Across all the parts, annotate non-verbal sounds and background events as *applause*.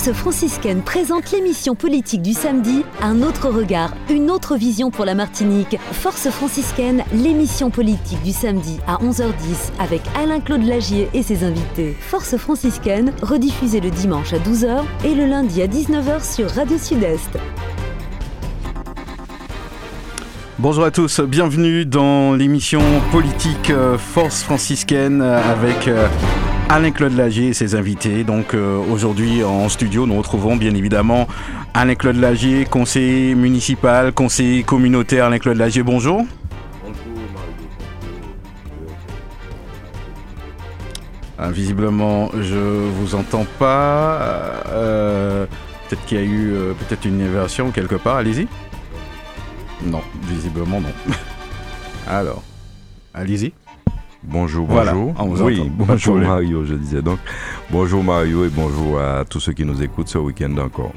Force franciscaine présente l'émission politique du samedi, un autre regard, une autre vision pour la Martinique. Force franciscaine, l'émission politique du samedi à 11h10 avec Alain-Claude Lagier et ses invités. Force franciscaine, rediffusée le dimanche à 12h et le lundi à 19h sur Radio Sud-Est. Bonjour à tous, bienvenue dans l'émission politique euh, Force franciscaine avec euh, Alain-Claude Lagier et ses invités. Donc euh, aujourd'hui en studio, nous retrouvons bien évidemment Alain-Claude Lagier, conseiller municipal, conseiller communautaire. Alain-Claude Lagier, bonjour. Ah, visiblement, je vous entends pas. peut-être qu'il y a eu peut-être une inversion quelque part. Allez-y. Non, visiblement non. *laughs* Alors, allez-y. Bonjour, bonjour. oui, bonjour Mario, je disais donc. Bonjour Mario et bonjour à tous ceux qui nous écoutent ce week-end encore.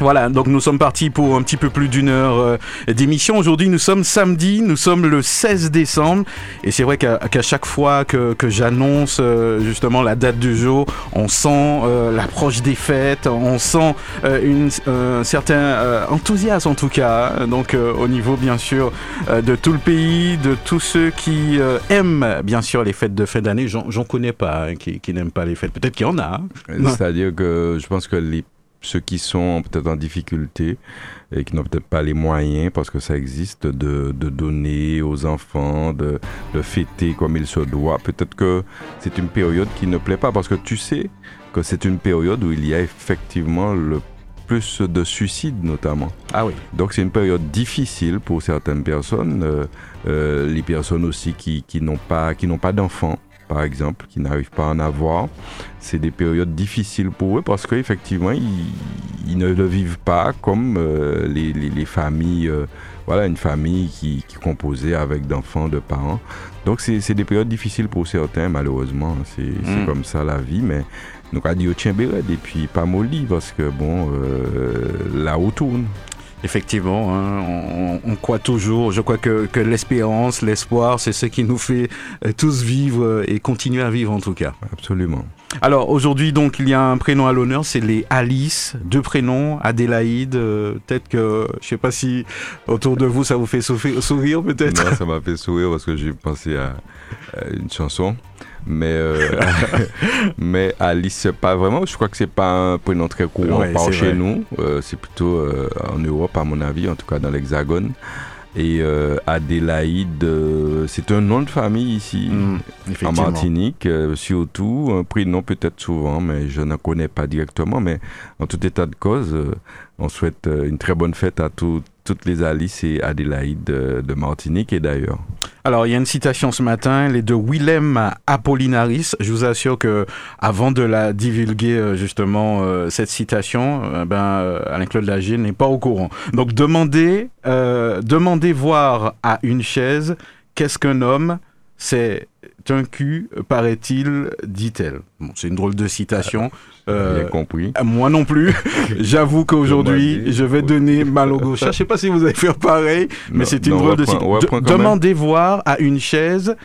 Voilà, donc nous sommes partis pour un petit peu plus d'une heure euh, d'émission. Aujourd'hui, nous sommes samedi, nous sommes le 16 décembre. Et c'est vrai qu'à chaque fois que, j'annonce euh, justement la date du jour, on sent euh, l'approche des fêtes, on sent une, un certain enthousiasme en tout cas. Hein. Donc au niveau bien sûr de tout le pays, de tous ceux qui aiment bien sûr les fêtes de fin d'année. J'en connais pas hein, qui, n'aiment pas les fêtes. Peut-être qu'il y en a. Hein. C'est-à-dire que je pense que les ceux qui sont peut-être en difficulté et qui n'ont peut-être pas les moyens, parce que ça existe, de, de donner aux enfants, de, de, fêter comme il se doit. Peut-être que c'est une période qui ne plaît pas, parce que tu sais que c'est une période où il y a effectivement le plus de suicides notamment. Ah oui. Donc c'est une période difficile pour certaines personnes, euh, euh, les personnes aussi qui, qui n'ont pas, qui n'ont pas d'enfants par exemple, qui n'arrivent pas à en avoir. C'est des périodes difficiles pour eux parce qu'effectivement, ils, ne le vivent pas comme euh, les, familles, euh, voilà, une famille qui, qui est composée avec d'enfants, de parents. Donc, c'est des périodes difficiles pour certains, malheureusement. C'est mm. comme ça la vie, mais nous dit au et puis pas molli parce que bon, euh, là où tourne. Effectivement, hein, on, croit toujours. Je crois que, l'espérance, l'espoir, c'est ce qui nous fait euh, tous vivre et continuer à vivre en tout cas. Absolument. Alors aujourd'hui, donc, il y a un prénom à l'honneur, c'est les Alice, deux prénoms, Adélaïde. Euh, peut-être que, je sais pas si autour de vous ça vous fait sourire, peut-être. Non, ça m'a fait sourire parce que j'ai pensé à une chanson mais euh, *laughs* mais Alice pas vraiment je crois que c'est pas un prénom très courant par chez nous euh, c'est plutôt en Europe à mon avis en tout cas dans l'Hexagone et Adélaïde c'est un nom de famille ici mm, en Martinique surtout un prénom peut-être souvent mais je ne connais pas directement mais en tout état de cause on souhaite une très bonne fête à toutes toutes les Alice et Adélaïde de Martinique et d'ailleurs alors, il y a une citation ce matin, elle est de Willem Apollinaris. Je vous assure que avant de la divulguer euh, justement euh, cette citation, euh, ben Alain-Claude Lagier n'est pas au courant. Donc demandez, demandez voir à une chaise qu'est-ce qu'un homme? C'est un cul, paraît-il, dit-elle. Bon, c'est une drôle de citation. Euh, compris. Moi non plus. *laughs* J'avoue qu'aujourd'hui, je vais donner mal au gauche. Je sais pas si vous allez faire pareil, mais c'est une drôle de citation. Demandez voir à une chaise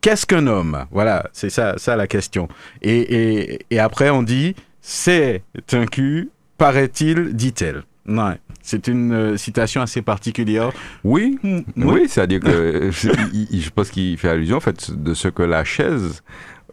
qu'est-ce qu'un homme? Voilà, c'est ça, ça la question. Et, et, et après, on dit c'est un cul, paraît-il, dit-elle. Non, c'est une euh, citation assez particulière. Oui, oui, oui. C'est-à-dire que *laughs* je pense qu'il fait allusion en fait de ce que la chaise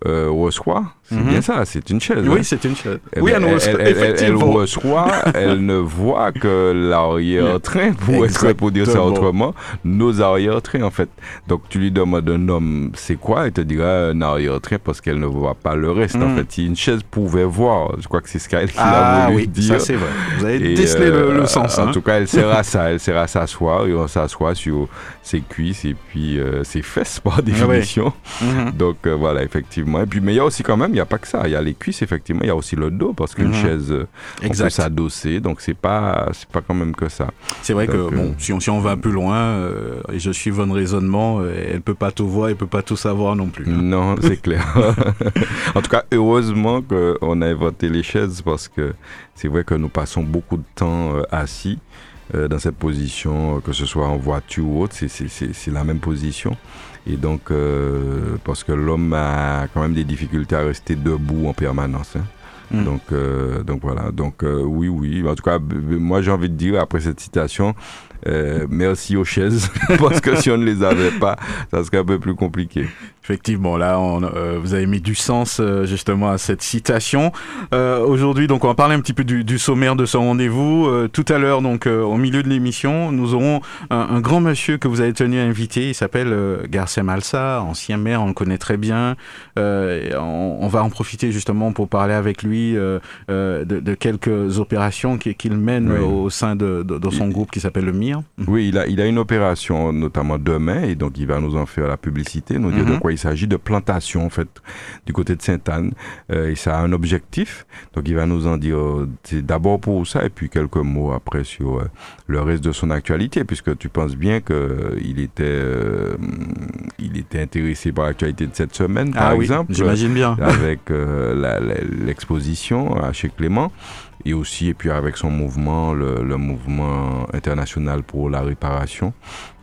euh, reçoit. C'est mhm. bien ça, c'est une chaise. Oui, hein. c'est une chaise. Eh oui, elle, elle, reçoit, elle ne voit que l'arrière-train, *laughs* pour, pour dire ça autrement, nos arrière-trains en fait. Donc tu lui demandes un homme, c'est quoi? Elle te dira un arrière-train parce qu'elle ne voit pas le reste en mhm. fait. Si une chaise pouvait voir, je crois que c'est ce qu'elle a voulu oui, dire. Ça c'est vrai. Vous avez décelé le, euh, sens. En hein. tout cas, elle sert *laughs* à ça, elle sert à s'asseoir et on s'assoit sur ses cuisses et puis euh, ses fesses par ah définition. Mhm. Donc voilà, effectivement et puis, mais il y a aussi quand même, il n'y a pas que ça. Il y a les cuisses, effectivement. Il y a aussi le dos parce qu'une mhm. chaise, euh, on peut s'adosser. Donc, c'est pas, c'est pas quand même que ça. C'est vrai que, euh, bon, si on, si on va plus loin, euh, et je suis votre raisonnement, elle peut pas tout voir, elle peut pas tout savoir non plus. Hein. Non, *laughs* c'est clair. *laughs* en tout cas, heureusement qu'on a inventé les chaises parce que c'est vrai que nous passons beaucoup de temps assis. dans cette position, que ce soit en voiture ou autre, c'est la même position. Et donc, euh, parce que l'homme a quand même des difficultés à rester debout en permanence. Hein. Mm. Donc, donc voilà. Donc oui, oui. En tout cas, moi j'ai envie de dire après cette citation, euh, merci aux chaises, *laughs* parce que si on ne les avait pas, ça serait un peu plus compliqué. Effectivement, là, on, euh, vous avez mis du sens euh, justement à cette citation. Aujourd'hui, donc, on va parler un petit peu du, du sommaire de ce rendez-vous. tout à l'heure, donc, au milieu de l'émission, nous aurons un, grand monsieur que vous avez tenu à inviter. Il s'appelle Garcem Alsa, ancien maire, on le connaît très bien. On, va en profiter justement pour parler avec lui de, de, quelques opérations qu'il mène au sein de, de, son groupe qui s'appelle le MIR. Oui, il a, il a une opération notamment demain et donc il va nous en faire la publicité, nous dire de mhm. Quoi il s'agit, de plantation en fait du côté de Sainte-Anne. Euh, et ça a un objectif, donc il va nous en dire euh, d'abord pour ça et puis quelques mots après sur euh, le reste de son actualité, puisque tu penses bien qu'il était, il était intéressé par l'actualité de cette semaine, par ah exemple. J'imagine bien. Avec l'exposition chez Clément et aussi, et puis avec son mouvement, le, le mouvement international pour la réparation,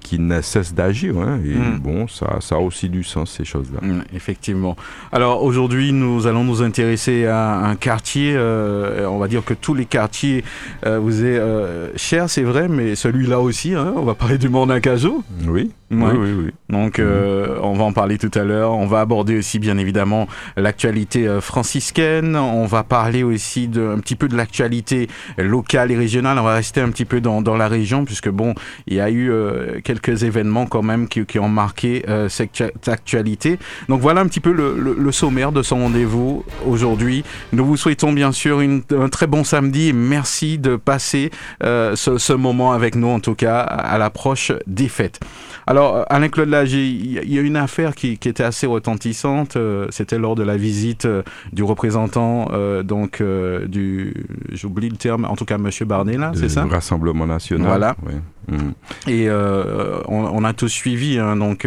qui ne cesse d'agir. Hein, et mm. bon, ça, ça a aussi du sens, ces choses-là. Mm, effectivement. Alors aujourd'hui, nous allons nous intéresser à un quartier. Euh, on va dire que tous les quartiers euh, vous est euh, cher, c'est vrai, mais celui-là aussi. Hein, on va parler du Mornacajo. Oui. Oui, oui, oui. Donc, euh, on va en parler tout à l'heure. On va aborder aussi, bien évidemment, l'actualité franciscaine. On va parler aussi de, un petit peu de l'actualité locale et régionale. On va rester un petit peu dans, dans la région, puisque bon, il y a eu euh, quelques événements quand même qui, qui ont marqué cette actualité. Donc voilà un petit peu le, le, sommaire de son rendez-vous aujourd'hui. Nous vous souhaitons bien sûr une, un très bon samedi et merci de passer ce, ce moment avec nous, en tout cas, à l'approche des fêtes. Alors, euh, Alain-Claude Lager, il y a une affaire qui, était assez retentissante. Euh, c'était lors de la visite euh, du représentant, donc, du. J'oublie le terme, en tout cas, M. Barnet, là, c'est ça? Rassemblement national. Voilà. Et on, a tous suivi hein, donc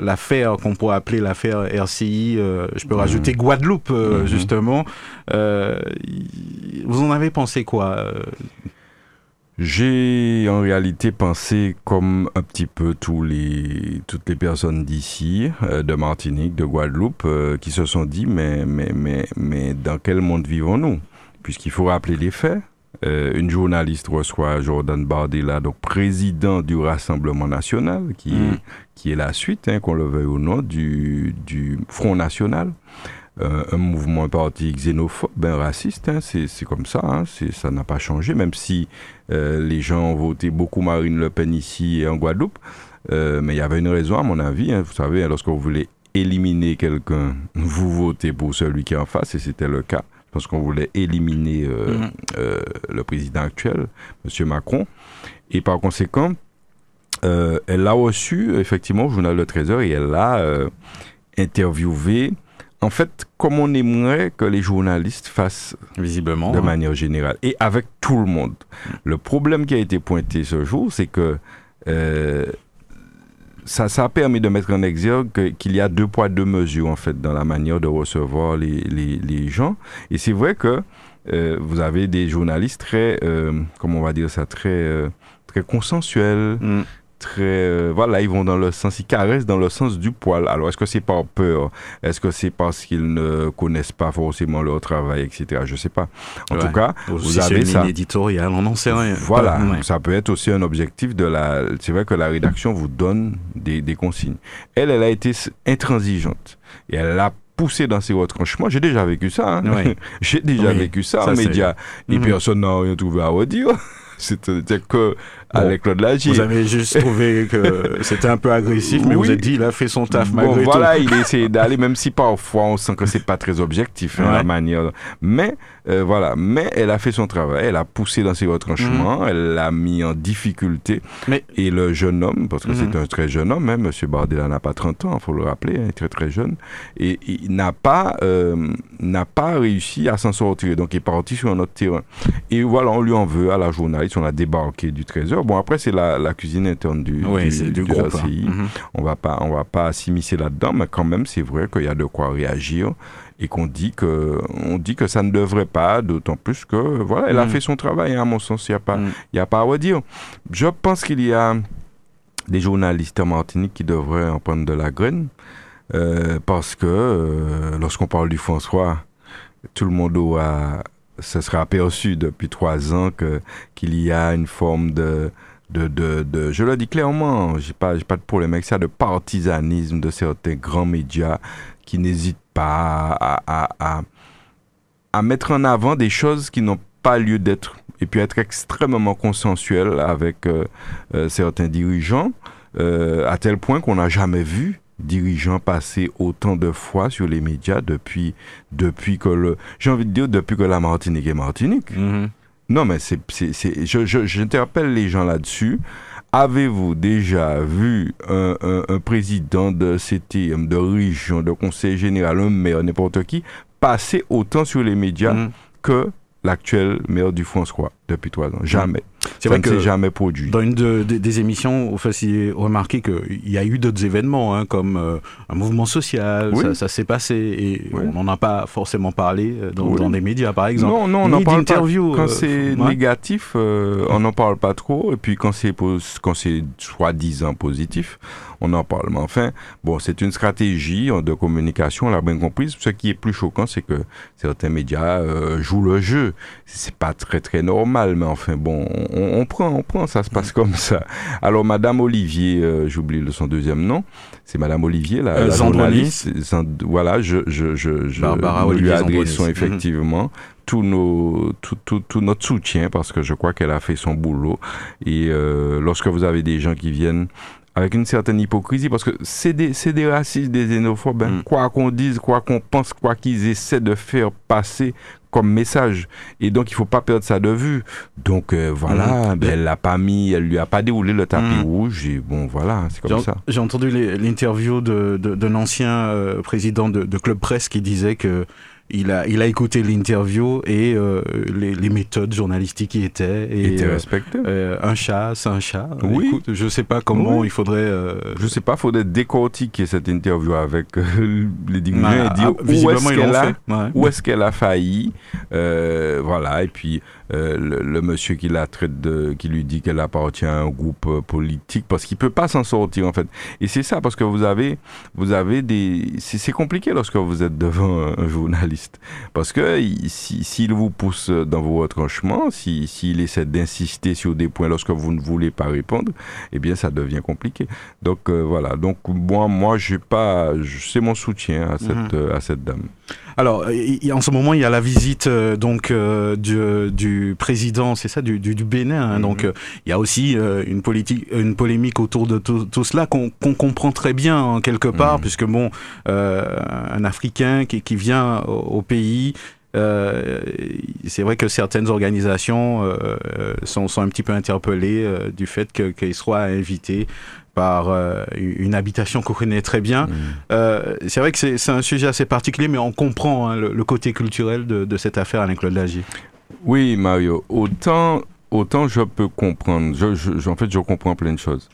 l'affaire qu'on pourrait appeler l'affaire RCI. je peux mm. rajouter Guadeloupe mm-hmm. justement. vous en avez pensé quoi j'ai en réalité pensé comme un petit peu tous les, toutes les personnes d'ici, euh, de Martinique, de Guadeloupe, euh, qui se sont dit mais, mais, mais, mais dans quel monde vivons-nous? Puisqu'il faut rappeler les faits. Euh, une journaliste reçoit Jordan Bardella, donc président du Rassemblement national, qui, est, mm. qui est la suite, hein, qu'on le veuille ou non, du, du Front national. Euh, un mouvement un parti xénophobe, ben raciste, hein, c'est comme ça, hein, ça n'a pas changé, même si euh, les gens ont voté beaucoup Marine Le Pen ici et en Guadeloupe, mais il y avait une raison à mon avis, vous savez, lorsque vous voulez éliminer quelqu'un, vous votez pour celui qui est en face, et c'était le cas, parce qu'on voulait éliminer mm-hmm. le président actuel, M. Macron, et par conséquent, elle l'a reçu effectivement au journal Le Trésor et elle l'a interviewé en fait, comme on aimerait que les journalistes fassent visiblement de manière générale et avec tout le monde. Le problème qui a été pointé ce jour, c'est que euh, ça, ça a permis de mettre en exergue qu'il y a deux poids deux mesures en fait dans la manière de recevoir les, les, les gens. Et c'est vrai que euh, vous avez des journalistes très, euh, comment on va dire ça, très euh, très consensuels, mm très euh, voilà ils vont dans le sens ils caressent dans le sens du poil. Alors est-ce que c'est par peur? Est-ce que c'est parce qu'ils ne connaissent pas forcément leur travail etc je sais pas. En tout cas vous avez une ça. éditoriale on n'en sait rien. Voilà. Ça peut être aussi un objectif de la c'est vrai que la rédaction vous donne des, des consignes. Elle elle a été intransigeante. Et elle a poussé dans ses retranchements. J'ai déjà vécu ça. Hein. *laughs* J'ai déjà vécu ça, en médias. Les mhm. personnes n'ont rien trouvé à redire. *laughs* C'était que avec Claude Lagier. Vous avez juste trouvé que c'était un peu agressif, mais vous avez dit il a fait son taf bon, voilà, il a essayé d'aller, même si parfois on sent que c'est pas très objectif hein, la manière. Mais euh, voilà, mais elle a fait son travail, elle a poussé dans ses retranchements, mhm. elle l'a mis en difficulté. Mais... Et le jeune homme, parce que c'est mhm. un très jeune homme, hein, Monsieur Bardella n'a pas 30 ans, il faut le rappeler, hein, il est très très jeune, et il n'a pas euh, n'a pas réussi à s'en sortir, donc il est parti sur un autre terrain. Et voilà, on lui en veut à la journaliste, on a débarqué du trésor Bon, après, c'est la, la, cuisine interne du, du, du, groupe. Hein. Mhm. On va pas, on va pas s'immiscer là-dedans, mais quand même, c'est vrai qu'il y a de quoi réagir et qu'on dit que, on dit que ça ne devrait pas, d'autant plus que, voilà, elle a mhm. fait son travail. Hein, à mon sens, il n'y a pas, mhm. y a pas à redire. Je pense qu'il y a des journalistes en Martinique qui devraient en prendre de la graine. parce que lorsqu'on parle du François, tout le monde a, se sera aperçu depuis trois ans que qu'il y a une forme de de, de, de, je le dis clairement, j'ai pas, pas de problème avec ça, de partisanisme de certains grands médias qui n'hésitent pas à, à, à, à, mettre en avant des choses qui n'ont pas lieu d'être et puis être extrêmement consensuel avec euh, euh, certains dirigeants, euh, à tel point qu'on n'a jamais vu dirigeants passer autant de fois sur les médias depuis, depuis que le, j'ai envie de dire depuis que la Martinique est Martinique. Mm-hmm. Non, mais c'est, c'est, je, je, j'interpelle les gens là-dessus. Avez-vous déjà vu un, un, un, président de CTM, de région, de conseil général, un maire, n'importe qui, passer autant sur les médias mm. que l'actuel maire du François? Depuis trois ans. Jamais. C'est vrai que jamais produit. Dans une de, des émissions, vous faisiez remarquer qu'il y a eu d'autres événements, hein, comme euh, un mouvement social, ça, ça s'est passé, et on n'en a pas forcément parlé euh, dans, dans, les médias, par exemple. Non, non, on n'en parle pas. Quand euh, c'est négatif, euh, on n'en parle pas trop, et puis quand c'est quand c'est soi-disant positif, on en parle. Mais enfin, bon, c'est une stratégie de communication, on l'a bien compris. Ce qui est plus choquant, c'est que certains médias jouent le jeu. C'est pas très très normal, mais enfin bon, on, on, prend, on prend, ça se passe comme ça. Alors, Madame Olivier, euh, j'oublie son deuxième nom, c'est Madame Olivier, la, euh, la journaliste. Voilà, je, je, je, je Barbara lui adressons effectivement. tout, nos, tout, tout, tout, notre soutien parce que je crois qu'elle a fait son boulot. Et euh, lorsque vous avez des gens qui viennent avec une certaine hypocrisie, parce que c'est des, des racistes, des xénophobes, hein. mm. quoi qu'on dise, quoi qu'on pense, quoi qu'ils essaient de faire passer comme message. Et donc, il faut pas perdre ça de vue. Donc, euh, voilà, mm. ben, elle l'a pas mis, elle lui a pas déroulé le tapis mm. rouge. Et bon, voilà, c'est comme ça. J'ai entendu l'interview d'un de, de, ancien euh, président de, de Club Presse qui disait que il a, il a écouté l'interview et euh, les, les, méthodes journalistiques qui étaient. Et, était respecté. Euh, un chat, c'est un chat. Oui. Écoute, je sais pas comment il faudrait. Euh... Je sais pas, faudrait décortiquer cette interview avec euh, *laughs* les dirigeants et dire ah, où est-ce qu'elle a, ouais. où est-ce qu'elle a failli. Euh, voilà, et puis euh, le, le, monsieur qui la traite de, qui lui dit qu'elle appartient à un groupe euh, politique parce qu'il peut pas s'en sortir en fait. Et c'est ça parce que vous avez, vous avez des, c'est compliqué lorsque vous êtes devant un, journaliste parce que s'il si, vous pousse dans vos retranchements, s'il si, essaie d'insister sur des points lorsque vous ne voulez pas répondre, eh bien ça devient compliqué. Donc euh, voilà. Donc moi, moi, j'ai pas, c'est mon soutien à cette, mmh. à cette dame. Alors, en ce moment, il y a la visite euh, donc euh, du, du, président, c'est ça, du, du, du Bénin. Hein, mm -hmm. Donc, euh, il y a aussi une politique, une polémique autour de tout, tout cela qu'on qu comprend très bien en quelque part, mm -hmm. puisque bon, un Africain qui, qui vient au, au pays. Euh, c'est vrai que certaines organisations euh, sont, sont, un petit peu interpellées euh, du fait qu'ils qu soient invités par euh, une habitation qu'on connaît très bien. Mmh. Euh, c'est vrai que c'est un sujet assez particulier, mais on comprend hein, le, le, côté culturel de, de cette affaire Alain Claude Lagier. Oui, Mario. Autant, autant je peux comprendre, je, je, en fait, je comprends plein de choses.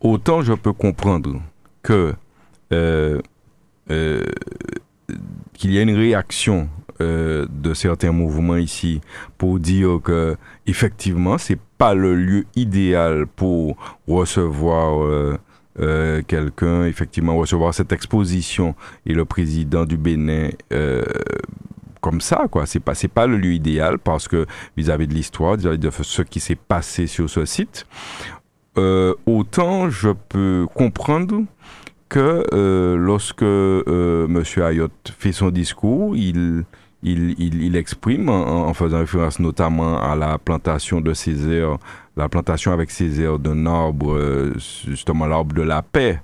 Autant je peux comprendre que euh qu'il y a une réaction euh, de certains mouvements ici pour dire que effectivement c'est pas le lieu idéal pour recevoir euh, euh, quelqu'un, effectivement recevoir cette exposition et le président du Bénin comme ça, quoi. C'est pas, pas le lieu idéal parce que vis-à-vis -vis de l'histoire, vis-à-vis de ce qui s'est passé sur ce site, autant je peux comprendre que lorsque euh, Monsieur Ayot fait son discours, il il, il, il exprime en, en, faisant référence notamment à la plantation de Césaire, la plantation avec Césaire d'un arbre, euh, justement l'arbre de la paix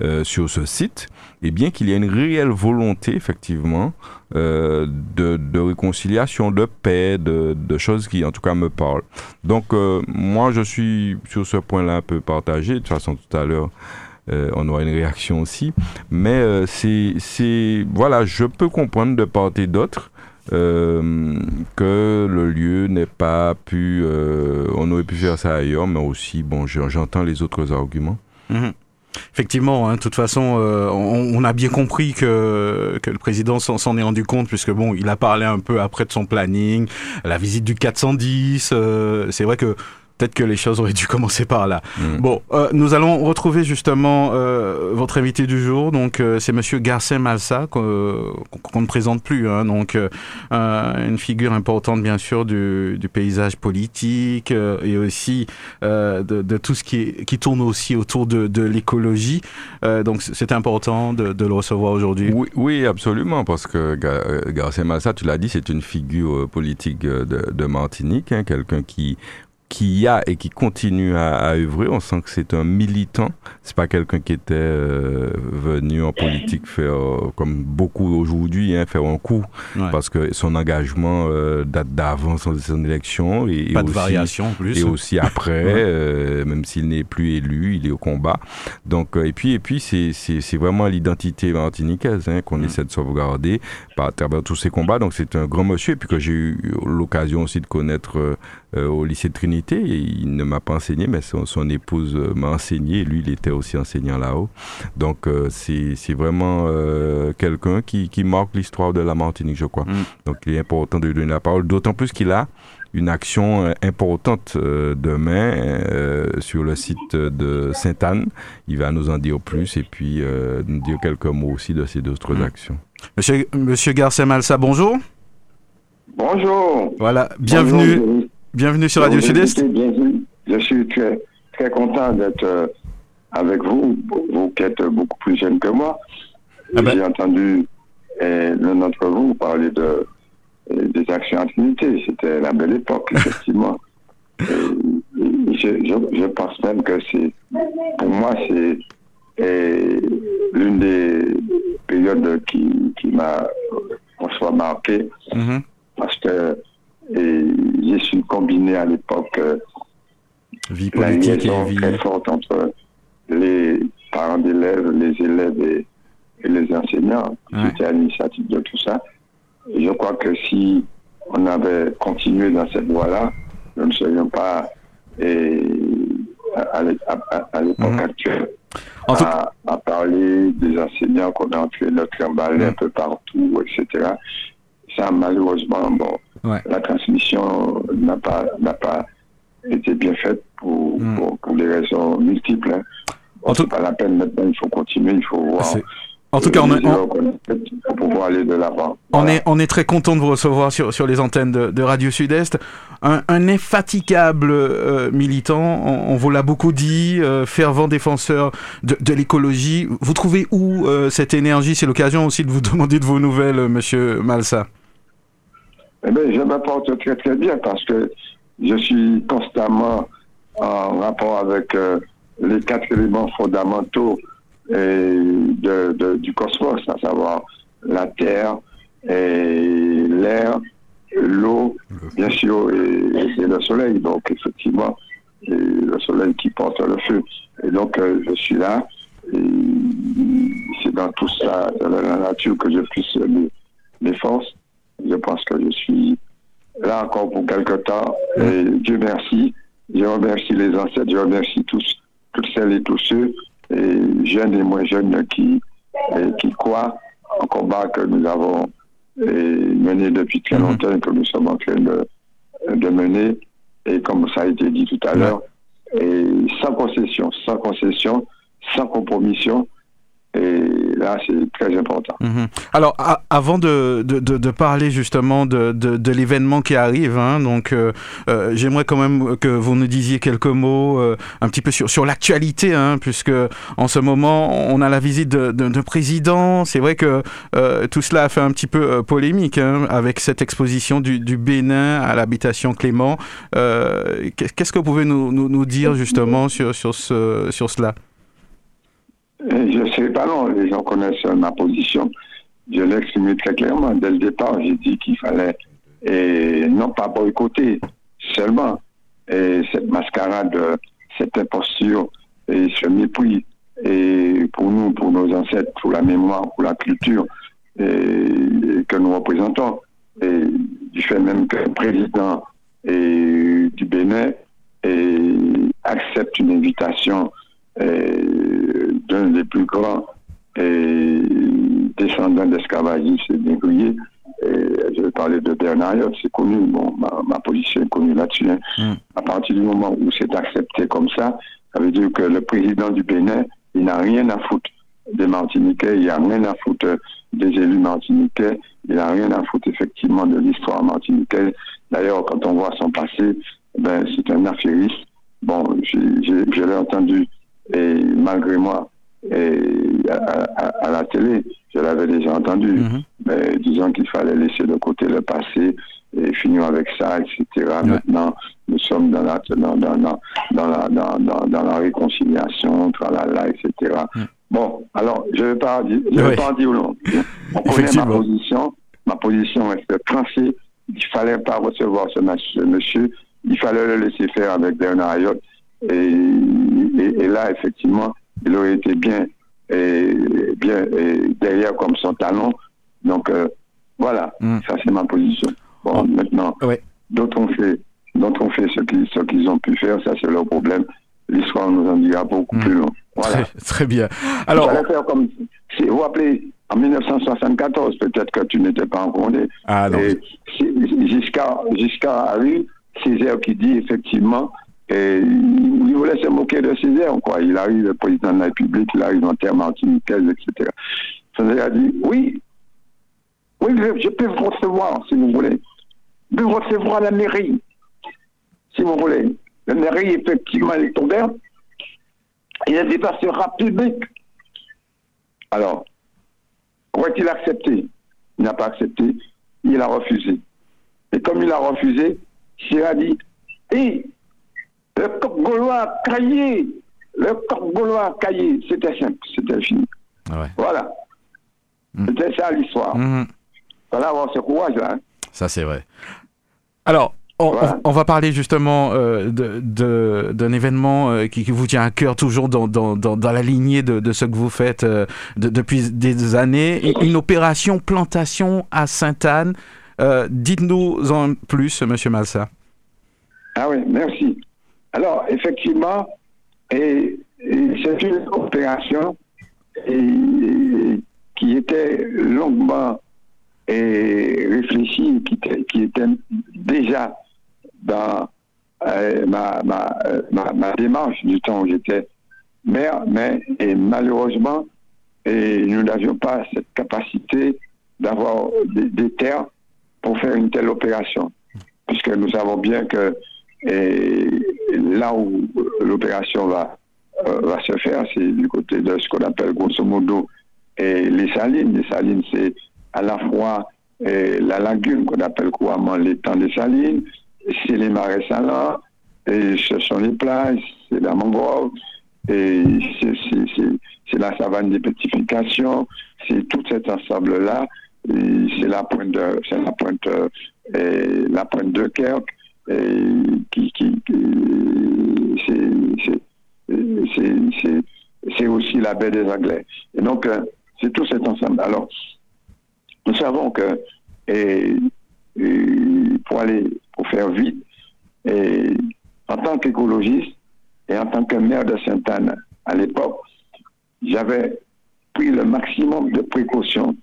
euh, sur ce site, et bien qu'il y a une réelle volonté effectivement euh, de, de, réconciliation, de paix, de, de, choses qui en tout cas me parlent. Donc euh, moi je suis sur ce point-là un peu partagé, de toute façon tout à l'heure. Euh, on aura une réaction aussi. Mais euh, c'est, voilà, je peux comprendre de part et d'autre euh, que le lieu n'est pas pu, euh, on aurait pu faire ça ailleurs, mais aussi, bon, j'entends les autres arguments. Mmh. Effectivement, hein, de toute façon, euh, on, a bien compris que, que le président s'en est rendu compte, puisque bon, il a parlé un peu après de son planning, la visite du 410. Euh, c'est vrai que Peut-être que les choses auraient dû commencer par là. Mm. Bon, euh, nous allons retrouver justement euh, votre invité du jour. Donc, euh, c'est Monsieur Garcin Malsa qu'on ne présente plus. Hein, donc, une figure importante, bien sûr, du, du paysage politique et aussi de, de, tout ce qui, qui tourne aussi autour de, de l'écologie. donc, c'est important de, de, le recevoir aujourd'hui. Oui, oui, absolument, parce que Garcin Malsa, tu l'as dit, c'est une figure politique de, de Martinique, hein, quelqu'un qui qui a et qui continue à, à œuvrer. On sent que c'est un militant. C'est pas quelqu'un qui était euh, venu en politique faire euh, comme beaucoup aujourd'hui, hein, faire un coup, parce que son engagement euh, date d'avant son, son, élection et, pas de variation en plus. Et aussi après, *laughs* euh, même s'il n'est plus élu, il est au combat. Donc et puis et puis c'est c'est vraiment l'identité martiniquaise hein, qu'on essaie de sauvegarder par à travers tous ces combats. Donc c'est un grand monsieur et puis que j'ai eu l'occasion aussi de connaître au lycée de Trinité il ne m'a pas enseigné, mais son, épouse euh, m'a enseigné. Lui, il était aussi enseignant là-haut. Donc, euh, c'est vraiment euh, quelqu'un qui, marque l'histoire de la Martinique, je crois. Mm. Donc, il est important de lui donner la parole, d'autant plus qu'il a une action importante demain sur le site de Sainte-Anne. Il va nous en dire plus et puis nous dire quelques mots aussi de ces autres mm. actions. Monsieur, Monsieur Garcia Malsa, bonjour. Bonjour. Voilà, bienvenue. Bienvenue sur Radio Sud-Est. Je suis très, très content d'être euh, avec vous, vous qui êtes beaucoup plus jeune que moi. Ah ben. J'ai entendu l'un d'entre vous parler de, des actions en C'était la belle époque, *laughs* effectivement. je, pense même que c'est, pour moi, c'est l'une des périodes qui, qui m'a, soit marqué. Mm-hmm. Parce que et j'ai su combiner à l'époque euh, vie politique et vie très forte entre les parents d'élèves, les élèves et, les enseignants. J'étais à l'initiative de tout ça. Et je crois que si on avait continué dans cette voie-là, nous ne serions pas et, à, l'époque mhm. actuelle. à, à, parler des enseignants qu'on a tué notre emballé un peu partout, etc. Ça, malheureusement, bon, la transmission n'a pas, n'a pas été bien faite pour, hmm. pour, des raisons multiples. Hein. en tout... pas la peine maintenant, il faut continuer, il faut voir. En tout cas, on, pour aller de l'avant. On, est, on est très content de vous recevoir sur, sur les antennes de, Radio Sud-Est. Un, un, infatigable euh, militant, on, vous l'a beaucoup dit, euh, fervent défenseur de, de l'écologie. Vous trouvez où euh, cette énergie? C'est l'occasion aussi de vous *laughs* demander de vos nouvelles, monsieur Malsa. Eh bien, je m'apporte très très bien parce que je suis constamment en rapport avec euh, les quatre éléments fondamentaux de, du cosmos, à savoir la Terre, l'air, l'eau, bien sûr, et, le soleil. Donc, effectivement, le soleil qui porte le feu. Et donc, euh, je suis là. C'est dans tout ça, dans la nature, que je puisse les, les forces je pense que je suis là encore pour quelque temps. Et Dieu merci. Je remercie les ancêtres, je remercie tous, toutes celles et tous ceux, et jeunes et moins jeunes, qui, qui croient au combat que nous avons mené depuis très mhm. longtemps et que nous sommes en train de, de mener. Et comme ça a été dit tout à l'heure, et sans concession, sans concession, sans compromission, et là, c'est très important. Mhm. Alors, avant de, de, de, parler justement de, de l'événement qui arrive, hein, donc euh, euh, j'aimerais quand même que vous nous disiez quelques mots euh, un petit peu sur, sur l'actualité, hein, puisque en ce moment, on a la visite de, de, président. C'est vrai que tout cela a fait un petit peu polémique hein, avec cette exposition du, du Bénin à l'habitation Clément. Qu'est-ce que vous pouvez nous, nous, nous dire justement sur, sur, ce, sur cela? Je ne sais pas, non, les gens connaissent ma position. Je l'ai exprimé très clairement. Dès le départ, j'ai dit qu'il fallait et non pas boycotter seulement et cette mascarade, cette imposture et ce mépris et pour nous, pour nos ancêtres, pour la mémoire, pour la culture que nous représentons. Et du fait même qu'un président et, du Bénin accepte une invitation d'un des plus grands descendants d'esclavagistes et négriers je vais parler de Bernard c'est connu, bon, ma, position est connue là-dessus. Hein. Mm. À partir du moment où c'est accepté comme ça, ça veut dire que le président du Bénin, il n'a rien à foutre des Martiniquais, il n'a rien à foutre des élus martiniquais, il n'a rien à foutre effectivement de l'histoire martiniquaise. D'ailleurs, quand on voit son passé, ben, c'est un affairiste. Bon, je l'ai entendu, et malgré moi, et à, la télé, je l'avais déjà entendu, mm-hmm. mais disons qu'il fallait laisser de côté le passé et finir avec ça, etc. Maintenant, nous sommes dans la, dans, dans, dans, la, dans, dans, la réconciliation, tralala, etc. Bon, alors, je ne vais pas, je vais pas en dire long. *laughs* On connaît ma position. Ma position est tranchée. Il ne fallait pas recevoir ce, monsieur. Il fallait le laisser faire avec Bernard Ayotte. Et, et, là, effectivement, il aurait été bien, et, bien derrière comme son talon. Donc, euh, voilà, mm. ça c'est ma position. Bon, oh. maintenant, d'autres ont fait, d'autres ont fait ce qu'ils, ce qu'ils ont pu faire, ça c'est leur problème. L'histoire nous en dira beaucoup mm. plus long. Voilà. Très, bien. Alors, faire comme, si, vous rappelez, en 1974, peut-être que tu n'étais pas encore né. Ah non. Giscard, Giscard a eu Césaire qui dit effectivement et il voulait se moquer de Césaire, quoi. Il arrive, le président de la République, il arrive en terre martiniquaise, etc. Césaire a dit, oui, oui, je peux vous recevoir, si vous voulez. Je peux vous recevoir à la mairie, si vous voulez. La mairie, effectivement, elle est ouverte. Il a débat sera public. Alors, aurait-il accepté? Il n'a pas accepté, il a refusé. Et comme il a refusé, il a dit, et le coq gaulois caillé, le coq gaulois caillé, c'était simple, c'était fini. Voilà. Mm. C'était ça l'histoire. Mm-hmm. Voilà, avoir ce courage-là. Hein. Ça, c'est vrai. Alors, on, va parler justement euh, d'un événement euh, qui, vous tient à cœur toujours dans, la lignée de, ce que vous faites euh, depuis des années. Une opération plantation à Sainte-Anne. Dites-nous en plus, Monsieur Malsa. Ah oui, merci. Alors, effectivement, c'est une opération qui était longuement réfléchie, qui, était déjà dans euh, ma, ma, ma, ma, démarche du temps où j'étais maire, mais malheureusement, nous n'avions pas cette capacité d'avoir des, terres pour faire une telle opération, puisque nous savons bien que et là où l'opération va, euh, va se faire, c'est du côté de ce qu'on appelle grosso modo les salines. Les salines, c'est à la fois la lagune qu'on appelle couramment l'étang des salines, c'est les marais salants, et ce sont les plages, c'est la mangrove, et c'est la savane d'épification, c'est tout cet ensemble-là, c'est la pointe de, la pointe, et la pointe de Kerk, et qui, qui, c'est aussi la baie des Anglais. Et donc, euh, c'est tout cet ensemble. Alors, nous savons que et, pour aller pour faire vite, et en tant qu'écologiste et en tant que maire de Sainte-Anne à l'époque, j'avais pris le maximum de précautions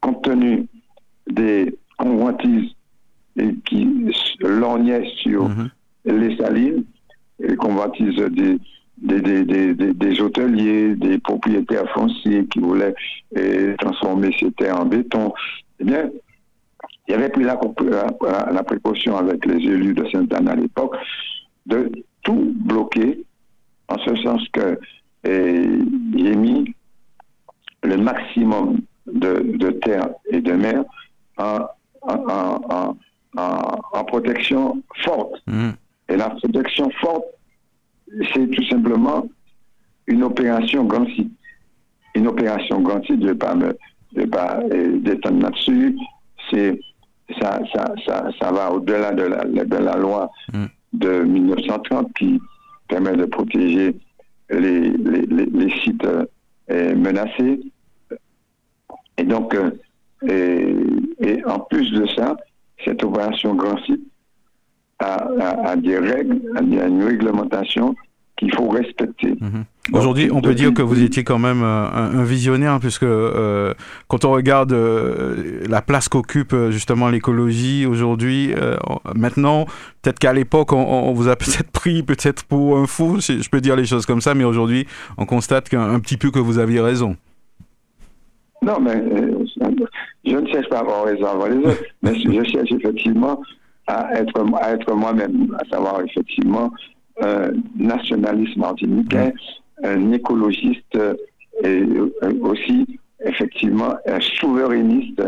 compte tenu des convoitises qui lorgnaient sur mhm. les salines, les convoitises des, des, des, hôteliers, des propriétaires fonciers qui voulaient transformer ces terres en béton. Eh bien, il y avait pris la, la, précaution avec les élus de Sainte-Anne à l'époque de tout bloquer, en ce sens que j'ai mis le maximum de, de terre et de mer en, en, en, protection forte. Mmh. Et la protection forte, c'est tout simplement une opération grand site. Une opération grand site, je ne vais pas me détendre là-dessus, c'est ça, ça, ça, ça va au-delà de la, de la loi mm. de 1930 qui permet de protéger les, les, les, sites euh, menacés. Et donc, euh, et, en plus de ça, cette opération Grand Site a, a, des règles, a, une réglementation qu'il faut respecter. Mm-hmm. Aujourd'hui, on peut dire que vous étiez quand même euh, un, visionnaire, puisque euh, quand on regarde euh, la place qu'occupe justement l'écologie aujourd'hui, maintenant, peut-être qu'à l'époque, on, vous a peut-être pris peut-être pour un fou, je peux dire les choses comme ça, mais aujourd'hui, on constate qu'un petit peu que vous aviez raison. Non, mais je ne cherche pas à avoir raison avant les autres, mais je cherche effectivement à être, à être moi-même, à savoir effectivement un nationaliste martiniquais, un écologiste et aussi effectivement un souverainiste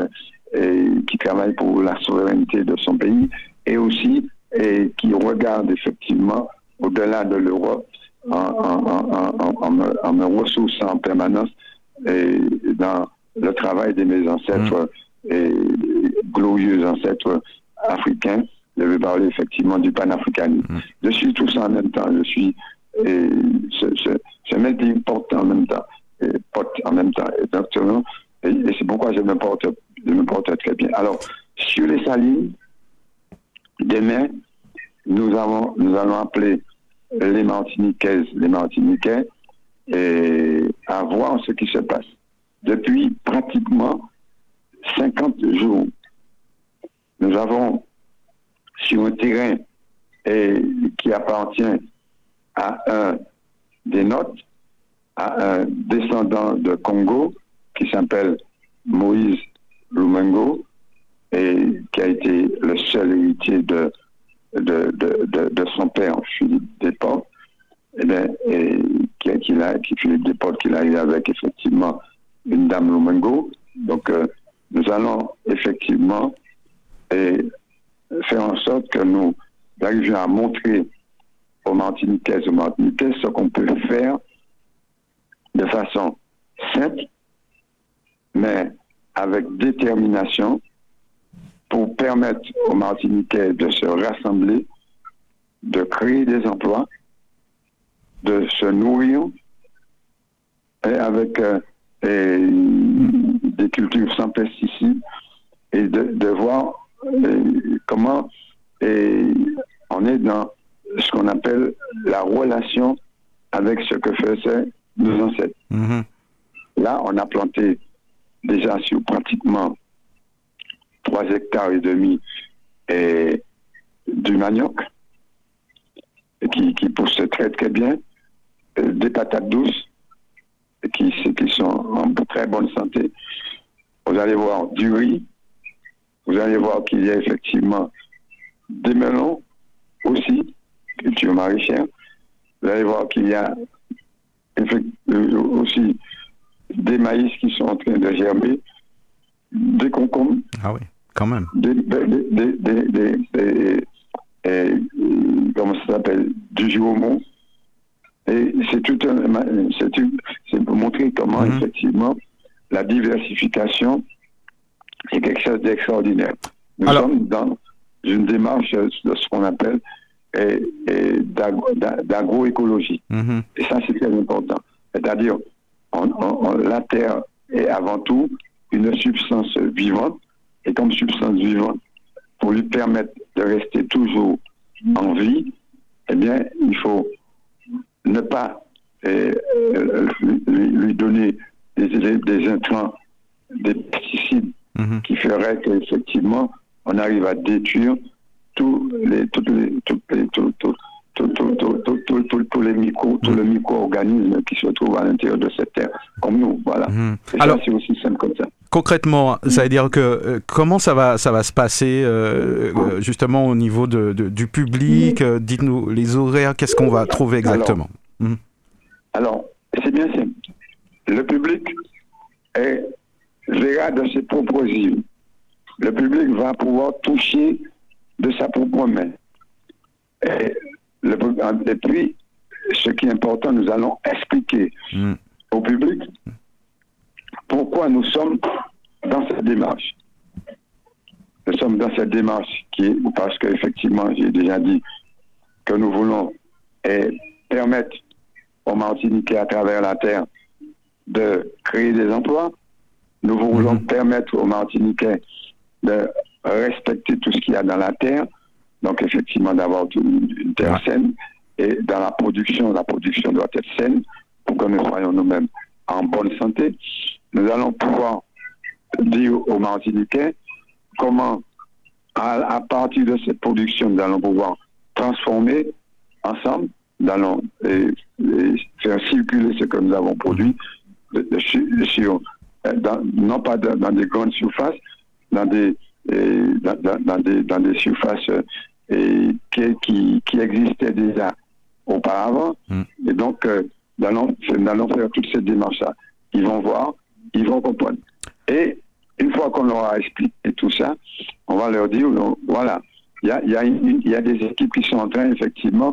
qui travaille pour la souveraineté de son pays et aussi et qui regarde effectivement au-delà de l'Europe en, en, me, ressourçant en permanence et dans le travail de mes ancêtres mm. et glorieux ancêtres africains. Je vais parler effectivement du panafricanisme. Mm. Je suis tout ça en même temps. Je suis et ce, melting pot en même temps, et porte en même temps, exactement. Et, et c'est pourquoi je me porte, je me porte très bien. Alors, sur les salines, demain, nous avons, nous allons appeler les Martiniquaises, les Martiniquais, et à voir ce qui se passe. Depuis pratiquement 50 jours, nous avons sur un terrain et, qui appartient à un des notes, à un descendant de Congo qui s'appelle Moïse Lumengo et qui a été le seul héritier de, de, de, de, son père, Philippe Desportes, et, bien, et qui, qui, qui Philippe Desportes, qu'il a eu avec effectivement une dame Lumengo. Donc, euh, nous allons effectivement et faire en sorte que nous arrivions à montrer aux Martiniquais aux Martiniquais ce qu'on peut faire de façon simple, mais avec détermination pour permettre aux Martiniquais de se rassembler, de créer des emplois, de se nourrir et avec euh, des cultures sans pesticides et de, voir euh, comment on est dans ce qu'on appelle la relation avec ce que faisaient nos ancêtres. Mhm. Là, on a planté déjà sur pratiquement 3 hectares et demi et du manioc qui, qui pousse très très bien, euh, des patates douces qui, qui sont en très bonne santé. Vous allez voir du riz, vous allez voir qu'il y a effectivement des melons aussi, culture maraîchère. Vous allez voir qu'il y a aussi des maïs qui sont en train de germer, des concombres. Ah oui, quand même. Des, comment ça s'appelle? Du joumon. Et c'est tout un, c'est pour montrer comment mhm. effectivement la diversification est quelque chose d'extraordinaire. Nous sommes dans une démarche de ce qu'on appelle et, d'agroécologie. Mhm. Et ça, c'est très important. C'est-à-dire, la terre est avant tout une substance vivante, et comme substance vivante, pour lui permettre de rester toujours en vie, eh bien, il faut ne pas eh, lui, donner des, des, intrants, des pesticides mhm. qui feraient qu'effectivement, on arrive à détruire tous les, toutes les, toutes les, tous les micro, tout le micro-organisme qui se trouve à l'intérieur de cette terre, comme nous, voilà. Alors, c'est aussi simple comme ça. Concrètement, ça veut dire que comment ça va, ça va se passer justement au niveau de, du public Dites-nous les horaires, qu'est-ce qu'on va trouver exactement? Alors, c'est bien simple. Le public est, verra de ses propres yeux. Le public va pouvoir toucher de sa propre main. Et, le, puis, ce qui est important, nous allons expliquer mm. au public pourquoi nous sommes dans cette démarche. Nous sommes dans cette démarche qui est, parce qu'effectivement, j'ai déjà dit que nous voulons permettre aux Martiniquais à travers la terre de créer des emplois. Nous voulons mm-hmm. permettre aux Martiniquais de respecter tout ce qu'il y a dans la terre. Donc, effectivement, d'avoir une terre saine. Et dans la production, la production doit être saine pour que nous soyons nous-mêmes en bonne santé. Nous allons pouvoir dire aux Martiniquais comment, à, partir de cette production, nous allons pouvoir transformer ensemble, nous allons faire circuler ce que nous avons produit sur, non pas dans des grandes surfaces, dans des, dans, des, dans des surfaces qui, qui, qui existaient déjà auparavant. Mm. Et donc, euh, nous, allons, faire toute cette démarche-là. Ils vont voir, ils vont comprendre. Et une fois qu'on leur a expliqué tout ça, on va leur dire, voilà, il y a, y, a y a, des équipes qui sont en train, effectivement,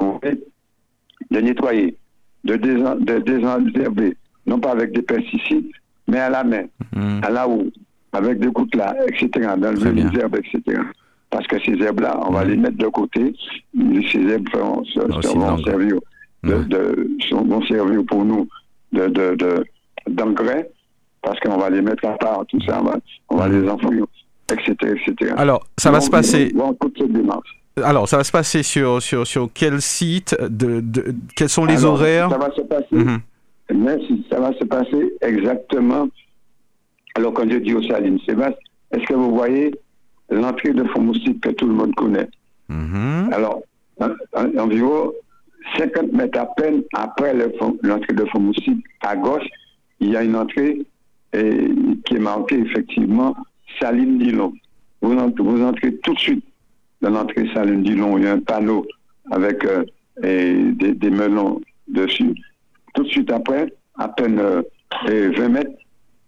de nettoyer, de, désherber, non pas avec des pesticides, mais à la main, mm. à la roue, avec des gouttes là, etc., d'enlever les herbes, etc parce que ces herbes-là, on va les mettre de côté. Ces herbes vont, servir, vont servir pour nous d'engrais, parce qu'on va les mettre à part, tout ça, on va, les enfouir, etc., etc. Alors, ça va se passer. Alors, ça va se passer sur, sur, sur quel site de, de Quels sont les horaires Ça va se passer. Mhm. ça va se passer exactement. Alors, quand je dis au Salines, Sébastien, est-ce que vous voyez l'entrée de Fomoussite que tout le monde connaît. Mm-hmm. Alors, environ 50 mètres à peine après l'entrée de Fomoussite, à gauche, il y a une entrée qui est marquée effectivement Saline Dillon. Vous, entrez tout de suite dans l'entrée Saline Dillon, il y a un panneau avec euh, des, melons dessus. Tout de suite après, à peine 20 euh, mètres,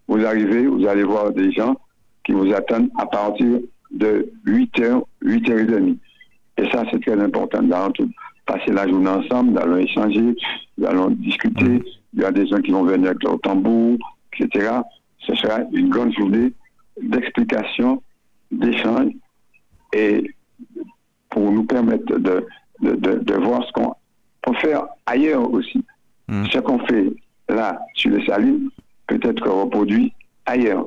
vous arrivez, vous allez voir des gens qui vous attendent à partir de 8h, 8h30. Et ça, c'est très important. Nous allons passer la journée ensemble, nous allons échanger, nous allons discuter. Il y a des gens qui vont venir avec leur tambour, etc. Ce sera une grande journée d'explication, d'échange et pour nous permettre de, de, de, voir ce qu'on peut faire ailleurs aussi. Mm. Ce qu'on fait là, sur les salines, peut être reproduit ailleurs.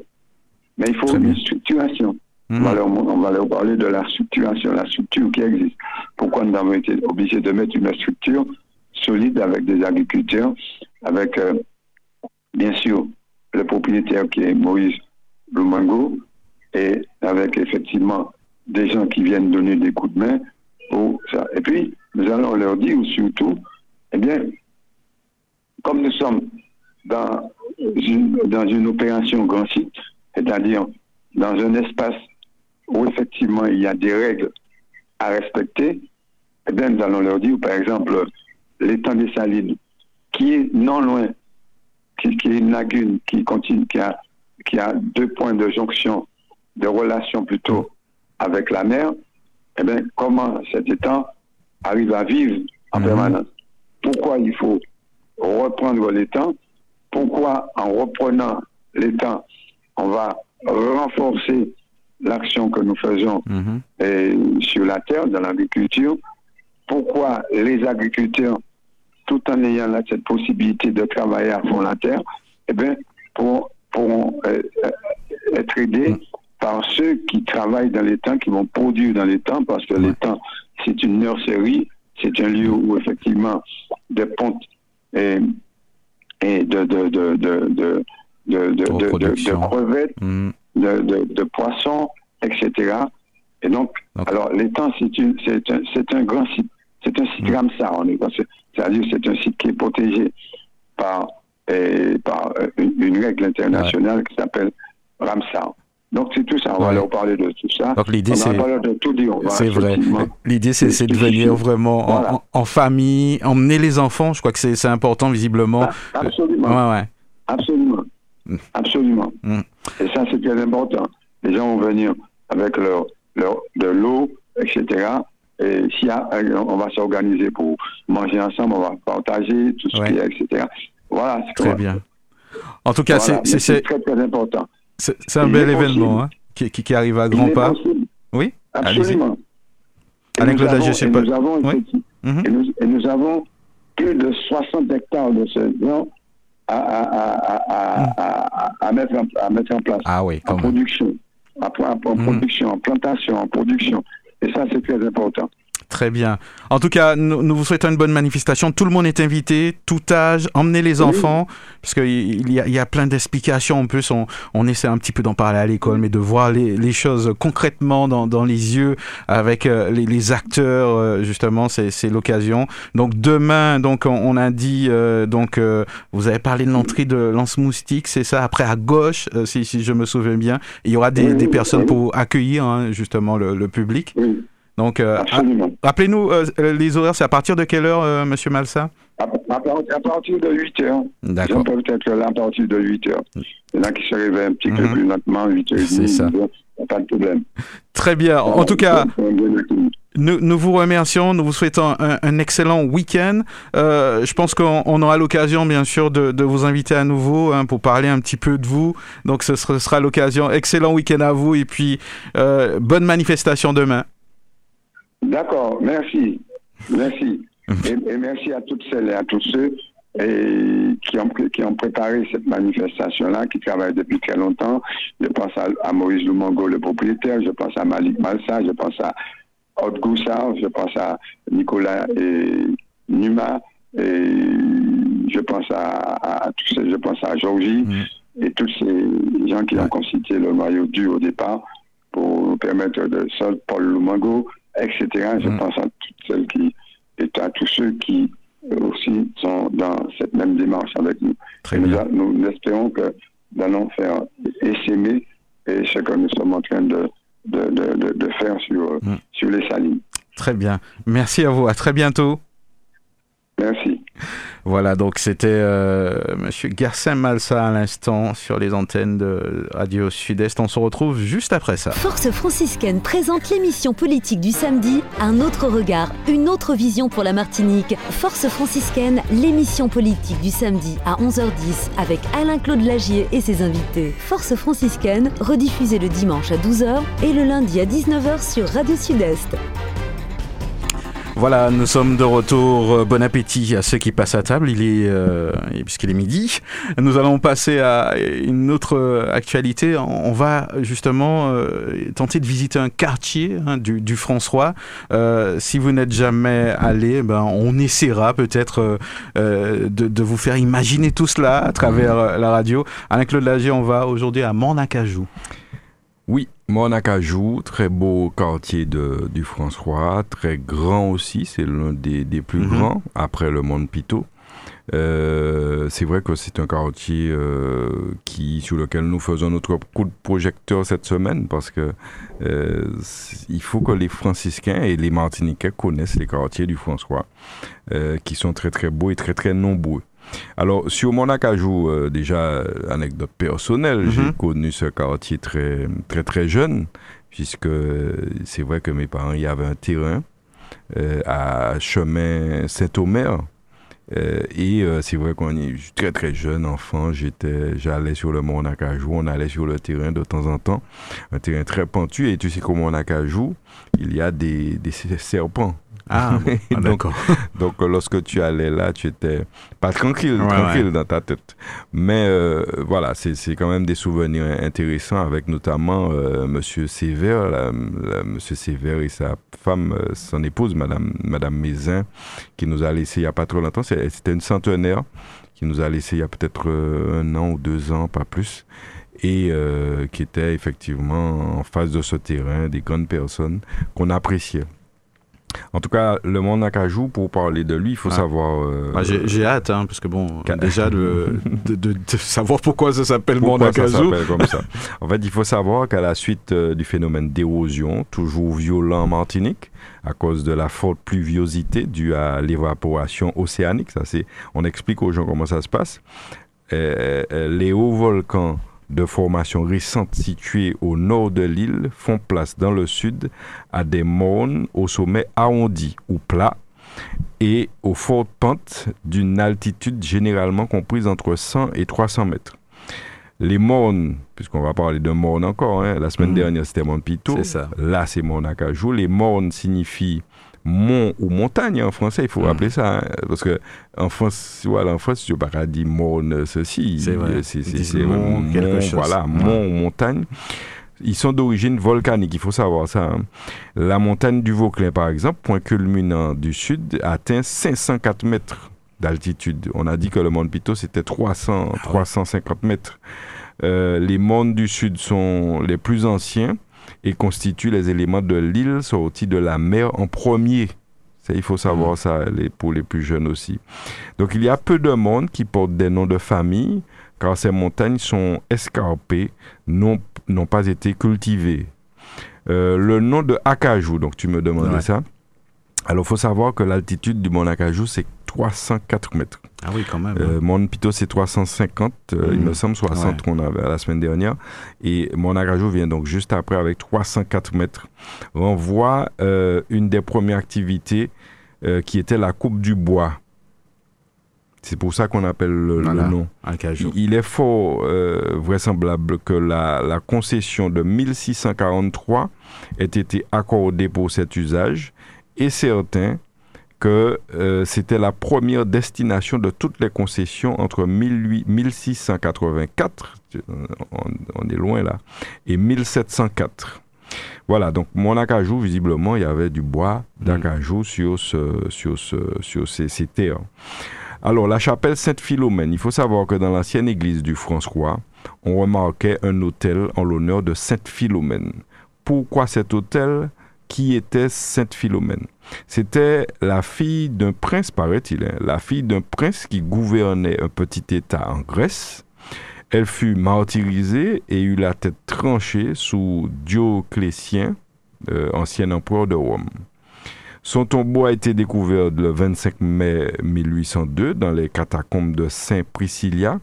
Mais il faut une structuration. On, va leur, parler de la structuration, la structure qui existe. Pourquoi nous avons été obligés de mettre une structure solide avec des agriculteurs, avec euh, bien sûr le propriétaire qui est Maurice Blumango, et avec effectivement des gens qui viennent donner des coups de main pour ça. Et puis, nous allons leur dire surtout, eh bien, comme nous sommes dans une, dans une opération grand site, c'est-à-dire dans un espace où effectivement il y a des règles à respecter, eh bien, nous allons leur dire, par exemple, l'étang des Salines, qui est non loin, qui, est une lagune qui continue, qui a, qui a deux points de jonction, de relation plutôt avec la mer, eh bien, comment cet étang arrive à vivre en mhm. permanence? Pourquoi il faut reprendre l'étang Pourquoi en reprenant l'étang, on va renforcer l'action que nous faisons mhm. sur la terre, dans l'agriculture? Pourquoi les agriculteurs, tout en ayant cette possibilité de travailler à fond la terre, eh bien, pour, pourront euh, euh, être aidés mhm. par ceux qui travaillent dans les temps, qui vont produire dans les temps, parce que les temps, c'est une nurserie, c'est un lieu où effectivement des pontes et, et de, de, de, de, de, crevettes, mhm de, poissons, etc. Et donc, alors l'étang, c'est un, un, grand site. C'est un site Ramsar, c'est-à-dire c'est un site qui est protégé par, par euh, une, règle internationale qui s'appelle Ramsar. Donc c'est tout ça, on va leur parler de tout ça. Donc l'idée c'est de tout dire. C'est vrai. L'idée c'est de venir vraiment en, famille, emmener les enfants. Je crois que c'est important visiblement. Ah, absolument. Ouais, ouais. Absolument. Mm. Absolument. Mm. Et ça, c'est très important. Les gens vont venir avec leur, leur de l'eau, etc. Et si on va s'organiser pour manger ensemble, on va partager tout ce qui est, etc. Voilà. Très bien. En tout cas, c'est très, très important. C'est un bel événement hein, qui, qui, arrive à grands pas. Oui Absolument. Je sais pas. Nous avons, et, nous, et nous avons plus de 60 hectares de ce genre à, mettre, en, à mettre en place. Ah oui, en production. En, hmm. production, en plantation, en production. Et ça, c'est très important. Très bien. En tout cas, nous, vous souhaitons une bonne manifestation. Tout le monde est invité, tout âge, emmenez les enfants, parce qu'il y, a, y a plein d'explications. En plus, on, on, essaie un petit peu d'en parler à l'école, mais de voir les, les choses concrètement dans, dans, les yeux avec euh, les, les, acteurs, euh, justement, c'est l'occasion. Donc demain, donc on, a dit, euh, donc vous avez parlé de l'entrée de Lance Moustique, c'est ça. Après à gauche, si, si, je me souviens bien, il y aura des, des personnes pour accueillir hein, justement le, le public. Donc, euh, rappelez-nous, euh, les horaires, c'est à partir de quelle heure, euh, Monsieur Malsa? À, partir de 8 heures. D'accord. peut être là à partir de 8 heures. Il y en a qui se réveillent un petit peu mhm. plus lentement, 8 h C'est ça. Pas de problème. Très bien. En tout cas, nous, nous, vous remercions, nous vous souhaitons un, excellent week-end. je pense qu'on aura l'occasion, bien sûr, de, de, vous inviter à nouveau hein, pour parler un petit peu de vous. Donc, ce sera, sera l'occasion. Excellent week-end à vous et puis bonne manifestation demain. D'accord, merci. Merci. *laughs* Et, merci à toutes celles et à tous ceux et qui, ont, qui ont préparé cette manifestation-là, qui travaillent depuis très longtemps. Je pense à, Maurice Lumongo, le propriétaire, je pense à Malik Malsa, je pense à Haute Goussard, je pense à Nicolas et Numa, et je pense à, tous ces, je pense à Georgie mm. et tous ces gens qui ont constitué le noyau dur au départ pour nous permettre de solde Paul Lumongo, etc. Je mm. pense à toutes celles qui et à tous ceux qui aussi sont dans cette même démarche avec nous. Très nous, nous, espérons que nous allons faire essaimer et ce que nous sommes en train de, de, de, de faire sur, mm. sur les salines. Très bien. Merci à vous. À très bientôt. Merci. *laughs* Voilà, donc c'était euh, Monsieur Garcin Malsa à l'instant sur les antennes de Radio Sud-Est. On se retrouve juste après ça. Force franciscaine présente l'émission politique du samedi, un autre regard, une autre vision pour la Martinique. Force franciscaine, l'émission politique du samedi à 11h10 avec Alain-Claude Lagier et ses invités. Force franciscaine, rediffusée le dimanche à 12h et le lundi à 19h sur Radio Sud-Est. Voilà, nous sommes de retour. Euh, bon appétit à ceux qui passent à table. Il est euh, puisqu'il est midi. Nous allons passer à une autre euh, actualité. On va justement tenter de visiter un quartier hein, du, François. si vous n'êtes jamais allé, ben on essaiera peut-être de, vous faire imaginer tout cela à travers la radio. Alain Claude Lagier, on va aujourd'hui à Mornacajou. Oui, Monacajou, très beau quartier de, du François, très grand aussi, c'est l'un des, des, plus mhm. grands après le Mont Pito. Euh, c'est vrai que c'est un quartier euh, qui, sur lequel nous faisons notre coup de projecteur cette semaine parce que euh, il faut que les franciscains et les martiniquais connaissent les quartiers du François euh, qui sont très très beaux et très très nombreux. Alors, sur mon acajou, euh, déjà, anecdote personnelle, mhm. j'ai connu ce quartier très, très, très jeune, puisque c'est vrai que mes parents, il y avait un terrain euh, à chemin Saint-Omer. Euh, et c'est vrai qu'on est très très jeune enfant, j'étais, j'allais sur le Mont on allait sur le terrain de temps en temps, un terrain très pentu. Et tu sais qu'au Mont Acajou, il y a des, des serpents. Ah, ah donc, *laughs* donc, lorsque tu allais là, tu étais pas tranquille, tranquille dans ta tête. Mais euh, voilà, c'est quand même des souvenirs intéressants avec notamment euh, Monsieur Sévère, Monsieur Sévère et sa femme, euh, son épouse, Madame Madame Mézin, qui nous a laissé il y a pas trop longtemps. C'était une centenaire qui nous a laissé il y a peut-être un an ou deux ans, pas plus et qui était effectivement en face de ce terrain, des grandes personnes qu'on appréciait. En tout cas, le monde Nakajou, pour parler de lui, il faut savoir. Euh, bah, j'ai hâte, hein, parce que bon, déjà de, de, savoir pourquoi ça s'appelle monde Nakajou. comme ça. En fait, il faut savoir qu'à la suite euh, du phénomène d'érosion, toujours violent en Martinique, à cause de la forte pluviosité due à l'évaporation océanique, ça c'est, on explique aux gens comment ça se passe. Euh, les hauts volcans de formation récente situées au nord de l'île font place dans le sud à des mornes au sommet arrondi ou plat et aux fortes pentes d'une altitude généralement comprise entre 100 et 300 mètres. Les mornes, puisqu'on va parler de mornes encore, hein, la semaine mhm. dernière c'était Montpito, là c'est Monacajou. Les mornes signifient mont ou montagne en français, il faut mm. rappeler ça. Hein, parce que en France, voilà, en France, tu pas dire morne ceci. C'est vrai. C'est mont, quelque chose. Voilà, mont ou montagne. ils sont d'origine volcanique, il faut savoir ça. Hein. La montagne du Vauclin, par exemple, point culminant du sud, atteint 504 mètres d'altitude. On a dit que le Mont Pito, c'était 300, 350 ah mètres. Euh, les monts du sud sont les plus anciens et constituent les éléments de l'île sortis de la mer en premier. Il faut savoir mm. ça pour les plus jeunes aussi. Donc il y a peu de monde qui portent des noms de famille car ces montagnes sont escarpées, n'ont pas été cultivées. Euh, le nom de Akajou, donc tu me demandais ça? Alors, il faut savoir que l'altitude du mont Akajou, c'est 304 mètres. Ah oui, quand même. Euh. Mont Pito, c'est 350, euh, il me mmh. semble, 60 qu'on avait la semaine dernière. Et Mont Akajou vient donc juste après avec 304 mètres. On voit une des premières activités qui était la coupe du bois. C'est pour ça qu'on appelle le, nom. Il est fort euh, vraisemblable que la, concession de 1643 ait été accordée pour cet usage et certain que euh, c'était la première destination de toutes les concessions entre 1684, on, est loin là, et 1704. Voilà, donc mon acajou, visiblement, il y avait du bois d'acajou sur, ce, sur, ce, sur ces, ces terres. Alors, la chapelle Sainte-Philomène, il faut savoir que dans l'ancienne église du François, on remarquait un hôtel en l'honneur de Sainte-Philomène. Pourquoi cet hôtel Qui était Sainte-Philomène C'était la fille d'un prince, paraît-il, hein, la fille d'un prince qui gouvernait un petit État en Grèce. Elle fut martyrisée et eut la tête tranchée sous Dioclétien, euh, ancien empereur de Rome. Son tombeau a été découvert le 25 mai 1802 dans les catacombes de Saint-Priscilla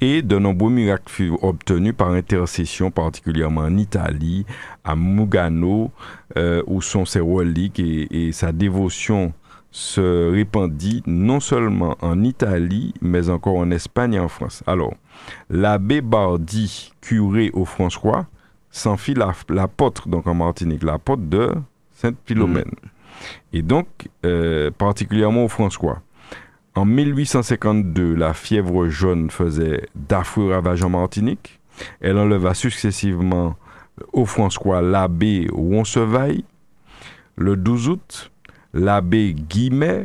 et de nombreux miracles furent obtenus par intercession, particulièrement en Italie, à Mugano, euh, où sont ses reliques et, sa dévotion se répandit non seulement en Italie, mais encore en Espagne et en France. Alors, l'abbé Bardi, curé au François, s'en fit l'apôtre, donc en Martinique, l'apôtre de Sainte-Philomène. Mm. Et donc, euh, particulièrement au François. En 1852, la fièvre jaune faisait d'affreux ravages en Martinique. Elle enleva successivement au François l'abbé Ronsevaille. Le 12 août, l'abbé Guimet,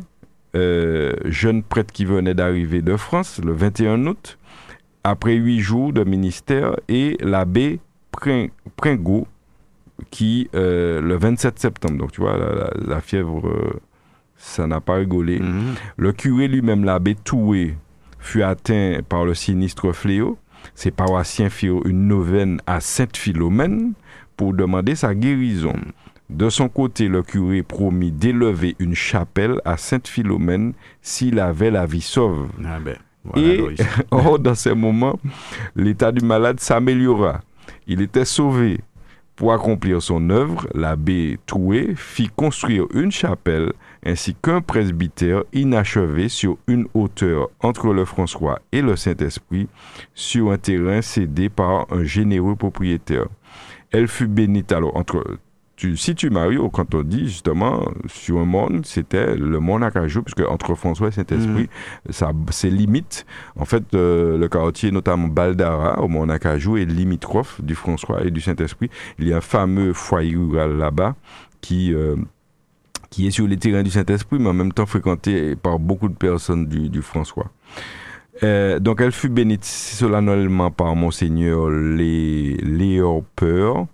euh, jeune prêtre qui venait d'arriver de France, le 21 août, après huit jours de ministère, et l'abbé Pringot, qui, euh, le 27 septembre, donc tu vois, la, fièvre, euh, ça n'a pas rigolé. Mhm. Le curé lui-même, l'abbé Toué, fut atteint par le sinistre fléau. Ses paroissiens firent une neuvaine à Sainte-Philomène pour demander sa guérison. De son côté, le curé promit d'élever une chapelle à Sainte-Philomène s'il avait la vie sauve. Ah ben, Et, *laughs* dans ces moments, l'état du malade s'améliora. Il était sauvé. Pour accomplir son œuvre, l'abbé Troué fit construire une chapelle ainsi qu'un presbytère inachevé sur une hauteur entre le François et le Saint-Esprit sur un terrain cédé par un généreux propriétaire. Elle fut bénite alors entre tu, si tu Mario, quand on dit justement sur un monde, c'était le monde Acajou, puisque entre François et Saint-Esprit, mm. ça c'est limite. En fait, euh, le quartier, notamment Baldara, au monde Acajou, est limitrophe du François et du Saint-Esprit. Il y a un fameux foyer rural là-bas qui euh, qui est sur les terrains du Saint-Esprit, mais en même temps fréquenté par beaucoup de personnes du, du François. Euh, donc elle fut bénite solennellement par monseigneur Léo Peur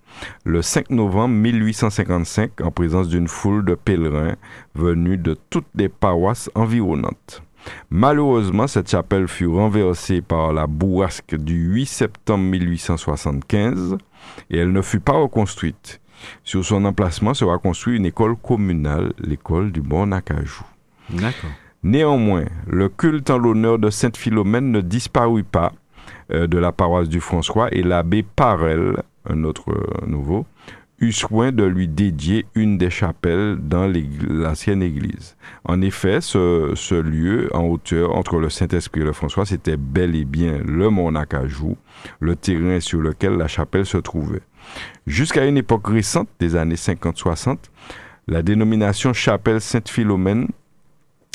le 5 novembre 1855 en présence d'une foule de pèlerins venus de toutes les paroisses environnantes. Malheureusement, cette chapelle fut renversée par la bourrasque du 8 septembre 1875 et elle ne fut pas reconstruite. Sur son emplacement sera construite une école communale, l'école du Bon Acajou. D'accord. Néanmoins, le culte en l'honneur de Sainte Philomène ne disparut pas euh, de la paroisse du François et l'abbé Parel, un autre euh, nouveau, eut soin de lui dédier une des chapelles dans l'ancienne église. En effet, ce, lieu en hauteur entre le Saint-Esprit et le François, c'était bel et bien le Mont Acajou, le terrain sur lequel la chapelle se trouvait. Jusqu'à une époque récente, des années 50-60, la dénomination chapelle Sainte-Philomène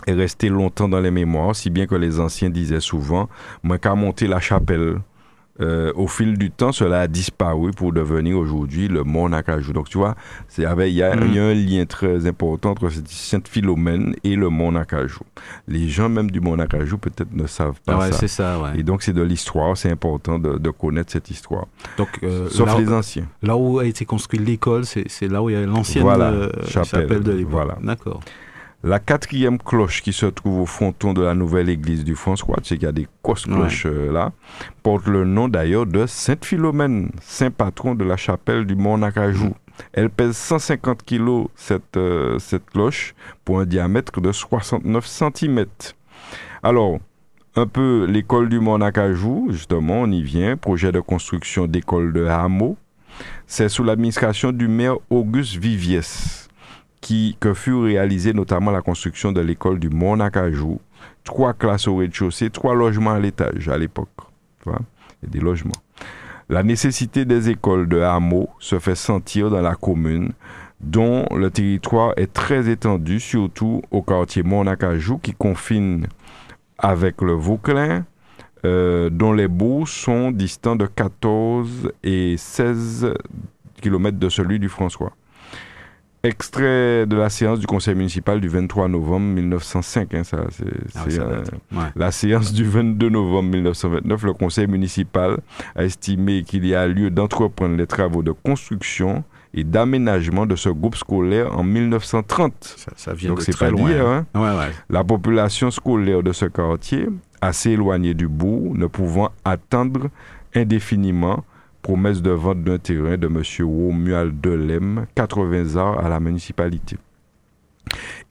est restée longtemps dans les mémoires, si bien que les anciens disaient souvent, moi qu'à monter la chapelle, euh, au fil du temps, cela a disparu pour devenir aujourd'hui le Mont Nacajou. Donc, tu vois, il y, a, y a un lien très important entre Sainte-Philomène et le Mont Nacajou. Les gens, même du Mont Nacajou, peut-être ne savent pas ouais, ça. c'est ça, ouais. Et donc, c'est de l'histoire. C'est important de, de, connaître cette histoire. Donc, euh, Sauf les anciens. Là où a été construite l'école, c'est là où il y a l'ancienne voilà, euh, chapelle. chapelle de l'époque. Voilà. D'accord. La quatrième cloche qui se trouve au fronton de la nouvelle église du François, sais qu'il y a des grosses cloches Ouais. euh, là, porte le nom d'ailleurs de Sainte Philomène, saint patron de la chapelle du Mont Nacajou. Elle pèse 150 kilos, cette, euh, cette cloche, pour un diamètre de 69 cm. Alors, un peu l'école du Mont Nacajou, justement, on y vient, projet de construction d'école de hameau. C'est sous l'administration du maire Auguste Viviès que fut réalisée notamment la construction de l'école du Mont Nacajou. Trois classes au rez-de-chaussée, trois logements à l'étage à l'époque. Des logements. La nécessité des écoles de hameaux se fait sentir dans la commune, dont le territoire est très étendu, surtout au quartier Mont Nacajou, qui confine avec le Vauclin, euh, dont les bouts sont distants de 14 et 16 km de celui du François. Extrait de la séance du conseil municipal du 23 novembre 1905. Hein, ça, c'est, Ah oui, euh. Ouais. la séance du 22 novembre 1929, le conseil municipal a estimé qu'il y a lieu d'entreprendre les travaux de construction et d'aménagement de ce groupe scolaire en 1930. Ça, ça vient Donc de très pas loin. hein. Ouais, ouais. La population scolaire de ce quartier, assez éloignée du bourg, ne pouvant attendre indéfiniment, promesse de vente d'un terrain de M. Romuald Delem, 80 ans à la municipalité.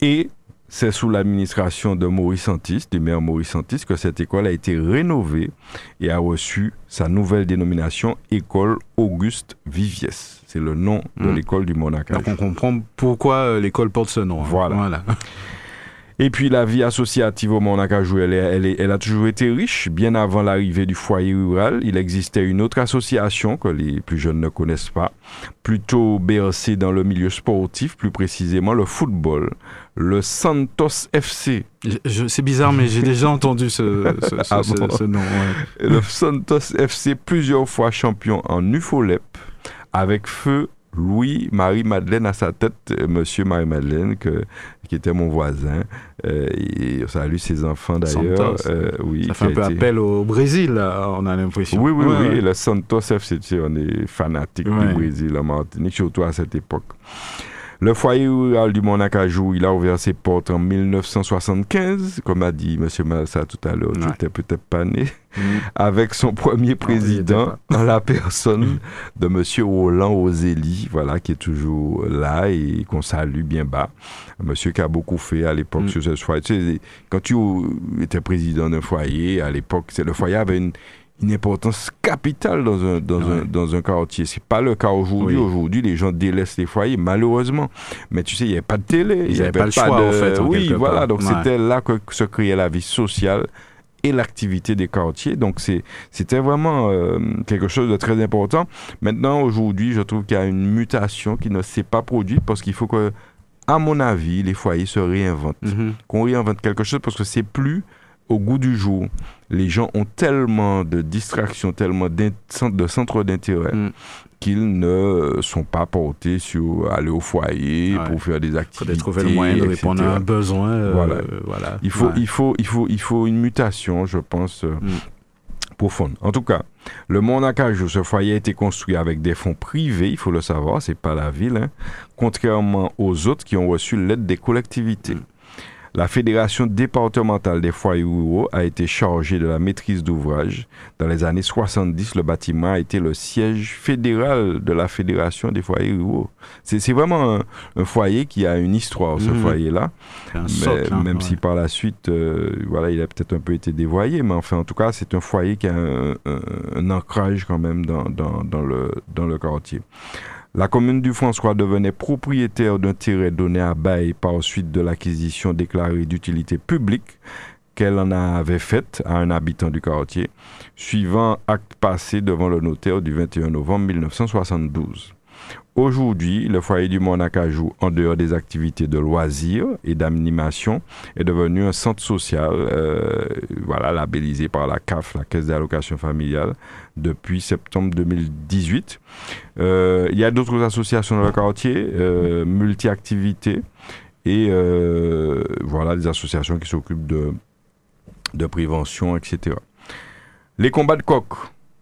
Et c'est sous l'administration de Maurice Santis, du maire Maurice Santis, que cette école a été rénovée et a reçu sa nouvelle dénomination École Auguste Viviès. C'est le nom de Mm. l'école du Monaco. Donc on comprend pourquoi euh, l'école porte ce nom. hein. Voilà. voilà. Et puis la vie associative au Mont Nacajou, elle, a toujours été riche. Bien avant l'arrivée du foyer rural, il existait une autre association que les plus jeunes ne connaissent pas, plutôt bercée dans le milieu sportif, plus précisément le football, le Santos FC. Je- je- c'est bizarre, mais j'ai déjà *laughs* entendu ce, ce- ce- Ah ce- bon ce nom. ouais. Le Santos FC, plusieurs fois champion en UFOLEP, avec feu Louis-Marie Madeleine à sa tête, euh, monsieur Marie-Madeleine, qui était mon voisin. Euh, et on salue ses enfants d'ailleurs. Euh, oui, Ça fait un peu été- appel au Brésil, là, on a l'impression. Oui, oui, Ouais, oui. ouais. Le Santos FC, tu sais, on est fanatique Ouais. du Brésil en Martinique, surtout à cette époque. Le foyer rural du Mont Nacajou, il a ouvert ses portes en 1975, comme a dit M. Malsa tout à l'heure, tu n'étais peut-être pas né, Mm. *laughs* avec son premier président, en la personne de M. Roland Osélie, voilà, qui est toujours là et qu'on salue bien bas. Monsieur qui a beaucoup fait à l'époque Mm. sur ce foyer. Tu sais, quand tu étais président d'un foyer, à l'époque, le foyer avait une, une importance capitale dans un, dans Ouais. un, dans un quartier. C'est pas le cas aujourd'hui. Oui. Aujourd'hui, les gens délaissent les foyers, malheureusement. Mais tu sais, il n'y avait pas de télé. il y avaient avait pas le choix, de- en fait, en Oui, voilà. part. Donc, Ouais. c'était là que se créait la vie sociale et l'activité des quartiers. Donc, c'est, c'était vraiment euh, quelque chose de très important. Maintenant, aujourd'hui, je trouve qu'il y a une mutation qui ne s'est pas produite parce qu'il faut que, à mon avis, les foyers se réinventent Mhm. qu'on réinvente quelque chose parce que c'est plus au goût du jour. Les gens ont tellement de distractions, tellement de centres d'intérêt Mm. qu'ils ne sont pas portés sur aller au foyer Ouais. pour faire des Il activités. faudrait trouver le moyen de répondre à un besoin. euh, Voilà. voilà. Il faut, Ouais. il, faut, il, faut, il faut une mutation, je pense, euh, Mm. profonde. En tout cas, le Mont Nacajou, ce foyer a été construit avec des fonds privés, il faut le savoir, c'est pas la ville, hein, contrairement aux autres qui ont reçu l'aide des collectivités. Mm. La Fédération départementale des foyers ruraux a été chargée de la maîtrise d'ouvrage. Dans les années 70, le bâtiment a été le siège fédéral de la Fédération des foyers ruraux. C'est vraiment un, un foyer qui a une histoire, ce Mhm. foyer-là. Hein, même ouais. si par la suite, euh, voilà, il a peut-être un peu été dévoyé, mais enfin, en tout cas, c'est un foyer qui a un, un- un ancrage quand même dans, dans, dans le, dans le quartier. La commune du François devenait propriétaire d'un terrain donné à bail par suite de l'acquisition déclarée d'utilité publique qu'elle en avait faite à un habitant du quartier, suivant acte passé devant le notaire du 21 novembre 1972. Aujourd'hui, le foyer du Monacajou, en dehors des activités de loisirs et d'animation, est devenu un centre social, euh, voilà, labellisé par la CAF, la Caisse d'allocation familiale, depuis septembre 2018. Euh, il y a d'autres associations dans le quartier, euh, multi-activités, et voilà, des associations qui s'occupent de, de prévention, etc. Les combats de coq,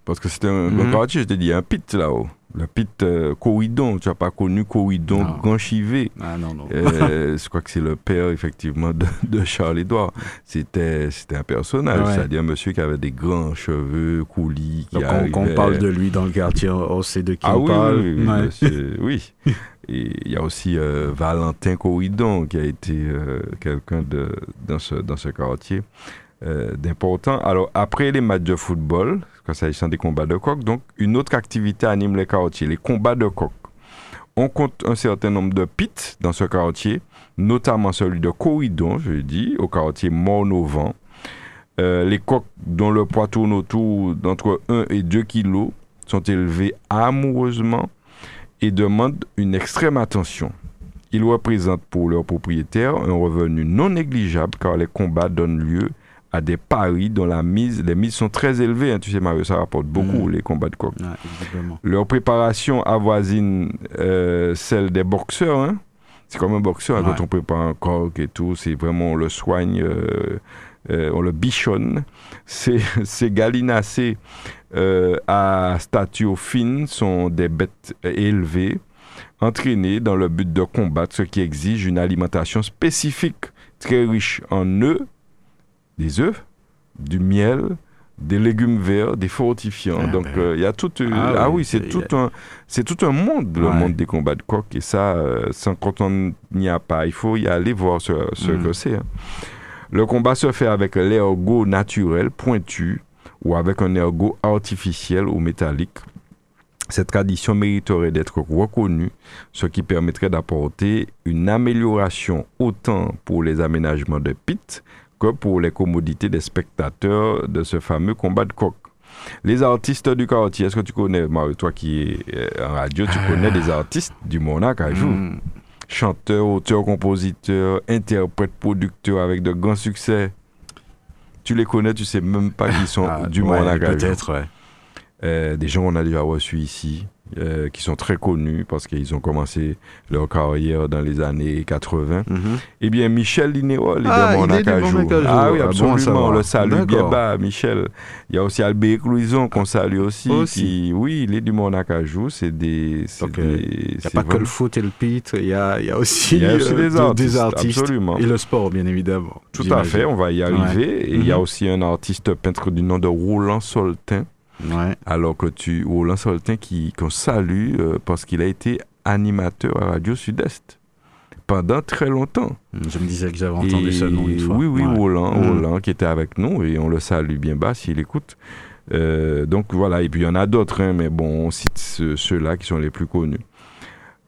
parce que c'est un, mm quartier, je te dis, un pit là-haut. Le pit euh, Corridon, tu n'as pas connu Corridon Grand Chivet? Ah non, non. Euh, *laughs* je crois que c'est le père, effectivement, de, Charles-Édouard. C'était, un personnage, c'est-à-dire un monsieur qui avait des grands cheveux coulis. Qui Donc, on, parle de lui dans le quartier, on sait de qui ah, on oui, parle. Oui, oui. *laughs* Et il y a aussi euh, Valentin Corridon, qui a été quelqu'un dans, ce, dans ce quartier d'important. Alors, après les matchs de football, quand s'agissant des combats de coq. Donc, une autre activité anime les quartiers, les combats de coq. On compte un certain nombre de pits dans ce quartier, notamment celui de Corridon, je dis, au quartier Morne-au-Vent. Euh, les coqs dont le poids tourne autour d'entre 1 et 2 kilos sont élevés amoureusement et demandent une extrême attention. Ils représentent pour leurs propriétaires un revenu non négligeable car les combats donnent lieu à des paris dont la mise, les mises sont très élevées. Hein, tu sais, Mario, ça rapporte beaucoup mm. les combats de coq. Leur préparation avoisine euh, celle des boxeurs. Hein. C'est comme un boxeur hein, quand on prépare un coq et tout. C'est vraiment, on le soigne, euh, euh, on le bichonne. Ces, *laughs* ces à statue fine sont des bêtes élevées, entraînées dans le but de combattre, ce qui exige une alimentation spécifique, très riche en œufs des œufs, du miel, des légumes verts, des fortifiants. Ah, Donc ben euh, il y a tout. Euh, ah, ah, oui, c'est tout un, c'est tout un monde, le monde des combats de coq. Et ça, euh, sans quand on n'y a pas, il faut y aller voir ce, ce mm. que c'est. Hein. Le combat se fait avec l'ergot naturel pointu ou avec un ergot artificiel ou métallique. Cette tradition mériterait d'être reconnue, ce qui permettrait d'apporter une amélioration autant pour les aménagements de pit pour les commodités des spectateurs de ce fameux combat de coq. Les artistes du quartier, est-ce que tu connais, Mario, toi qui es en radio, tu connais des artistes du Monac à jour? Hmm. Chanteurs, auteurs, compositeurs, interprètes, producteurs avec de grands succès. Tu les connais, tu sais même pas qu'ils sont ah, du Monac à Peut-être, ouais. Euh, des gens qu'on a déjà reçus ici. Euh, qui sont très connus parce qu'ils ont commencé leur carrière dans les années 80. Mhm. Eh bien, Michel Linéol est ah, de mon Ah oui, absolument. on le salue bien bas, Michel. Il y a aussi Albert Clouison qu'on salue aussi. Qui, oui, il est du Monacajou. C'est des. Il n'y a pas que le foot et le pit. Il y a, y a aussi, y a aussi euh, des, artistes, Absolument. Et le sport, bien évidemment. Tout à fait, on va y arriver. Il y a mhm. aussi un artiste peintre du nom de Roland Soltin alors que tu, Roland Soltin, qui, qu'on salue euh, parce qu'il a été animateur à Radio Sud-Est pendant très longtemps. Je me disais que j'avais entendu ce nom une fois. Oui, oui, Roland, mm. Roland qui était avec nous et on le salue bien bas s'il écoute. Euh, donc voilà, et puis il y en a d'autres, hein, mais bon, on cite ceux-là qui sont les plus connus.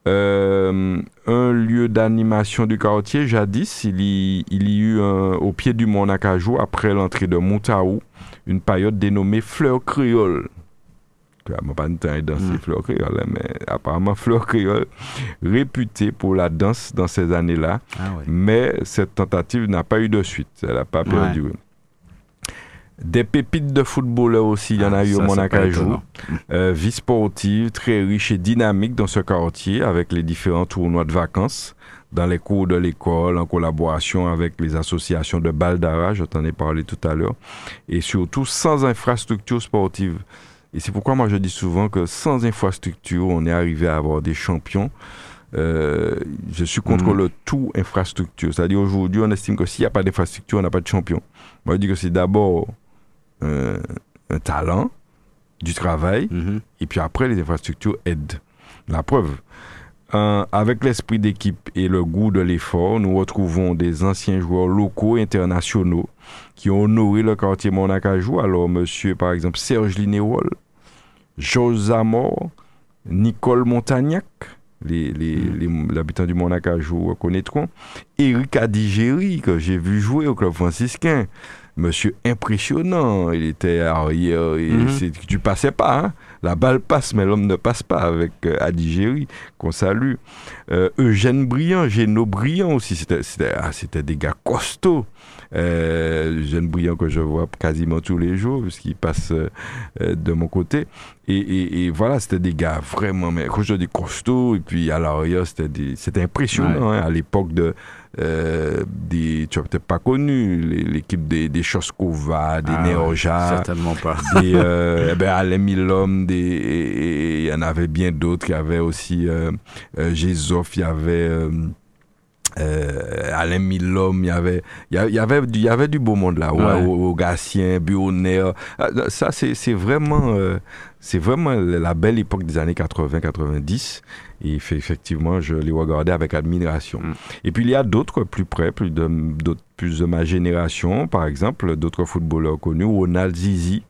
Euh, un lieu d'animation du quartier, jadis, il y, il y eut au pied du Mont Nacajou, après l'entrée de Moutaou, une période dénommée Fleur Créole. Je pas danser mm. Fleur Créole, hein, mais apparemment Fleur Créole, réputée pour la danse dans ces années-là. Ah mais cette tentative n'a pas eu de suite. Elle n'a pas perdu. Des pépites de footballeurs aussi, il y en a ah, eu au Monacajou. Euh, vie sportive très riche et dynamique dans ce quartier avec les différents tournois de vacances dans les cours de l'école, en collaboration avec les associations de Baldara, je t'en ai parlé tout à l'heure, et surtout sans infrastructure sportive. Et c'est pourquoi moi je dis souvent que sans infrastructure, on est arrivé à avoir des champions. Euh, je suis contre mhm. le tout infrastructure. C'est-à-dire aujourd'hui, on estime que s'il n'y a pas d'infrastructure, on n'a pas de champion. Moi, je dis que c'est d'abord euh, un talent, du travail, mhm. et puis après, les infrastructures aident. La preuve, avec l'esprit d'équipe et le goût de l'effort, nous retrouvons des anciens joueurs locaux et internationaux qui ont honoré le quartier Monacajou. Alors, monsieur, par exemple, Serge Linéol, Georges Zamor, Nicole Montagnac, les, les, habitants du Monacajou connaîtront, Eric Adigéry, que j'ai vu jouer au club franciscain, monsieur impressionnant, il était arrière, et mm tu passais pas, hein? La balle passe, mais l'homme ne passe pas avec euh, Adigéry, qu'on salue. Euh, Eugène Briand, Géno Briand aussi, c'était ah, des gars costauds. Euh, Eugène Briand que je vois quasiment tous les jours, puisqu'il passe euh, de mon côté. Et, voilà, c'était des gars vraiment, mais quand je dis costauds, et puis à l'arrière, c'était impressionnant hein, à l'époque de euh, des, tu n'as peut-être pas connu l'équipe des, des Choskova, des ah, Neoja. certainement pas. Des, euh, *laughs* eh ben, Alain Milom, des, il y en avait bien d'autres. Il y avait aussi euh, euh il y avait euh, Alain Milom, il y avait, il y avait, il y avait du beau monde là, ouais. au, au Gatien, ah, Ça, c'est vraiment, c'est vraiment la belle époque des années 80-90. Et effectivement, je les regardais avec admiration. Mm. Et puis il y a d'autres plus près, plus de, plus de ma génération, par exemple, d'autres footballeurs connus, Ronald Zizi,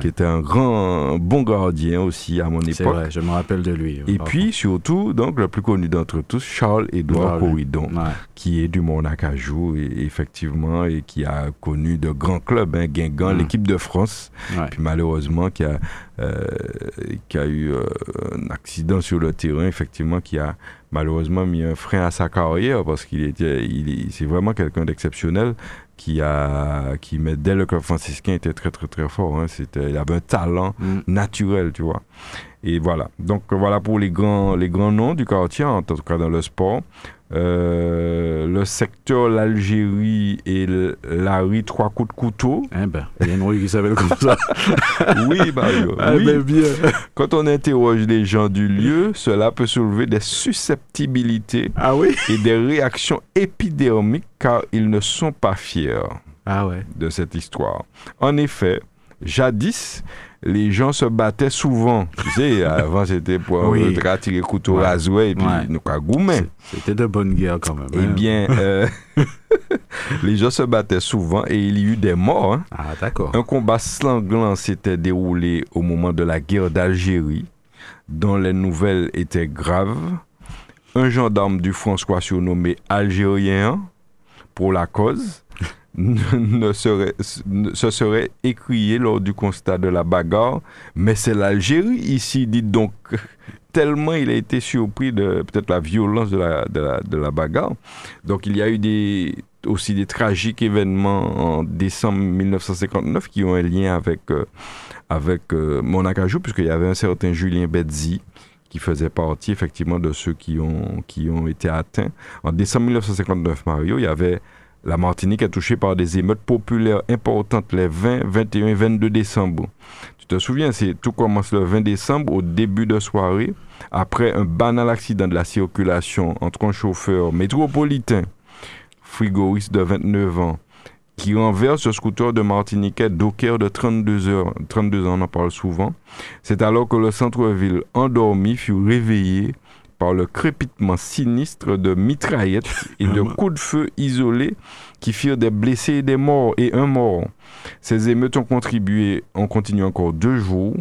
qui était un grand, bon gardien aussi à mon époque. C'est vrai, je me rappelle de lui. Et puis surtout, donc le plus connu d'entre tous, Charles-Édouard Corridon, qui est du Monacajou et effectivement et qui a connu de grands clubs, hein, Guingamp, l'équipe de France, puis malheureusement qui a euh, qui a eu euh, un accident sur le terrain, effectivement, qui a malheureusement mis un frein à sa carrière parce qu'il était, il, c'est vraiment quelqu'un d'exceptionnel qui a, qui mais dès le club franciscain était très très très fort. Hein. C'était, il avait un talent mm. naturel, tu vois. Et voilà. Donc voilà pour les grands, les grands noms du quartier, en tout cas dans le sport. Euh, le secteur l'Algérie et la rue Trois coups de couteau. Eh ben, il y a une rue qui s'appelle comme ça. *laughs* oui, Mario. Ah, oui. Ben, bien. Quand on interroge les gens du lieu, cela peut soulever des susceptibilités ah, oui? et des réactions épidermiques car ils ne sont pas fiers ah, ouais. de cette histoire. En effet, jadis, les gens se battaient souvent. Tu sais, *laughs* avant c'était pour oui. tirer couteau ouais. rasoué et puis nous ouais. C'était de bonnes guerres quand même. Eh hein. bien, *laughs* euh, *laughs* les gens se battaient souvent et il y eut des morts. Hein. Ah, d'accord. Un combat sanglant s'était déroulé au moment de la guerre d'Algérie, dont les nouvelles étaient graves. Un gendarme du François surnommé Algérien pour la cause ne serait, se serait écrié lors du constat de la bagarre, mais c'est l'Algérie ici, dites donc, tellement il a été surpris de peut-être la violence de la, de, la, bagarre. Donc il y a eu des, aussi des tragiques événements en décembre 1959 qui ont un lien avec, euh, avec euh, Monacajou, puisqu'il y avait un certain Julien Betzi qui faisait partie effectivement de ceux qui ont, qui ont été atteints. En décembre 1959, Mario, il y avait la Martinique est touchée par des émeutes populaires importantes les 20, 21 et 22 décembre. Tu te souviens, c'est tout commence le 20 décembre au début de soirée, après un banal accident de la circulation entre un chauffeur métropolitain, frigoriste de 29 ans, qui renverse ce scooter de Martiniquais Docker de 32 heures. 32 ans, on en parle souvent. C'est alors que le centre-ville endormi fut réveillé par le crépitement sinistre de mitraillettes et de coups de feu isolés qui firent des blessés et des morts et un mort. Ces émeutes ont contribué, ont continué encore deux jours.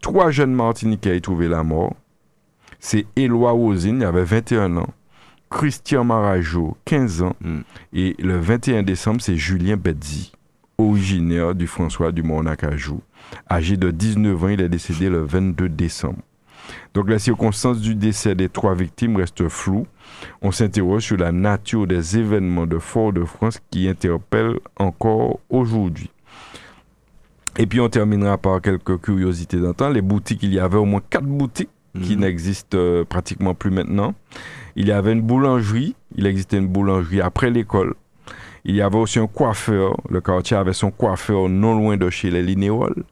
Trois jeunes Martiniquais y trouvé la mort. C'est Éloi Ozine, il avait 21 ans. Christian Marajo, 15 ans. Mm. Et le 21 décembre, c'est Julien Betzi, originaire du François du Monacajou. Âgé de 19 ans, il est décédé le 22 décembre. Donc la circonstance du décès des trois victimes reste floue. On s'interroge sur la nature des événements de Fort-de-France qui interpellent encore aujourd'hui. Et puis on terminera par quelques curiosités d'antan. Les boutiques, il y avait au moins quatre boutiques qui mhm. n'existent euh, pratiquement plus maintenant. Il y avait une boulangerie, il existait une boulangerie après l'école. Il y avait aussi un coiffeur, le quartier avait son coiffeur non loin de chez les Linéoles.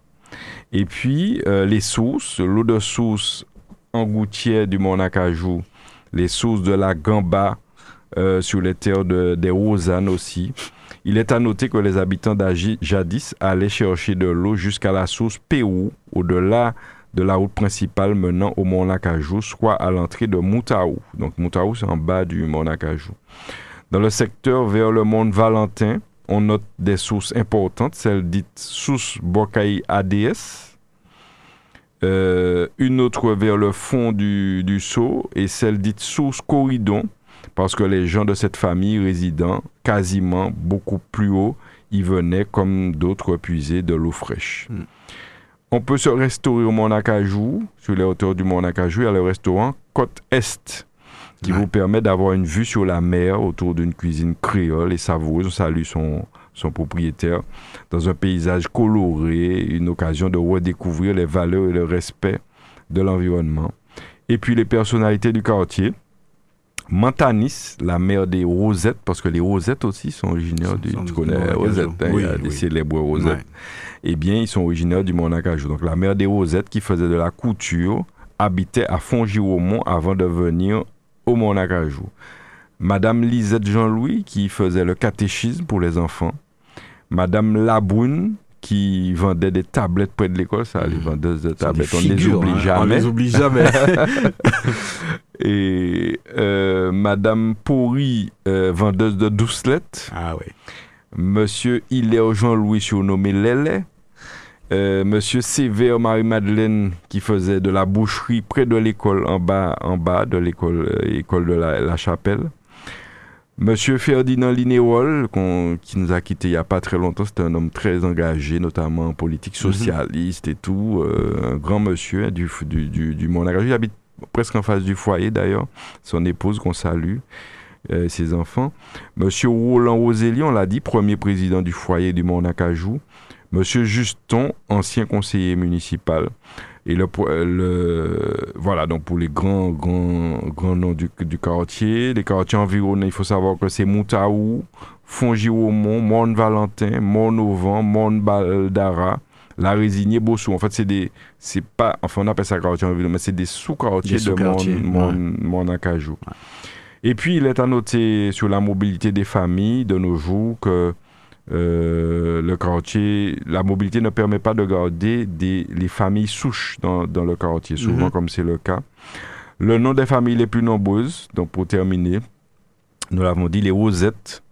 Et puis euh, les sources, l'eau de source en gouttière du Monacajou, les sources de la Gamba euh, sur les terres de, des Rosannes aussi. Il est à noter que les habitants jadis allaient chercher de l'eau jusqu'à la source Pérou, au-delà de la route principale menant au Monacajou, soit à l'entrée de Moutaou. Donc Moutaou, c'est en bas du Monacajou. Dans le secteur vers le Mont Valentin, on note des sources importantes, celles dites source Bokaï ADS, euh, une autre vers le fond du, du seau et celle dite source Corridon, parce que les gens de cette famille résidant quasiment beaucoup plus haut y venaient comme d'autres puiser de l'eau fraîche. Hmm. On peut se restaurer au Mont Acajou, sur les hauteurs du Mont Acajou, il y a le restaurant Côte Est, qui vous permet d'avoir une vue sur la mer autour d'une cuisine créole et savoureuse. On salue son, son propriétaire, dans un paysage coloré, une occasion de redécouvrir les valeurs et le respect de l'environnement. Et puis les personnalités du quartier. Mantanis, la mère des Rosettes, parce que les Rosettes aussi sont originaires du. Tu connais Rosettes, hein, a des célèbres Rosettes. Eh bien, ils sont originaires du Monacajou. Donc la mère des Rosettes qui faisait de la couture habitait à Fongy-Romont avant de venir au Monacajou. Madame Lisette Jean-Louis qui faisait le catéchisme pour les enfants. Madame Laboune qui vendait des tablettes près de l'école, ça, les mmh. vendeuses de tablettes, on ne les oublie hein. jamais. On les oublie jamais. *laughs* Et euh, Madame Pourri, euh, vendeuse de doucelettes. Ah oui. Monsieur Hilaire Jean-Louis, surnommé Lélé. Euh, Monsieur Sévère Marie-Madeleine, qui faisait de la boucherie près de l'école, en bas, en bas de l'école école de la Chapelle. Monsieur Ferdinand Linéol, qui nous a quittés il n'y a pas très longtemps, c'était un homme très engagé, notamment en politique mhm. socialiste et tout. Euh, un grand monsieur hein, du, du, du, du Il habite presque en face du foyer d'ailleurs. Son épouse qu'on salue, euh, ses enfants. Monsieur Roland Rosélie, on l'a dit, premier président du foyer du monde Acajou. Monsieur Juston, ancien conseiller municipal. Et le, le, voilà, donc pour les grands, grands, grands noms du, du quartier, les quartiers environnants, il faut savoir que c'est Moutaou, Fongy-Aumont, Mont-Valentin, Mont-Auvent, Mont-Baldara, La Résignée, Bossou. En fait, c'est des, c'est pas, enfin, on appelle ça quartier environnant, mais c'est des sous-quartiers de Mont, Mont, Acajou. Et puis, il est à noter sur la mobilité des familles de nos jours que euh, le quartier, la mobilité ne permet pas de garder des, les familles souches dans, dans le quartier, souvent mhm. comme c'est le cas. Le nom des familles les plus nombreuses, donc pour terminer, nous l'avons dit, les Rosettes,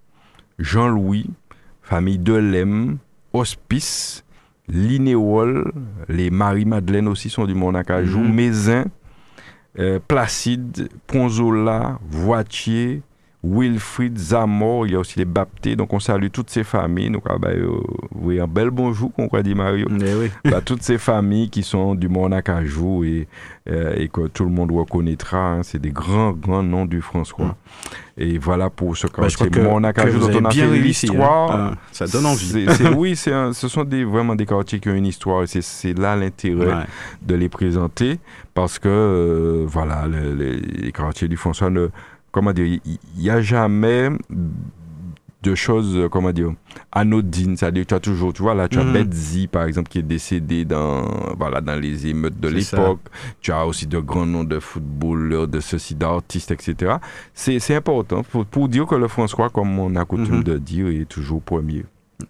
Jean-Louis, famille Delem, Hospice, Linéol, les Marie-Madeleine aussi sont du Monacajou, mm Mézin, euh, Placide, Ponzola, Voitier, Wilfried Zamor, il y a aussi les Baptés. Donc on salue toutes ces familles. Donc, ah, bah, euh, oui, un bel bonjour, qu'on dit Mario. Eh *laughs* bah, toutes ces familles qui sont du Monacajou et, euh, et que tout le monde reconnaîtra. Hein. c'est des grands, grands noms du François. Mm. Et voilà pour ce quartier bah, Monacajou dont on a fait l'histoire. Hein. Ah, ça donne envie. *laughs* oui, ce sont des, vraiment des quartiers qui ont une histoire et c'est là l'intérêt de les présenter parce que, euh, voilà, les, les quartiers du François ne comment dire, il n'y a jamais de choses, comment dire, anodines. C'est-à-dire, tu as toujours, tu vois, là, tu as mm par exemple, qui est décédé dans, voilà, dans les émeutes de l'époque. Tu as aussi de grands noms de footballeurs, de ceci, d'artistes, etc. C'est important pour, dire que le François, comme on a coutume mhm. de dire, est toujours premier.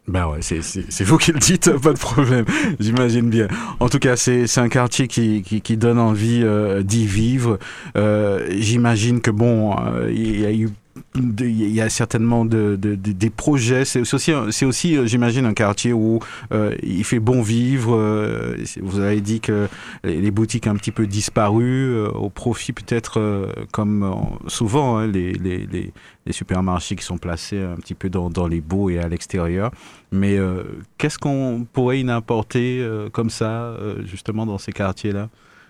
Ben ouais, c'est vous qui le dites, *laughs* pas de problème, j'imagine bien. En tout cas, c'est un quartier qui, qui, qui, donne envie euh, d'y vivre. Euh, j'imagine que bon, euh, il y a eu il y a certainement de, de, des projets. C'est aussi, c'est aussi, euh, j'imagine, un quartier où euh, il fait bon vivre. Euh, vous avez dit que les boutiques ont un petit peu disparu au profit peut-être, comme souvent, hein, les, les, les, les, supermarchés qui sont placés un petit peu dans, les beaux et à l'extérieur. Mais qu'est-ce qu'on pourrait y importer comme ça, justement, dans ces quartiers-là?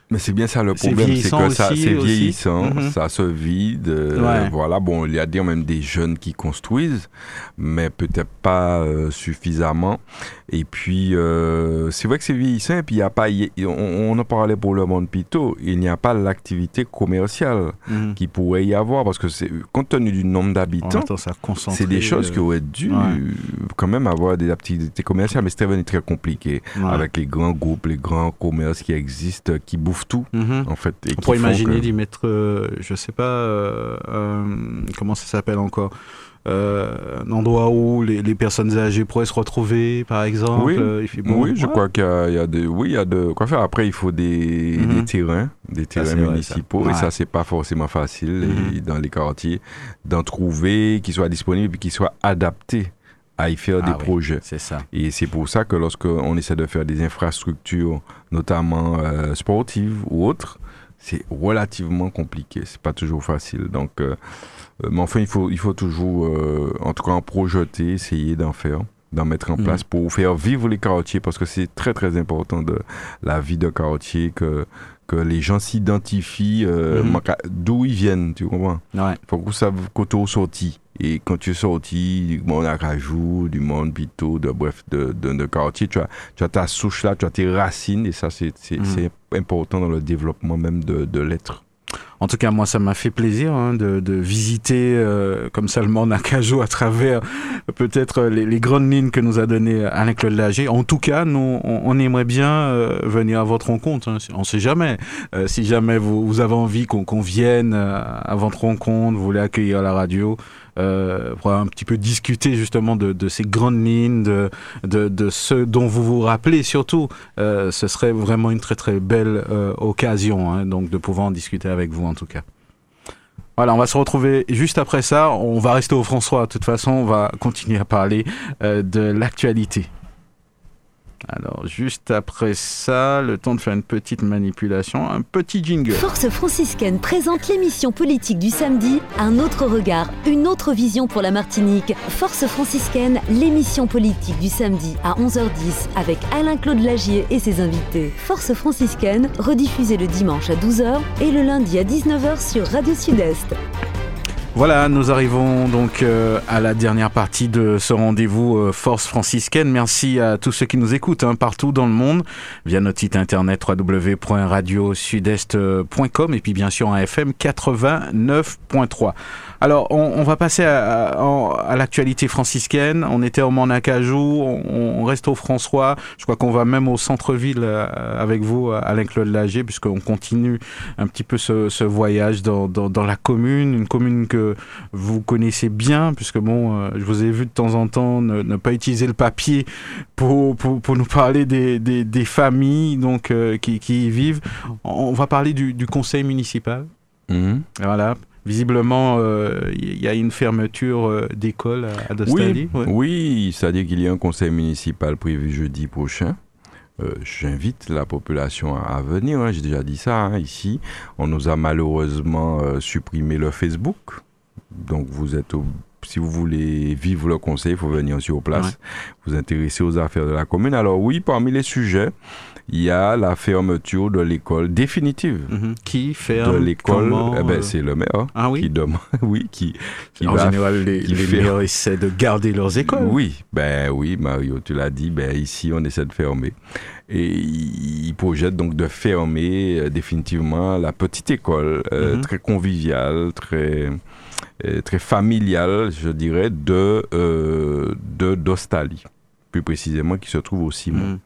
Mais c'est bien ça le problème, c'est que ça c'est vieillissant, mhm. ça se vide. Euh, voilà, bon, il y a même des jeunes qui construisent, mais peut-être pas euh, suffisamment. Et puis euh, c'est vrai que c'est vieillissant. Et puis il y a pas, on, en parlait pour le monde pito, il n'y a pas l'activité commerciale mhm. qui pourrait y avoir parce que c'est compte tenu du nombre d'habitants, c'est des choses qui auraient dû quand même avoir des activités commerciales, mais c'est très compliqué avec les grands groupes, les grands commerces qui existent, qui bouffent tout, mhm. en fait. Et On pourrait imaginer d'y mettre, euh, je sais pas, euh, euh, comment ça s'appelle encore un endroit où les, personnes âgées pourraient se retrouver, par exemple. Oui, oui je crois qu'il y, a des, oui, il y a de quoi faire. Après, il faut des, mhm. terrains, des terrains municipaux, et ça, c'est pas forcément facile mhm. dans les quartiers d'en trouver, qui soient disponibles, et qui soient adaptés à y faire des ah projets. C'est ça. Et c'est pour ça que lorsqu'on essaie de faire des infrastructures, notamment euh, sportives ou autres, c'est relativement compliqué. C'est pas toujours facile. Donc, euh, euh, mais enfin, il faut, il faut toujours, en tout cas, en projeter, essayer d'en faire. d'en mettre en place pour faire vivre les carotiers parce que c'est très très important de la vie de carotier que que les gens s'identifient euh, d'où ils viennent, tu comprends? Ouais. Faut que ça quand tu sorti et quand tu es sorti du monde à Cajou, du monde Pito, de bref de, de, de quartier, tu as, tu as ta souche là, tu as tes racines et ça c'est c'est important dans le développement même de, de l'être. En tout cas, moi, ça m'a fait plaisir hein, de, visiter euh, comme ça le monde Nakajo à travers euh, peut-être les, les, grandes lignes que nous a donné Alain-Claude Lager. En tout cas, nous, on, on aimerait bien euh, venir à votre rencontre. Hein. On ne sait jamais. Euh, si jamais vous, avez envie qu'on qu vienne euh, à votre rencontre, vous voulez accueillir la radio, euh, pour un petit peu discuter justement de, de ces grandes lignes, de, de, de, ce dont vous vous rappelez surtout. Euh, ce serait vraiment une très très belle euh, occasion hein, donc de pouvoir en discuter avec vous en tout cas. Voilà, on va se retrouver juste après ça. On va rester au François. De toute façon, on va continuer à parler euh, de l'actualité. Alors, juste après ça, le temps de faire une petite manipulation, un petit jingle. Force franciscaine présente l'émission politique du samedi, un autre regard, une autre vision pour la Martinique. Force franciscaine, l'émission politique du samedi à 11h10 avec Alain-Claude Lagier et ses invités. Force franciscaine, rediffusée le dimanche à 12h et le lundi à 19h sur Radio Sud-Est. Voilà, nous arrivons donc euh, à la dernière partie de ce rendez-vous euh, Force franciscaine. Merci à tous ceux qui nous écoutent hein, partout dans le monde via notre site internet www.radiosudest.com et puis bien sûr en FM 89.3. Alors, on, on, va passer à, à, à l'actualité franciscaine. On était au Manacajou, on, on, reste au François. Je crois qu'on va même au centre-ville euh, avec vous, Alain-Claude Lager, puisqu'on continue un petit peu ce, ce voyage dans, dans, dans, la commune, une commune que vous connaissez bien, puisque bon, euh, je vous ai vu de temps en temps ne, ne pas utiliser le papier pour, pour, pour nous parler des, des, des familles donc, euh, qui, qui y vivent. On va parler du, du conseil municipal. Mmh. Voilà visiblement, il euh, y a une fermeture euh, d'école à, à Dostali. Oui, ouais. oui c'est-à-dire qu'il y a un conseil municipal prévu jeudi prochain. Euh, J'invite la population à, à venir, hein, j'ai déjà dit ça hein, ici. On nous a malheureusement euh, supprimé le Facebook. Donc vous êtes au, si vous voulez vivre le conseil, il faut venir sur place, ouais. vous intéresser aux affaires de la commune. Alors oui, parmi les sujets, il y a la fermeture de l'école définitive. Mm -hmm. Qui ferme De l'école, eh ben, c'est le maire ah, oui? qui demande, *laughs* oui, qui, qui En va, général, les, qui les maires essaient de garder leurs écoles. Oui, ben oui, Mario, tu l'as dit, ben ici on essaie de fermer. Et il projette donc de fermer euh, définitivement la petite école, euh, Mhm. très conviviale, très, euh, très familiale, je dirais, de, euh, plus précisément, qui se trouve au Simon. Mm.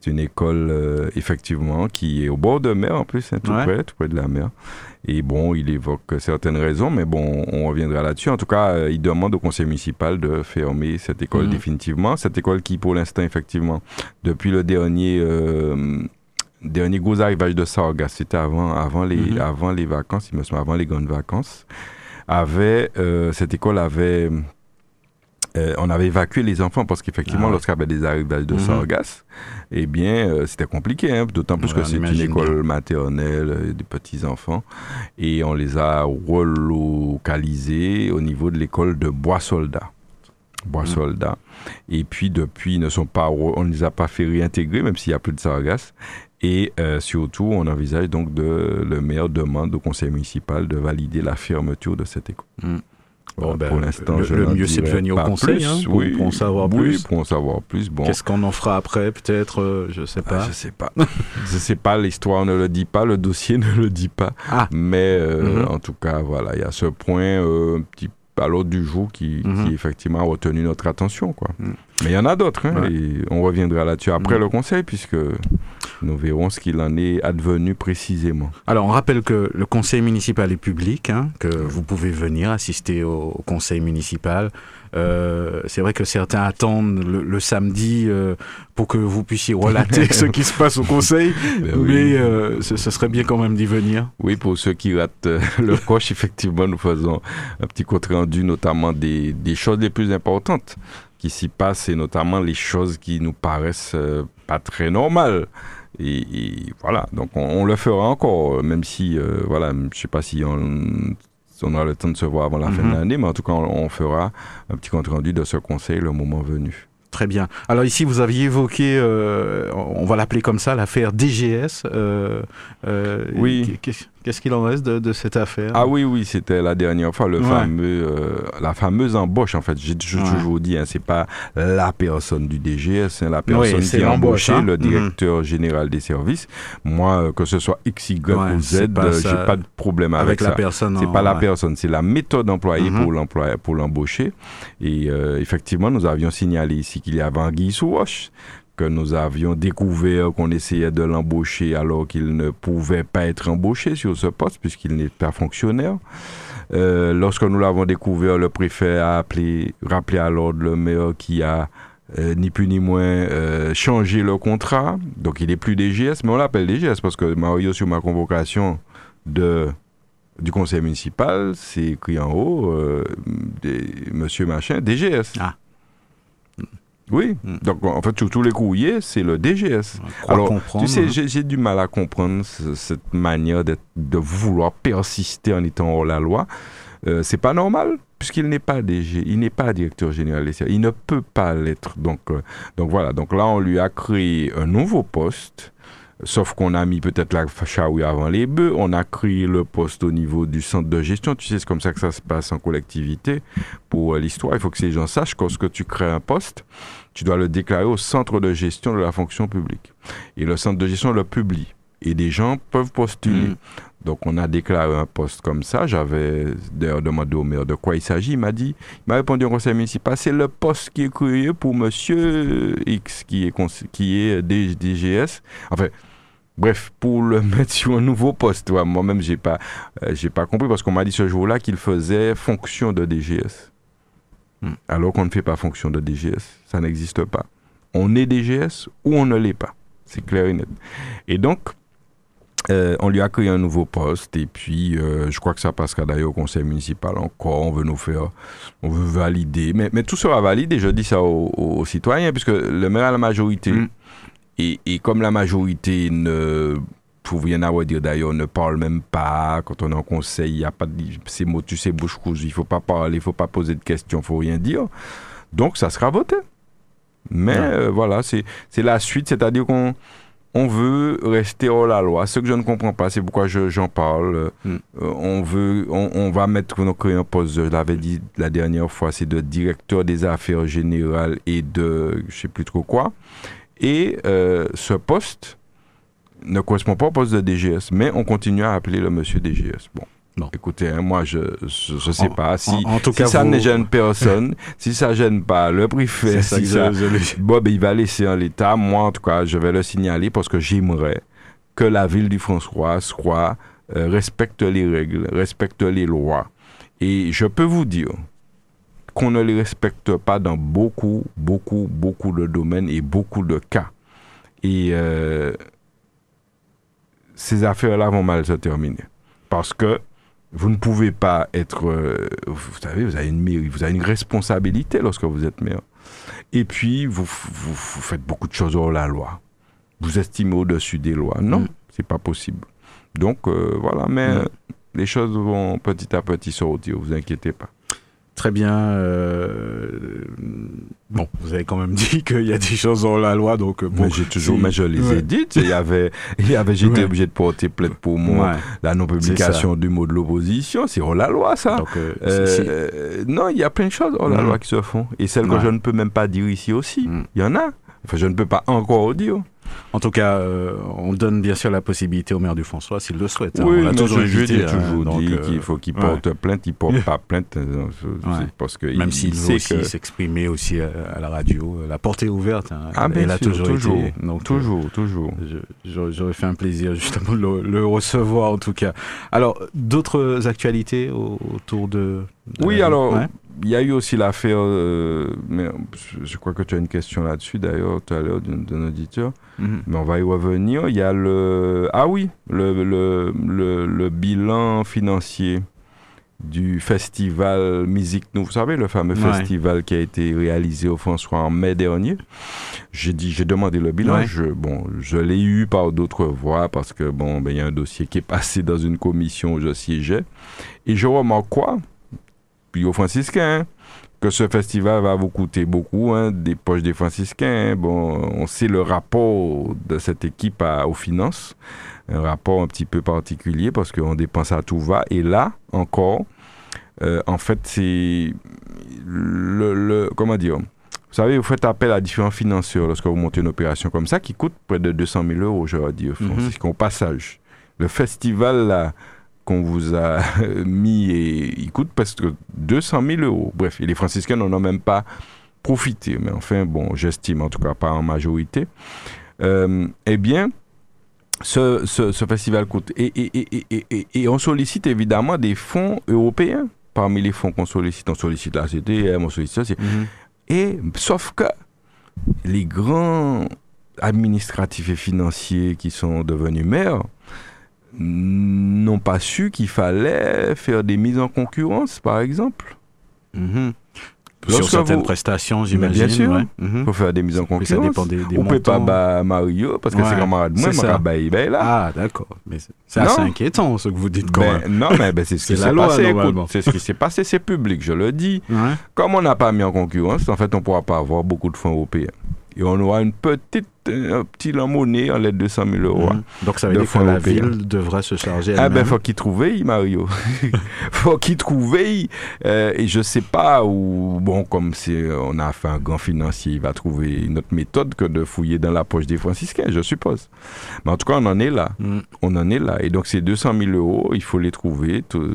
C'est une école, euh, effectivement, qui est au bord de mer en plus, hein, tout Ouais. près, tout près de la mer. Et bon, il évoque certaines raisons, mais bon, on reviendra là-dessus. En tout cas, euh, il demande au conseil municipal de fermer cette école Mhm. définitivement. Cette école qui, pour l'instant, effectivement, depuis le dernier, euh, dernier gros arrivage de Sargas, c'était avant, avant, les, Mhm. avant les vacances, il me semble, avant les grandes vacances, avait, cette école avait euh, on avait évacué les enfants parce qu'effectivement, Ah ouais. lorsqu'il y avait des arrivages de Mhm. sargasses, eh bien, euh, c'était compliqué, hein, d'autant plus Ouais, que c'est une école maternelle euh, des petits-enfants. Et on les a relocalisés au niveau de l'école de Bois-Soldat. Bois-Soldat. Et puis, depuis, ils ne sont pas, on ne les a pas fait réintégrer, même s'il n'y a plus de sargasses. Et euh, surtout, on envisage donc de, le maire demande au conseil municipal de valider la fermeture de cette école. Mm. Bon, Bon, ben, pour l'instant, le- je le n'en mieux, c'est de venir au conseil, plus. hein, pour- oui, pour en savoir oui, plus. pour en savoir plus. Bon, Qu'est-ce qu'on en fera après Peut-être, euh, je sais ah, pas. je sais pas. je sais pas, l'histoire ne le dit pas, le dossier ne le dit pas. Ah. Mais euh, Mhm. en tout cas, voilà, il y a ce point euh, un petit à l'ordre du jour qui, Mhm. qui, effectivement a retenu notre attention. Quoi. Mhm. Mais il y en a d'autres, hein, Ouais. et on reviendra là-dessus après le conseil, puisque nous verrons ce qu'il en est advenu précisément. Alors, on rappelle que le conseil municipal est public, hein, que vous pouvez venir assister au, au conseil municipal. Euh, c'est vrai que certains attendent le, le samedi euh, pour que vous puissiez relater *laughs* ce qui se passe au conseil, Ben oui. mais euh, ce, ce serait bien quand même d'y venir. Oui, pour ceux qui ratent euh, *laughs* le coche, effectivement, nous faisons un petit compte rendu, notamment des, des choses les plus importantes qui s'y passent et notamment les choses qui nous paraissent pas très normales. Et, et voilà, donc on, on le fera encore, euh, même si, euh, voilà, je sais pas si on, on aura le temps de se voir avant la fin Mhm. de l'année, mais en tout cas, on, on fera un petit compte rendu de ce conseil le moment venu. Très bien. Alors ici, vous aviez évoqué, euh, on va l'appeler comme ça, l'affaire DGS. Euh, oui. Qu'est-ce qu'il en reste de, cette affaire? Ah oui, oui, c'était la dernière fois, le fameux, la fameuse embauche. En fait, j'ai toujours dit, hein, c'est pas la personne du DGS, hein, la personne qui a embauché hein. le mhm. directeur général des services. Moi, que ce soit X, Y ou Z, j'ai pas de problème avec, avec la personne. C'est pas la personne, c'est la méthode employée mhm. pour l'embaucher. Et effectivement, nous avions signalé ici qu'il y avait Anguille sous que nous avions découvert qu'on essayait de l'embaucher alors qu'il ne pouvait pas être embauché sur ce poste puisqu'il n'est pas fonctionnaire. Euh, lorsque nous l'avons découvert, le préfet a appelé, rappelé à l'ordre le maire qui a euh, ni plus ni moins euh, changé le contrat. Donc il n'est plus DGS, mais on l'appelle DGS parce que Mario, sur ma convocation de, du conseil municipal, c'est écrit en haut, monsieur machin, DGS. Ah. Oui, hmm. donc en fait, tous les courriers, c'est le DGS. Alors, tu sais, hein. j'ai du mal à comprendre cette manière de vouloir persister en étant hors la loi. Euh, c'est pas normal, puisqu'il n'est pas DG, il n'est pas directeur général des. Il ne peut pas l'être. Donc, euh, donc voilà, donc là, on lui a créé un nouveau poste Sauf qu'on a mis peut-être la charrue avant les bœufs, on a créé le poste au niveau du centre de gestion. Tu sais, c'est comme ça que ça se passe en collectivité. Pour euh, l'histoire, il faut que ces gens sachent que lorsque tu crées un poste, tu dois le déclarer au centre de gestion de la fonction publique. Et le centre de gestion le publie. Et des gens peuvent postuler. Mm. Donc on a déclaré un poste comme ça. J'avais d'ailleurs demandé au maire de quoi il s'agit. Il m'a dit, il m'a répondu au conseil municipal, c'est le poste qui est créé pour monsieur X qui est, qui est DGS. Enfin, Bref, pour le *laughs* mettre sur un nouveau poste, moi-même, j'ai pas, euh, j'ai pas compris parce qu'on m'a dit ce jour-là qu'il faisait fonction de DGS. Hmm. Alors qu'on ne fait pas fonction de DGS. Ça n'existe pas. On est DGS ou on ne l'est pas. C'est clair et net. Et donc, euh, on lui a créé un nouveau poste et puis euh, je crois que ça passera d'ailleurs au conseil municipal encore. On veut nous faire, on veut valider, mais, mais tout sera validé. Je dis ça aux, citoyens puisque le maire a la majorité. Hmm. Et, comme la majorité ne pour rien à dire d'ailleurs, ne parle même pas. Quand on est en conseil, il n'y a pas de, ces mots, tu sais, bouche cousue. Il faut pas parler, il faut pas poser de questions, il faut rien dire. Donc, ça sera voté. Mais euh, voilà, c'est la suite, c'est-à-dire qu'on on veut rester hors la loi. Ce que je ne comprends pas, c'est pourquoi j'en parle. Hmm. Euh, on veut, on, va mettre, on créer un poste, je l'avais dit la dernière fois, c'est de directeur des affaires générales et de, je sais plus trop quoi. Et euh, ce poste ne correspond pas au poste de DGS, mais on continue à appeler le monsieur DGS. Bon. Écoutez, hein, moi, je ne sais pas. Si, en, tout cas, ça ne gêne personne, *laughs* si ça ne gêne pas le préfet, si ça, ben, il va laisser en l'état. Moi, en tout cas, je vais le signaler parce que j'aimerais que la ville du François soit, euh, respecte les règles, respecte les lois. Et je peux vous dire qu'on ne les respecte pas dans beaucoup, beaucoup, beaucoup de domaines et beaucoup de cas. Et euh, ces affaires-là vont mal se terminer. Parce que vous ne pouvez pas être... Euh, vous savez, vous avez une vous avez une responsabilité lorsque vous êtes maire. Et puis, vous, vous, faites beaucoup de choses hors la loi. Vous estimez au-dessus des lois. Non, mm. c'est pas possible. Donc, euh, voilà, mais mm. les choses vont petit à petit sortir, vous inquiétez pas. Très bien. Euh, bon, vous avez quand même *laughs* dit qu'il y a des choses dans la loi, donc bon, mais j'ai toujours, mais je les ai dites. Il y avait, il y avait, j'étais obligé de porter plainte pour moi la non-publication du mot de l'opposition. C'est hors la loi, ça. Donc, euh, euh, non, il y a plein de choses hors la loi qui se font, et celles que je ne peux même pas dire ici aussi. Mm. Il y en a. Enfin, je ne peux pas encore dire. En tout cas, euh, on donne bien sûr la possibilité au maire du François s'il le souhaite. Hein. Oui, on a toujours, je, dit, toujours dit euh, qu'il faut qu'il porte plainte, il porte *laughs* pas plainte euh, parce que même s'il veut aussi s'exprimer aussi à, la radio, la porte est ouverte. Hein. Ah, elle, a toujours, toujours été. toujours, toujours. J'aurais fait un plaisir justement de le, recevoir en tout cas. Alors, d'autres actualités autour de. oui, alors il y a eu aussi l'affaire, euh, mais je crois que tu as une question là-dessus d'ailleurs tout à l'heure d'un auditeur, mhm. Mais on va y revenir. Il y a le, ah oui, le, le, le, bilan financier du festival Musique Nous. Vous savez, le fameux festival qui a été réalisé au François en mai dernier. J'ai dit, j'ai demandé le bilan. Je, bon, je l'ai eu par d'autres voies parce que bon, ben, il y a un dossier qui est passé dans une commission où je siégeais. Et je remarque quoi? puis aux franciscains, que ce festival va vous coûter beaucoup, hein, des poches des franciscains. Hein. Bon, on sait le rapport de cette équipe aux finances, un rapport un petit peu particulier parce qu'on dépense à tout va. Et là, encore, euh, en fait, c'est le, le, comment dire vous savez, vous faites appel à différents financeurs lorsque vous montez une opération comme ça qui coûte près de 200 000 euros, je vais dire, mm passage. Le festival, là, qu'on vous a *laughs* mis, et, il coûte presque 200 000 euros. Bref, et les franciscains n'en ont même pas profité. Mais enfin, bon, j'estime, en tout cas pas en majorité. Euh, eh bien, ce, ce, festival coûte. Et, et, et, et, on sollicite évidemment des fonds européens. Parmi les fonds qu'on sollicite, on sollicite la CDM, on sollicite ça. Mhm. Et sauf que les grands administratifs et financiers qui sont devenus maires n'ont pas su qu'il fallait faire des mises en concurrence, par exemple. Mhm. Sur certaines prestations, j'imagine. Bien sûr. Il mhm. faut faire des mises en concurrence. Ça dépend des, des On ne peut pas battre Mario parce que c'est camarade moi, je ben là. Ah, d'accord. Mais c'est assez inquiétant ce que vous dites quand ben, Non, mais ben, c'est ce *laughs* qui s'est passé. C'est ce qui s'est *laughs* passé, c'est public, je le dis. Comme on n'a pas mis en concurrence, en fait, on ne pourra pas avoir beaucoup de fonds européens et on aura une petite, un petit monnaie en l'aide de 100 000 euros. Mhm. Donc ça veut dire que la ville devrait se charger. Ah ben faut qu'il trouve, Mario. *laughs* faut qu'il trouve. Euh, et je sais pas où, bon, comme c'est, on a fait un grand financier, il va trouver une autre méthode que de fouiller dans la poche des franciscains, je suppose. Mais en tout cas, on en est là. Mhm. On en est là. Et donc ces 200 000 euros, il faut les trouver, tout,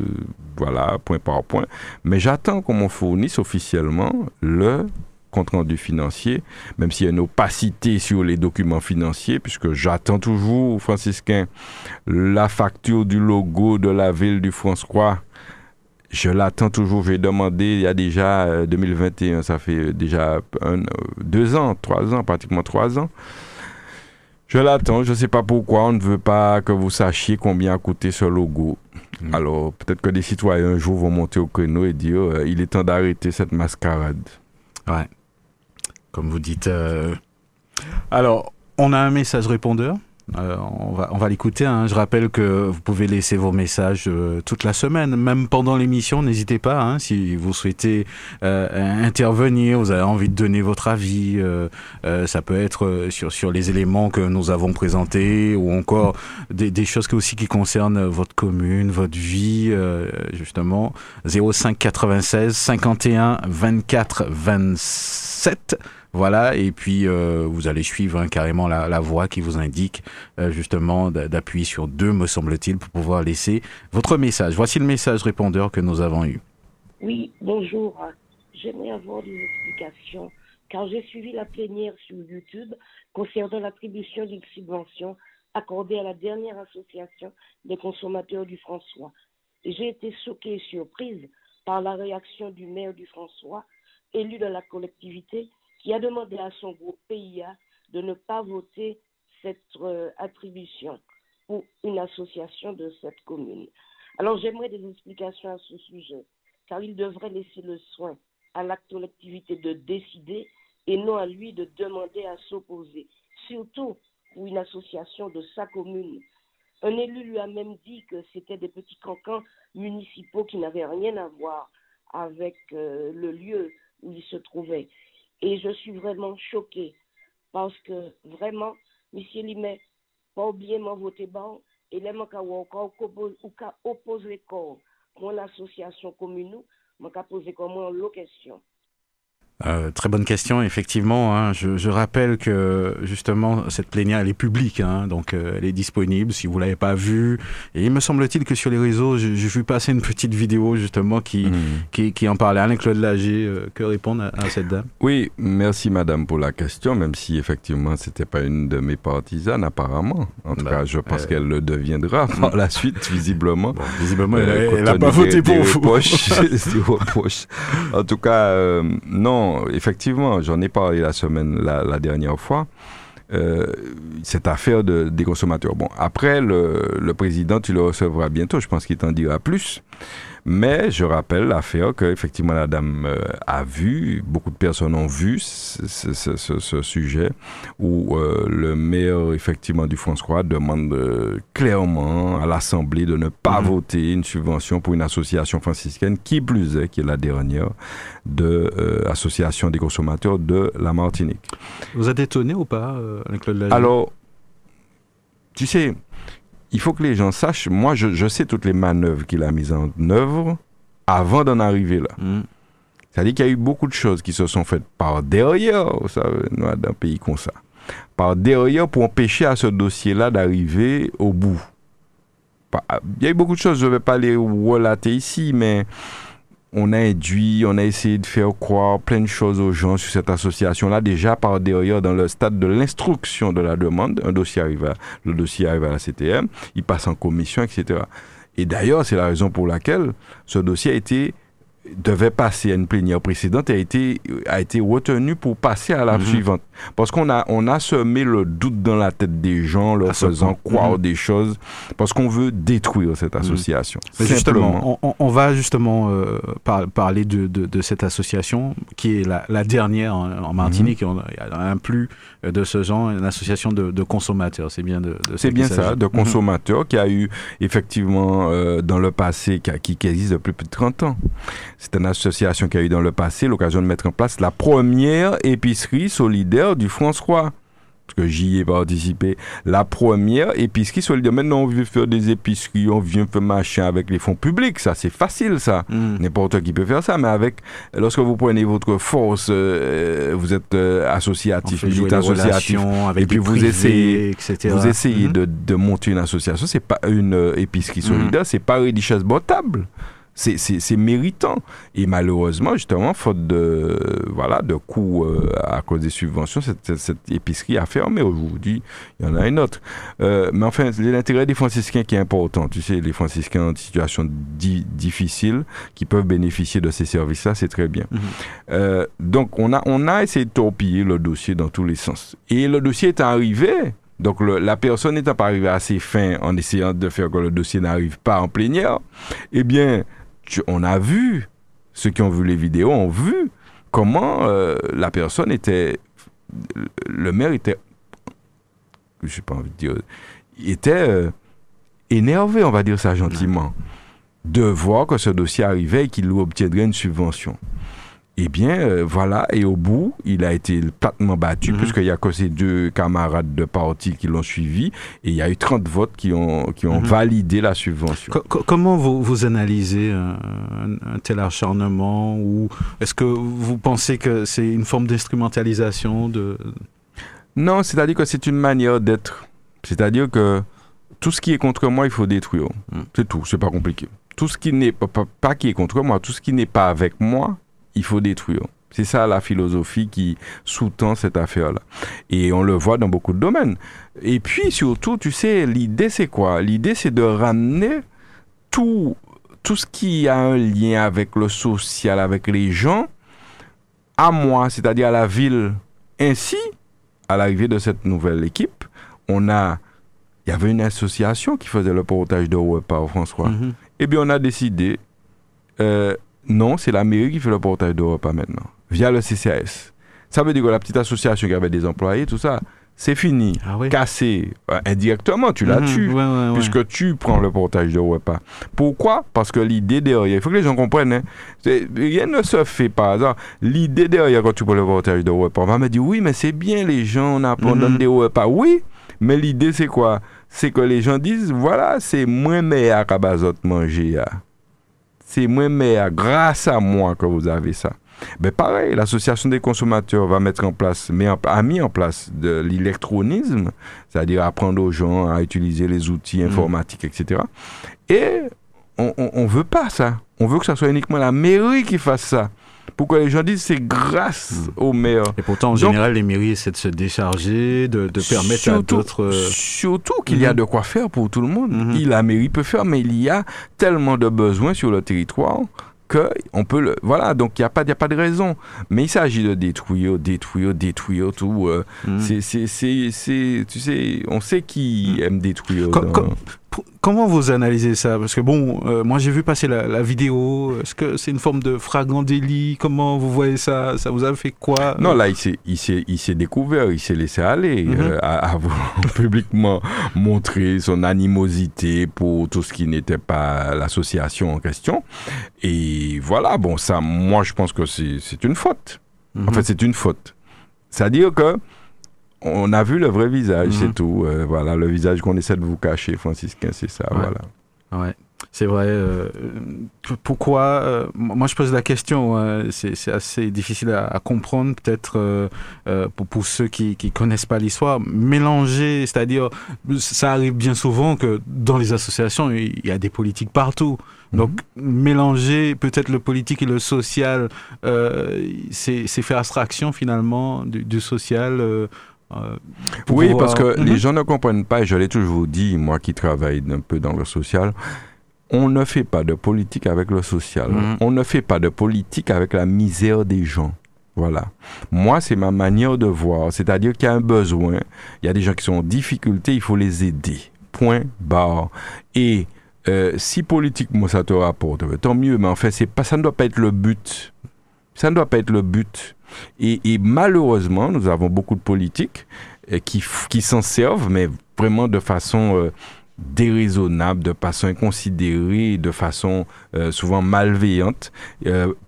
voilà, point par point. Mais j'attends qu'on m'en fournisse officiellement le compte rendu financier, même s'il y a une opacité sur les documents financiers, puisque j'attends toujours, franciscain, la facture du logo de la ville du François. Je l'attends toujours. J'ai demandé il y a déjà 2021, euh, ça fait déjà un, deux ans, trois ans, pratiquement trois ans. Je l'attends. Je ne sais pas pourquoi on ne veut pas que vous sachiez combien a coûté ce logo. Mm. Alors, peut-être que des citoyens un jour vont monter au créneau et dire euh, il est temps d'arrêter cette mascarade. Ouais comme vous dites. Euh, alors, on a un message répondeur. Euh, on va, on va l'écouter. Hein. Je rappelle que vous pouvez laisser vos messages euh, toute la semaine, même pendant l'émission. N'hésitez pas hein, si vous souhaitez intervenir, vous avez envie de donner votre avis. ça peut être sur sur les éléments que nous avons présentés ou encore des, des choses aussi qui concernent votre commune, votre vie, justement. 05 96 51 24 27 voilà, et puis euh, vous allez suivre hein, carrément la, voie qui vous indique euh, justement d'appuyer sur deux, me semble-t-il, pour pouvoir laisser votre message. Voici le message répondeur que nous avons eu. Oui, bonjour. J'aimerais avoir des explications car j'ai suivi la plénière sur YouTube concernant l'attribution d'une subvention accordée à la dernière association des consommateurs du François. J'ai été choquée et surprise par la réaction du maire du François, élu de la collectivité, qui a demandé à son groupe PIA de ne pas voter cette euh, attribution pour une association de cette commune. Alors j'aimerais des explications à ce sujet, car il devrait laisser le soin à la collectivité de décider et non à lui de demander à s'opposer, surtout pour une association de sa commune. Un élu lui a même dit que c'était des petits cancans municipaux qui n'avaient rien à voir avec euh, le lieu où il se trouvait. Et je suis vraiment choquée parce que vraiment, M. Limet, pas oublier mon vote bon, et les gens qui opposent les corps pour l'association commune, je poser comme une question. Euh, très bonne question, effectivement. Hein. Je, je, rappelle que justement cette plénière elle est publique, hein, donc euh, elle est disponible si vous l'avez pas vue. Et il me semble-t-il que sur les réseaux, j'ai vu passer une petite vidéo justement qui, hmm. qui, qui, en parlait. Alain-Claude Lager, euh, que répondre à, cette dame? Oui, merci Madame pour la question, même si effectivement c'était pas une de mes partisanes apparemment. En tout bah, cas, je pense qu'elle le deviendra *laughs* par la suite, visiblement. visiblement, elle n'a pas voté pour vous. *laughs* *laughs* en tout cas, non effectivement, j'en ai parlé la semaine, la, dernière fois. Euh, cette affaire de, des consommateurs. Bon, après, le, le, président, tu le recevras bientôt, je pense qu'il t'en dira plus. Mais je rappelle l'affaire que effectivement la dame euh, a vu, beaucoup de personnes ont vu ce, sujet où euh, le maire effectivement du François demande euh, clairement à l'Assemblée de ne pas mhm. voter une subvention pour une association franciscaine qui plus est, qui est la dernière de association des consommateurs de la Martinique. Vous êtes étonné ou pas, Claude Alors, tu sais, il faut que les gens sachent, moi je, sais toutes les manœuvres qu'il a mises en œuvre avant d'en arriver là. Mm. C'est-à-dire qu'il y a eu beaucoup de choses qui se sont faites par derrière, vous savez, dans un pays comme ça. Par derrière pour empêcher à ce dossier-là d'arriver au bout. Il y a eu beaucoup de choses, je ne vais pas les relater ici, mais on a induit, on a essayé de faire croire plein de choses aux gens sur cette association-là, déjà par derrière, dans le stade de l'instruction de la demande. Un dossier arrive le dossier arrive à la CTM, il passe en commission, etc. Et d'ailleurs, c'est la raison pour laquelle ce dossier a été devait passer à une plénière précédente a été, a été retenu pour passer à la mhm. suivante. Parce qu'on a, on a semé le doute dans la tête des gens, leur faisant croire mhm. des choses, parce qu'on veut détruire cette mhm. association. justement, on, va justement euh, parler de, de, cette association qui est la, la dernière en, Martinique. Il y a un plus de ce genre, une association de, consommateurs. C'est bien de, C'est bien ça, de consommateurs qui a eu effectivement euh, dans le passé, qui, qui existe depuis plus de 30 ans. C'est une association qui a eu dans le passé l'occasion de mettre en place la première épicerie solidaire du François parce que j'y ai participé, la première épicerie solidaire. Maintenant, on veut faire des épiceries, on vient faire machin avec les fonds publics, ça c'est facile ça. Hmm. N'importe qui peut faire ça, mais avec, lorsque vous prenez votre force, euh, vous êtes euh, associatif, militant associatif, et puis vous essayez, etc. vous essayez de, de, monter une association, c'est pas une euh, épicerie solidaire, hmm. c'est pas une richesse botable c'est méritant. Et malheureusement, justement, faute de, voilà, de coûts euh, à cause des subventions, cette, cette, épicerie a fermé aujourd'hui. Il y en a une autre. Euh, mais enfin, l'intérêt des franciscains qui est important. Tu sais, les franciscains en situation difficile qui peuvent bénéficier de ces services-là, c'est très bien. Mhm. Euh, donc, on a, on a essayé de torpiller le dossier dans tous les sens. Et le dossier est arrivé. Donc la personne n'étant pas arrivée à ses fins en essayant de faire que le dossier n'arrive pas en plénière, eh bien, on a vu, ceux qui ont vu les vidéos ont vu comment euh, la personne était, le maire était, je n'ai pas envie de dire, était euh, énervé, on va dire ça gentiment, de voir que ce dossier arrivait et qu'il obtiendrait une subvention. Eh bien, euh, voilà, et au bout, il a été platement battu, mhm. puisqu'il y a que ces deux camarades de parti qui l'ont suivi, et il y a eu 30 votes qui ont, qui ont mhm. validé la subvention. comment vous, vous analysez un, tel acharnement, ou est-ce que vous pensez que c'est une forme d'instrumentalisation de... Non, c'est-à-dire que c'est une manière d'être. C'est-à-dire que tout ce qui est contre moi, il faut détruire. Mm. C'est tout, c'est pas compliqué. Tout ce qui n'est pas, pas qui est contre moi, tout ce qui n'est pas avec moi, il faut détruire. C'est ça la philosophie qui sous-tend cette affaire-là. Et on le voit dans beaucoup de domaines. Et puis surtout, tu sais, l'idée c'est quoi? L'idée c'est de ramener tout, tout ce qui a un lien avec le social, avec les gens, à moi, c'est-à-dire à la ville. Ainsi, à l'arrivée de cette nouvelle équipe, on a, il y avait une association qui faisait le portage de repas François. Mm-hmm. Eh bien, on a décidé euh, non, c'est la mairie qui fait le portage de repas maintenant, via le CCAS. Ça veut dire que la petite association qui avait des employés, tout ça, c'est fini, ah cassé. Euh, indirectement, tu l'as tué, mhm. puisque tu prends le portage de repas. Pourquoi? Parce que l'idée derrière, il faut que les gens comprennent, hein, rien ne se fait par hasard. L'idée derrière, quand tu prends le portage de repas, on va me dire, oui, mais c'est bien, les gens, on, a, on donne mhm. des repas. Oui, mais l'idée, c'est quoi? C'est que les gens disent, voilà, c'est moins meilleur qu'à manger. C'est moi, mais grâce à moi que vous avez ça. Mais pareil, l'association des consommateurs va mettre en place, mais a mis en place de l'électronisme, c'est-à-dire apprendre aux gens à utiliser les outils mm. informatiques, etc. Et on ne veut pas ça. On veut que ce soit uniquement la mairie qui fasse ça. Pourquoi les gens disent c'est grâce hmm. au maire. Et pourtant, en général, les mairies essaient de se décharger, de, permettre à d'autres. Euh, surtout qu'il y a hmm. de quoi faire pour tout le monde. Hmm. la mairie peut faire, mais il y a tellement de besoins sur le territoire que on peut le voilà donc il n'y a pas a pas de raison mais il s'agit de détruire détruire détruire tout euh, c'est c'est tu sais on sait qui aime détruire comment vous analysez ça? Parce que bon, euh, moi j'ai vu passer la, vidéo. Est-ce que c'est une forme de fragment délit Comment vous voyez ça? Ça vous a fait quoi? Non, là, il s'est, il découvert, il s'est laissé aller mhm. euh, à, à *laughs* publiquement montrer son animosité pour tout ce qui n'était pas l'association en question. Et voilà, bon, ça, moi je pense que c'est, c'est une faute. En fait, mhm. c'est une faute. C'est-à-dire que on a vu le vrai visage, c'est mhm. tout. Euh, voilà, le visage qu'on essaie de vous cacher, franciscain, c'est ça. Voilà. Ouais. C'est vrai. Euh, pourquoi euh, Moi, je pose la question. c'est assez difficile à, comprendre, peut-être pour, pour, ceux qui ne connaissent pas l'histoire. Mélanger, c'est-à-dire, ça arrive bien souvent que dans les associations, il y a des politiques partout. Mhm. Donc, mélanger peut-être le politique et le social, c'est faire abstraction finalement du, du social euh, oui, parce que les mhm. gens ne comprennent pas, et je l'ai toujours dit, moi qui travaille un peu dans le social, on ne fait pas de politique avec le social. Mhm. On ne fait pas de politique avec la misère des gens. Voilà. Moi, c'est ma manière de voir. C'est-à-dire qu'il y a un besoin. Il y a des gens qui sont en difficulté, il faut les aider. Point barre. Et euh, si politiquement ça te rapporte, tant mieux. Mais en fait, c'est pas, ça ne doit pas être le but. Ça ne doit pas être le but. Et, malheureusement, nous avons beaucoup de politiques euh, qui, s'en servent, mais vraiment de façon euh, déraisonnable, de façon inconsidérée, de façon euh, souvent malveillante,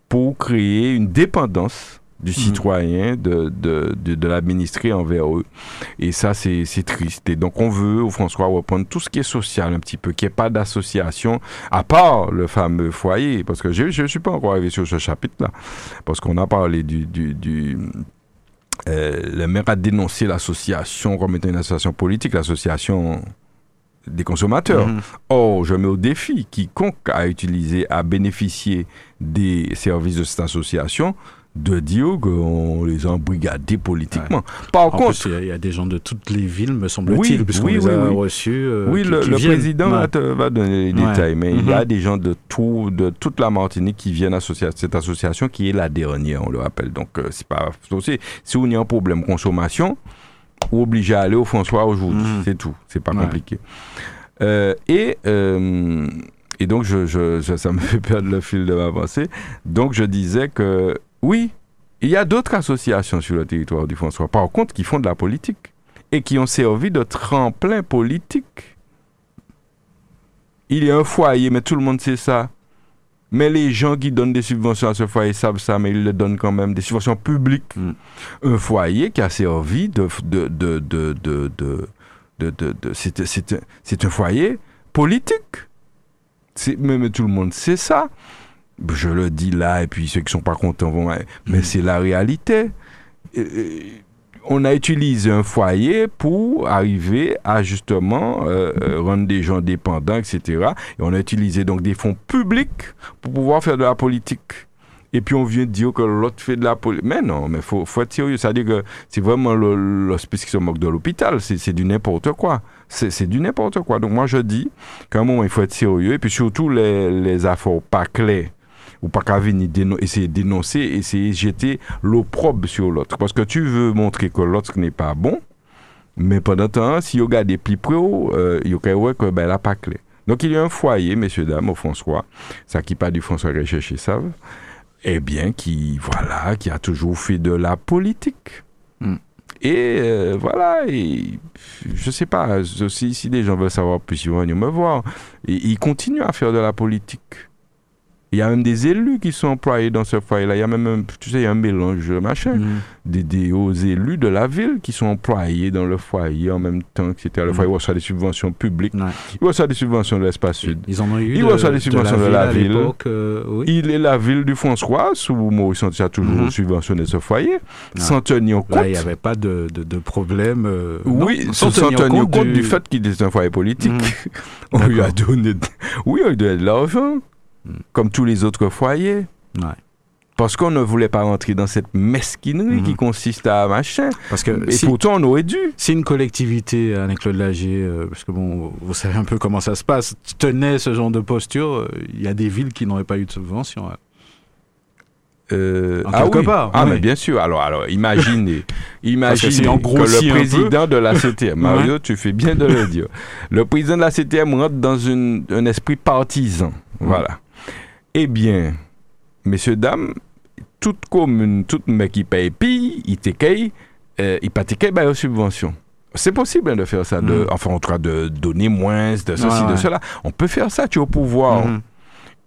pour créer une dépendance du mhm. citoyen, de, de, de, envers eux. Et ça, c'est triste. Et donc, on veut, au François, reprendre tout ce qui est social un petit peu, qu'il n'y ait pas d'association, à part le fameux foyer, parce que je ne suis pas encore arrivé sur ce chapitre-là, parce qu'on a parlé du... du, du euh, le maire a dénoncé l'association comme étant une association politique, l'association des consommateurs. Mhm. Or, je mets au défi quiconque a utilisé, a bénéficié des services de cette association de dire qu'on les a embrigadés politiquement. Par contre, il y, a des gens de toutes les villes, me semble-t-il, puisqu'on oui, les a reçus. Euh, oui, le, président va, donner les détails, mais il y a mhm. des gens de, tout, de toute la Martinique qui viennent à cette association qui est la dernière, on le rappelle. Donc, euh, c'est pas. Aussi, si on a un problème consommation, ou obligé à aller au François aujourd'hui. Mhm. C'est tout. C'est pas compliqué. Euh, et. et donc, je, je, ça me *laughs* fait perdre le fil de ma pensée. Donc, je disais que oui, il y a d'autres associations sur le territoire du François, par contre, qui font de la politique et qui ont servi de tremplin politique. Il y a un foyer, mais tout le monde sait ça. Mais les gens qui donnent des subventions à ce foyer savent ça, mais ils le donnent quand même, des subventions publiques. Mm. Un foyer qui a servi de... de, de, de, de, de, de c'est un foyer politique. Mais, mais tout le monde sait ça je le dis là, et puis ceux qui sont pas contents vont. Mais mm. c'est la réalité. on a utilisé un foyer pour arriver à justement euh, euh, rendre des gens dépendants, etc. Et on a utilisé donc des fonds publics pour pouvoir faire de la politique. Et puis on vient dire que l'autre fait de la politique. Mais non, mais faut, faut être sérieux. C'est-à-dire que c'est vraiment l'hospice qui se moque de l'hôpital. C'est du n'importe quoi. C'est du n'importe quoi. Donc moi je dis qu'à un moment il faut être sérieux. Et puis surtout les, les affaires pas claires ou pas qu'à venir essayer de dénoncer, essayer de jeter l'opprobre sur l'autre. Parce que tu veux montrer que l'autre n'est pas bon, mais pendant temps, si vous regardez plus près, euh, il y a que ben, là, pas clair. Donc il y a un foyer, messieurs, dames, au François, ça qui pas du François Recherché savent, eh bien, qui, voilà, qui a toujours fait de la politique. Hmm. Et euh, voilà, et je sais pas, si, si des gens veulent savoir plus, ils vont venir me voir. Et, ils continuent à faire de la politique. Il y a même des élus qui sont employés dans ce foyer-là. Il y a même, un, tu sais, il y a un mélange, machin, mm. des, des, hauts élus de la ville qui sont employés dans le foyer en même temps, etc. Le mm. foyer reçoit des subventions publiques. Il reçoit des subventions de l'espace sud. Ils en ont eu. Il reçoit des subventions de la, ville. Euh, oui. Il est la ville du François, où Maurice a toujours mm -hmm. subventionné ce foyer, sans tenir compte. Là, il n'y avait pas de, de, de problème. Euh, oui, sans, tenir, compte, du... fait qu'il est un foyer politique. Mm. *laughs* on lui a donné. Oui, on lui a donné de l'argent comme tous les autres foyers. Parce qu'on ne voulait pas rentrer dans cette mesquinerie qui mhm. consiste à machin. Parce que et pourtant, on aurait dû. C'est une collectivité, Anne-Claude Lagier, euh, parce que bon, vous savez un peu comment ça se passe. Tenait ce genre de posture, euh, il y a des villes qui n'auraient pas eu de subvention. euh, ah oui. ah mais bien sûr. Alors, alors imaginez, *laughs* imaginez que, le président de la CTM, *laughs* Mario, tu fais bien de le dire. Le président de la CTM rentre dans une, un esprit partisan. Voilà. Eh bien, messieurs, dames, toute commune, toute mec qui paye puis, il t'écaille, euh, il pas bah, aux subventions. C'est possible hein, de faire ça, de, mm. enfin, en tout cas, de donner moins, de ceci, de cela. On peut faire ça, tu es au pouvoir. Mm-hmm.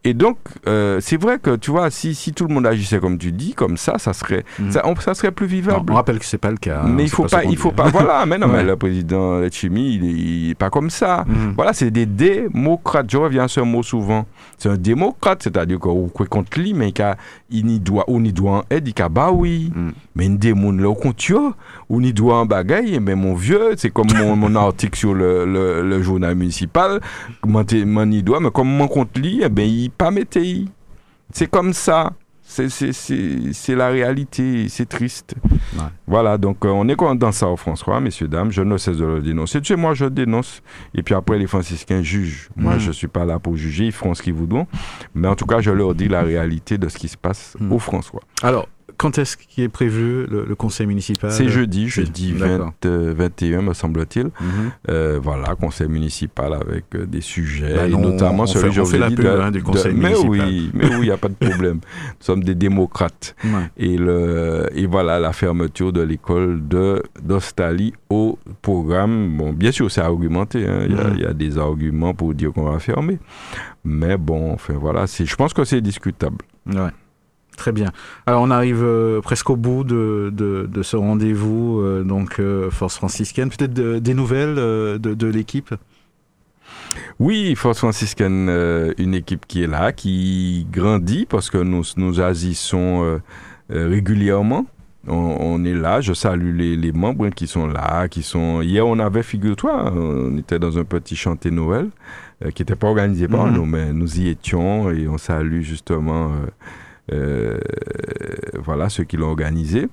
Et donc, euh, c'est vrai que, tu vois, si, si tout le monde agissait comme tu dis, comme ça, ça serait, mm. ça, ça, serait plus vivable. on rappelle que c'est pas le cas. Hein, mais il faut pas, il faut pas, voilà, mais non, *laughs* mais le président Chimi, il, est pas comme ça. Mm. Voilà, c'est des démocrates. Je reviens à ce mot souvent. C'est un démocrate, c'est-à-dire qu'on contre lui, mais il n'y doit, on y doit en aide, il dit, bah oui. Mm. Mais une démon, là, au compte, on y doit en bagaille, mais mon vieux, c'est comme mon, mon *laughs* article sur le, le, le, journal municipal, mon y doit, mais comme mon compte lui, eh ben, il pas météo. C'est comme ça. C'est la réalité, c'est triste. Voilà, donc euh, on est dans ça au François, messieurs, dames, je ne cesse de le dénoncer. Tu sais, moi je dénonce, et puis après les franciscains jugent. Moi mm. je ne suis pas là pour juger, ils feront ce qu'ils voudront. Mais en tout cas, je leur dis la réalité de ce qui se passe mm. au François. Alors, quand est-ce qu'il est prévu le, conseil municipal? C'est jeudi, jeudi 20, 21 euh, me semble-t-il. Mhm. euh, voilà, conseil municipal avec euh, des sujets, bah et notamment celui que j'ai dit hein, du conseil mais municipal. oui, mais oui, il n'y a pas de problème. Nous sommes des démocrates. Et, le, et voilà la fermeture de l'école de d'Australie au programme. Bon, bien sûr, c'est argumenté. Hein. Il, y a, y, a des arguments pour dire qu'on va fermer. Mais bon, enfin voilà, je pense que c'est discutable. Ouais. Très bien. Alors on arrive euh, presque au bout de, de, ce rendez-vous, euh, donc euh, Force franciscaine. Peut-être des nouvelles de, de l'équipe? Oui, Force franciscaine, une équipe qui est là, qui grandit parce que nous, nous agissons régulièrement. On, est là, je salue les, les, membres qui sont là, qui sont... Hier, on avait, figure-toi, on était dans un petit chanté Noël, qui n'était pas organisé par mhm. nous, mais nous y étions et on salue justement voilà ceux qui l'ont organisé.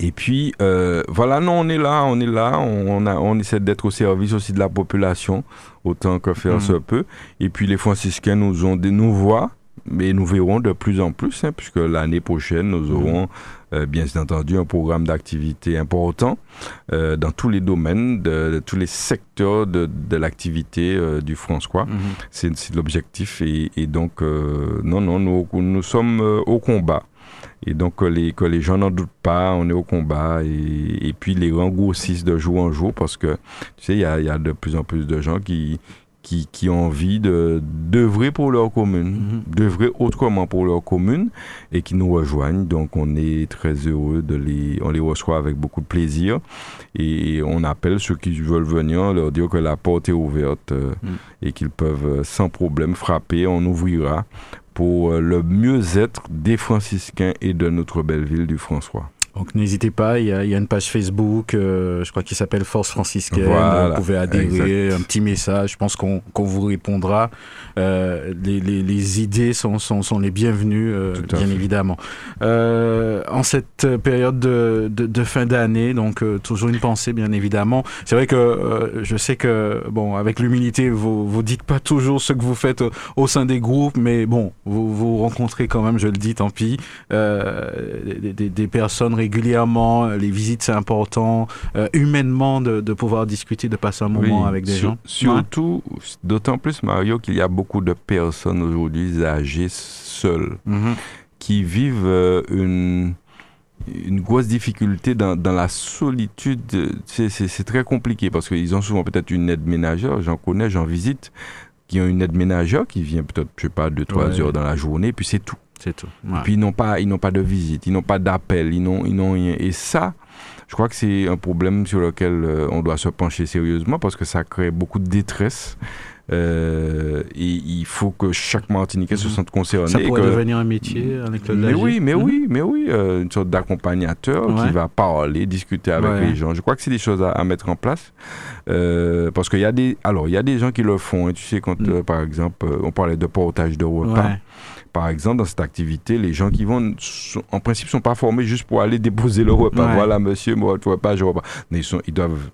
Et puis, euh, voilà, non, on est là, on est là, on, a, on essaie d'être au service aussi de la population, autant que faire mmh. se peut. Et puis, les franciscains nous ont des, nous voient, mais nous verrons de plus en plus, hein, puisque l'année prochaine, nous mmh. aurons euh, bien entendu un programme d'activité important euh, dans tous les domaines, de, tous les secteurs de, de l'activité euh, du François. Mhm. C'est l'objectif. Et, et, donc, non, non, nous, nous sommes au combat. Et donc, que les, que les gens n'en doutent pas, on est au combat. Et, et puis, les rangs grossissent de jour en jour parce que, tu sais, il y a, y a, de plus en plus de gens qui, qui, ont envie de d'œuvrer pour leur commune, mhm. d'œuvrer autrement pour leur commune et qui nous rejoignent. Donc on est très heureux de les, on les reçoit avec beaucoup de plaisir et on appelle ceux qui veulent venir, leur dire que la porte est ouverte euh, mhm. et qu'ils peuvent euh, sans problème frapper. On ouvrira pour euh, le mieux-être des franciscains et de notre belle ville du François. Donc n'hésitez pas, il y, a, une page Facebook, euh, je crois qu'il s'appelle Force franciscaine. vous pouvez adhérer, un petit message, je pense qu'on vous répondra. Euh, les, idées sont, sont, les bienvenues, euh, bien évidemment. en cette période de, fin d'année, donc toujours une pensée, bien évidemment. C'est vrai que je sais que, bon, avec l'humilité, vous vous dites pas toujours ce que vous faites au, sein des groupes, mais bon, vous, vous rencontrez quand même, je le dis, tant pis, des, des, des personnes régulièrement. Euh, les visites, c'est important. Euh, humainement, de, pouvoir discuter, de passer un moment avec des gens. Surtout, d'autant plus, Mario, qu'il y a beaucoup de personnes aujourd'hui âgées seules mhm. qui vivent euh, une une grosse difficulté dans, dans la solitude. C'est très compliqué parce qu'ils ont souvent peut-être une aide ménagère. J'en connais, j'en visite, qui ont une aide ménagère qui vient peut-être, je sais pas, deux, trois heures dans la journée, puis c'est tout. C'est tout. Puis ils n'ont pas, ils n'ont pas de visite, ils n'ont pas d'appel, ils n'ont, ils n'ont rien. Et ça, je crois que c'est un problème sur lequel euh, on doit se pencher sérieusement parce que ça crée beaucoup de détresse. Euh, et il faut que chaque Martiniquais se mhm. sente concerné. Ça pourrait devenir un métier avec le Mais oui, mais mhm. oui, mais oui, euh, une sorte d'accompagnateur qui va parler, discuter avec les gens. Je crois que c'est des choses à, mettre en place euh, parce qu'il y a des, alors il y a des gens qui le font. Et tu sais quand, mhm. par exemple, on parlait de portage de repas par exemple, dans cette activité, les gens qui vont, en principe, sont pas formés juste pour aller déposer le repas. Voilà, monsieur, moi, le repas, je repas. Mais ils, sont, ils doivent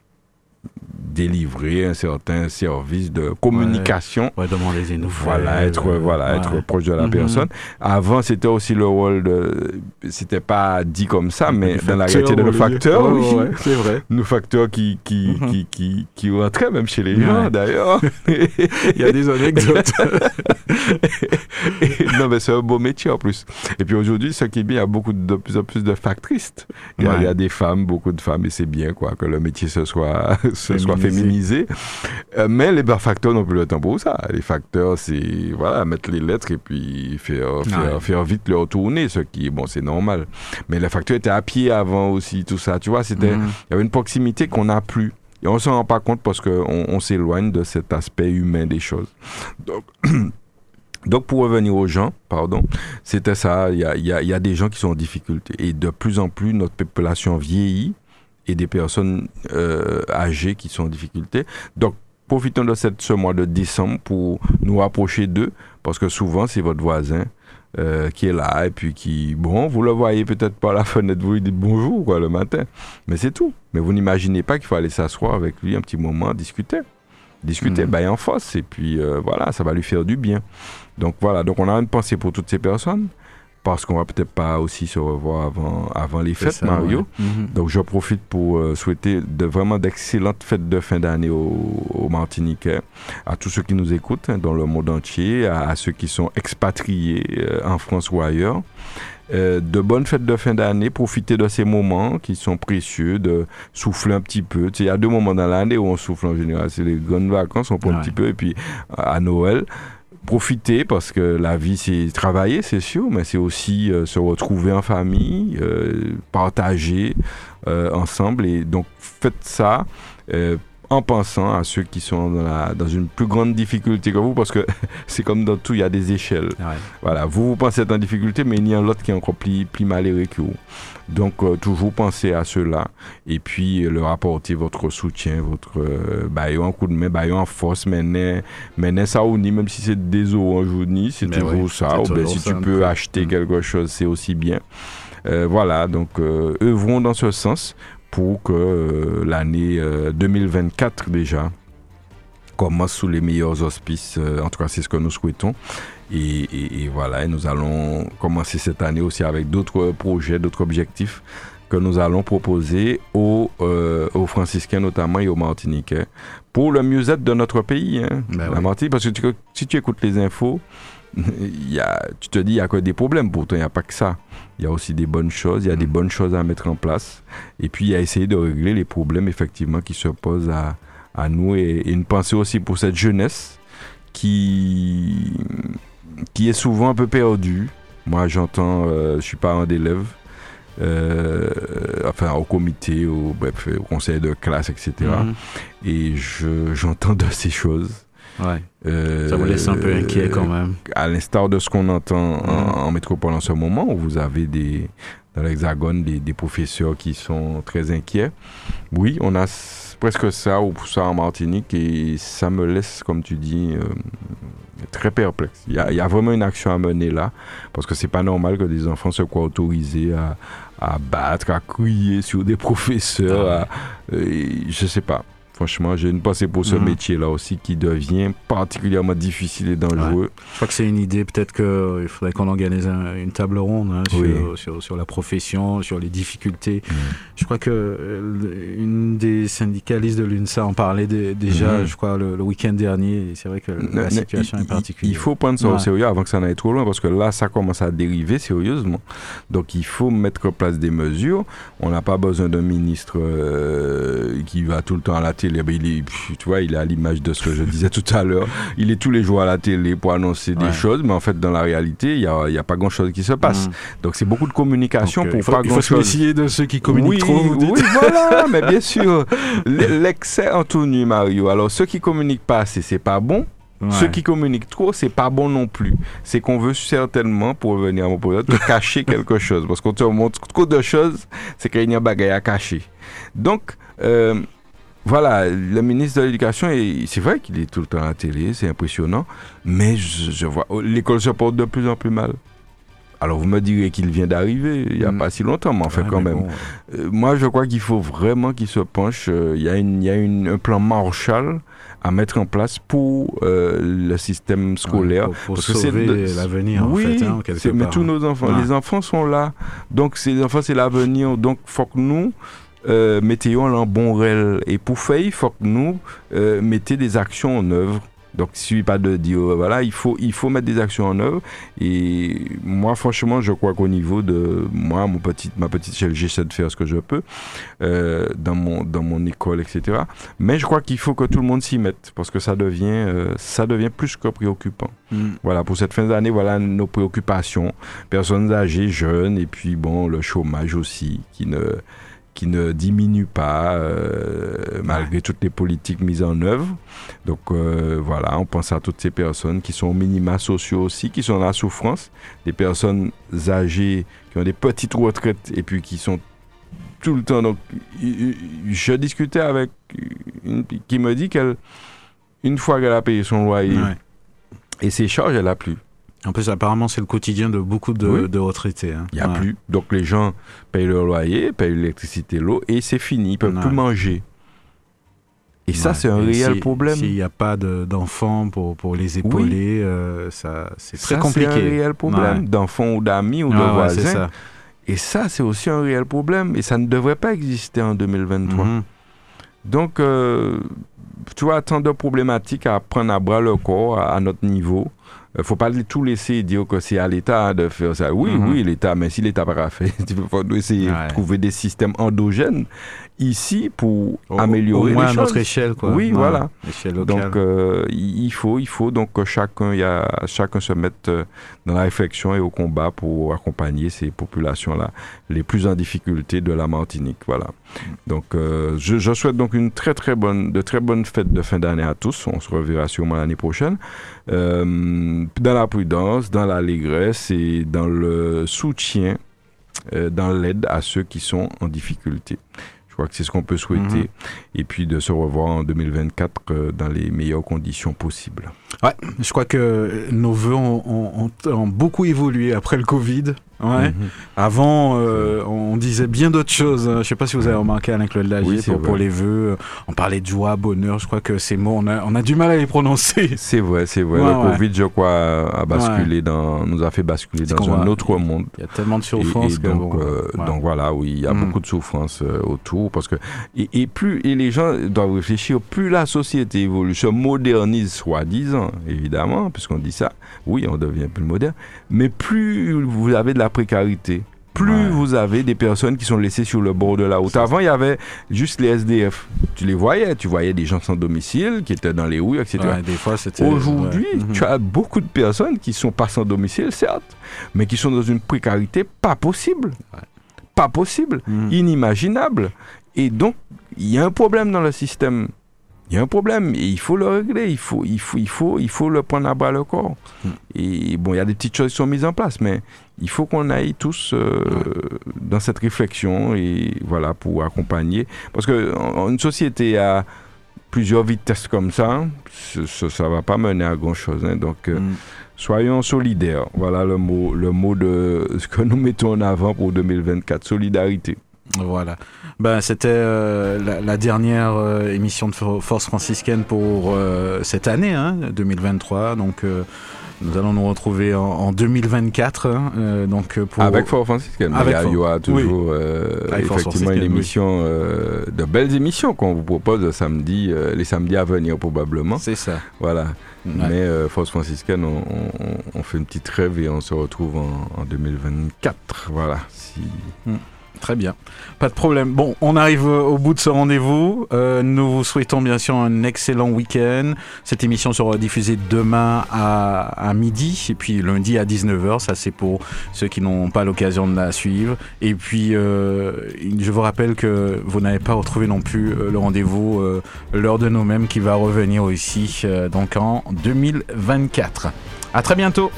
délivrer un certain service de communication. Ouais, des nouvelles. Voilà, être, voilà, être proche de la mhm. personne. Avant, c'était aussi le rôle de. C'était pas dit comme ça, mais dans la réalité de nos facteurs, oui. c'est vrai. *laughs* Nos facteurs qui, qui, mhm. qui, qui, qui, rentraient même chez les gens, d'ailleurs. *laughs* Il y a des anecdotes. *laughs* non, mais c'est un beau métier en plus. Et puis aujourd'hui, ce qui est bien, il y a beaucoup de, plus en plus de factrices. Il y, a, il y a des femmes, beaucoup de femmes, et c'est bien quoi, que le métier se soit, soit féminisé. Euh, mais les facteurs n'ont plus le temps pour ça. Les facteurs, c'est voilà, mettre les lettres et puis faire, faire, vite leur tourner, ce qui, bon, c'est normal. Mais les facteurs étaient à pied avant aussi, tout ça. Tu vois, mhm. il y avait une proximité qu'on n'a plus. Et on ne s'en rend pas compte parce qu'on on, s'éloigne de cet aspect humain des choses. Donc, *clears throat* Donc, pour revenir aux gens, pardon, c'était ça. Il y a, y, a, y a, des gens qui sont en difficulté. Et de plus en plus, notre population vieillit et des personnes euh, âgées qui sont en difficulté. Donc, profitons de cette, ce mois de décembre pour nous rapprocher d'eux, parce que souvent, c'est votre voisin euh, qui est là et puis qui, bon, vous le voyez peut-être par la *laughs* fenêtre, vous lui dites bonjour quoi, le matin, mais c'est tout. Mais vous n'imaginez pas qu'il faut aller s'asseoir avec lui un petit moment, discuter. Discuter, mmh. en face, et puis euh, voilà, ça va lui faire du bien. Donc voilà, donc on a une pensée pour toutes ces personnes parce qu'on va peut-être pas aussi se revoir avant, avant les fêtes, Mario. Mhm. Donc, je profite pour euh, souhaiter de, vraiment d'excellentes fêtes de fin d'année aux, Martiniquais, à tous ceux qui nous écoutent hein, dans le monde entier, à, ceux qui sont expatriés euh, en France ou ailleurs. Euh, de bonnes fêtes de fin d'année, profiter de ces moments qui sont précieux, de souffler un petit peu. Tu sais, il y a deux moments dans l'année où on souffle en général, c'est les grandes vacances, on prend un petit peu, et puis à Noël profiter parce que la vie c'est travailler c'est sûr mais c'est aussi euh, se retrouver en famille euh, partager euh, ensemble. Et donc faites ça en pensant à ceux qui sont dans, la, dans une plus grande difficulté que vous, parce que *laughs* c'est comme dans tout, il y a des échelles. Voilà, vous, vous pensez être en difficulté, mais il y a l'autre qui est encore plus, plus malheureux que vous. Donc, euh, toujours penser à cela et puis euh, leur apporter votre soutien, votre euh, bah, un coup de main, bah, en force, mais mais ça ou ni, même si c'est des euros en journée, c'est toujours ça. Ou bien si tu peux acheter mm. quelque chose, c'est aussi bien. voilà, donc œuvrons dans ce sens pour que euh, l'année 2024 euh, déjà commence sous les meilleurs auspices. Euh, en tout cas, c'est ce que nous souhaitons. Et, voilà, nous allons commencer cette année aussi avec d'autres projets, d'autres objectifs que nous allons proposer aux, aux, franciscains notamment et aux martiniquais pour le mieux-être de notre pays, hein, ben la Martinique. Parce que si tu écoutes les infos, *laughs* y a, tu te dis il n'y a que des problèmes. Pourtant, il n'y a pas que ça. Il y a aussi des bonnes choses, il y a des mm. bonnes choses à mettre en place. Et puis, il y a essayer de régler les problèmes, effectivement, qui se posent à, à nous. Et, une pensée aussi pour cette jeunesse qui, qui est souvent un peu perdue. Moi, j'entends, euh, je suis parent d'élèves. Euh, enfin au comité, au, bref, au conseil de classe, etc. Mm. Et j'entends de ces choses Ouais. Euh, ça vous laisse un peu inquiet quand même. À l'instar de ce qu'on entend en, métropole en ce moment, où vous avez des, dans l'Hexagone des, des, professeurs qui sont très inquiets. Oui, on a presque ça ou ça en Martinique et ça me laisse, comme tu dis, euh, très perplexe. Il y, a, il y, a, vraiment une action à mener là, parce que c'est pas normal que des enfants se soient autorisés à, à battre, à crier sur des *laughs* professeurs, à, euh, je sais pas. Franchement, j'ai une pensée pour ce mhm. métier-là aussi qui devient particulièrement difficile et dangereux. Je crois que c'est une idée, peut-être qu'il faudrait qu'on organise une table ronde hein, sur, sur, la profession, sur les difficultés. Mhm. Je crois que euh, une des syndicalistes de l'UNSA en parlait déjà, mhm. je crois, le, week-end dernier. C'est vrai que la situation est particulière. Il faut prendre ça au sérieux avant que ça n'aille trop loin parce que là, ça commence à dériver sérieusement. Donc, il faut mettre en place des mesures. On n'a pas besoin d'un ministre euh, qui va tout le temps à la télé télé. Ben, il est, tu vois, il est à l'image de ce que je disais *laughs* tout à l'heure. Il est tous les jours à la télé pour annoncer des choses, mais en fait, dans la réalité, il n'y a, pas grand-chose qui se passe. Mm. Donc, c'est beaucoup de communication pour il faut, pas Il faut se méfier de ceux qui communiquent oui, trop. oui, *laughs* voilà, mais bien sûr. L'excès entonnu, Mario. Alors, ceux qui communiquent pas assez, c'est pas bon. Ceux qui communiquent trop, c'est pas bon non plus. C'est qu'on veut certainement, pour revenir à mon problème, cacher *laughs* quelque chose. Parce qu'on te montre trop de choses, c'est qu'il y a un bagage à cacher. Donc, euh, voilà, le ministre de l'Éducation, c'est vrai qu'il est tout le temps à la télé, c'est impressionnant, mais je, vois, oh, l'école se porte de plus en plus mal. Alors vous me direz qu'il vient d'arriver il n'y a mm. pas si longtemps, mais enfin quand même. Euh, moi je crois qu'il faut vraiment qu'il se penche. Euh, il y a, une, y a une, un plan Marshall à mettre en place pour euh, le système scolaire. pour, sauver l'avenir, oui, en fait, hein, mais tous nos enfants, les enfants sont là. Donc ces enfants, c'est l'avenir. Donc faut que nous, euh, mettons en bon réel. Et pour faire, il faut que nous euh, mettions des actions en œuvre donc, il ne suffit pas de dire, euh, voilà, il faut, il faut mettre des actions en œuvre. Et moi, franchement, je crois qu'au niveau de moi, mon petit, ma petite échelle, j'essaie de faire ce que je peux euh, dans, mon, dans mon école, etc. Mais je crois qu'il faut que tout le monde s'y mette parce que ça devient, euh, ça devient plus que préoccupant. Mm. Voilà, pour cette fin d'année, voilà nos préoccupations. Personnes âgées, jeunes, et puis bon, le chômage aussi, qui ne qui ne diminue pas euh, malgré toutes les politiques mises en œuvre. Donc euh, voilà, on pense à toutes ces personnes qui sont au minima sociaux aussi, qui sont dans la souffrance, des personnes âgées qui ont des petites retraites et puis qui sont tout le temps. Donc je discutais avec une qui me dit qu'elle, une fois qu'elle a payé son loyer et ses charges, elle a plus. En plus, apparemment, c'est le quotidien de beaucoup de, retraités. Hein. Il n'y a plus. Donc, les gens payent leur loyer, payent l'électricité, l'eau, et c'est fini. Ils peuvent plus manger. Et ça, c'est un réel problème. S'il n'y a pas d'enfants pour, pour les épauler, euh, ça, c'est très compliqué. C'est un réel problème d'enfants ou d'amis ou de voisins. Et ça, c'est aussi un réel problème. Et ça ne devrait pas exister en 2023. Mhm. Donc, euh, tu vois, tant de problématiques à prendre à bras le corps à notre niveau. Euh, ne faut pas tout laisser dire que c'est à l'État de faire ça. Oui, mhm. oui, l'État, mais si l'État n'a pas fait, *laughs* il faut essayer de trouver des systèmes endogènes ici pour améliorer au moins les à notre échelle quoi. Oui, voilà. Donc euh, il faut il faut donc que chacun il y a chacun se mette euh, dans la réflexion et au combat pour accompagner ces populations là les plus en difficulté de la Martinique, voilà. Donc euh, je, je, souhaite donc une très très bonne de très bonnes fêtes de fin d'année à tous. On se reverra sûrement l'année prochaine. dans la prudence, dans l'allégresse et dans le soutien dans l'aide à ceux qui sont en difficulté. Je crois que c'est ce qu'on peut souhaiter. Mhm. Et puis de se revoir en 2024 euh, dans les meilleures conditions possibles. Ouais, je crois que nos voeux ont, ont beaucoup évolué après le Covid. Ouais. Mhm. Avant, euh, on disait bien d'autres choses. Hein. Je sais pas si vous avez remarqué Alain Claude Lagier pour, les vœux. On parlait de joie, bonheur. Je crois que ces mots, on a, on a du mal à les prononcer. *laughs* C'est vrai, c'est vrai. le Covid, je crois, a basculé dans, nous a fait basculer dans un autre monde. Il y a tellement de souffrance. donc, euh, donc voilà, oui, il y a mhm. beaucoup de souffrance euh, autour parce que et, plus et les gens doivent réfléchir. Plus la société évolue, se modernise, soi-disant, évidemment, puisqu'on dit ça. Oui, on devient plus moderne, mais plus vous avez de la précarité, plus vous avez des personnes qui sont laissées sur le bord de la route. Avant, il y avait juste les SDF. Tu les voyais, tu voyais des gens sans domicile qui étaient dans les rues, etc. Aujourd'hui, tu as beaucoup de personnes qui sont pas sans domicile, certes, mais qui sont dans une précarité pas possible. Pas possible, mhm. inimaginable. Et donc, il y a un problème dans le système il y a un problème et il faut le régler, il faut, il faut, il faut, il faut le prendre à bras le corps. Hmm. Et bon, il y a des petites choses qui sont mises en place, mais il faut qu'on aille tous euh, dans cette réflexion et voilà pour accompagner. Parce que une société à plusieurs vitesses comme ça, ça, ne va pas mener à grand chose. Hein. donc euh, hmm. soyons solidaires. Voilà le mot, le mot de *laughs* ce que nous mettons en avant pour 2024, solidarité. Voilà. Ben, c'était euh, la, dernière euh, émission de Force franciscaine pour euh, cette année, hein, 2023. Donc, nous allons nous retrouver en, 2024. Hein, donc pour... Avec franciscaine. Avec il y aura toujours effectivement une émission, de belles émissions qu'on vous propose samedi, les samedis à venir probablement. C'est ça. Voilà. Mais Force franciscaine, on, fait une petite rêve et on se retrouve en, 2024. Voilà. Si... Hmm. Très bien. Pas de problème. Bon, on arrive au bout de ce rendez-vous. Euh, nous vous souhaitons bien sûr un excellent week-end. Cette émission sera diffusée demain à, midi et puis lundi à 19h. Ça, c'est pour ceux qui n'ont pas l'occasion de la suivre. Et puis, euh, je vous rappelle que vous n'avez pas retrouvé non plus euh, le rendez-vous L'heure de nos mêmes qui va revenir aussi donc en 2024. À très bientôt.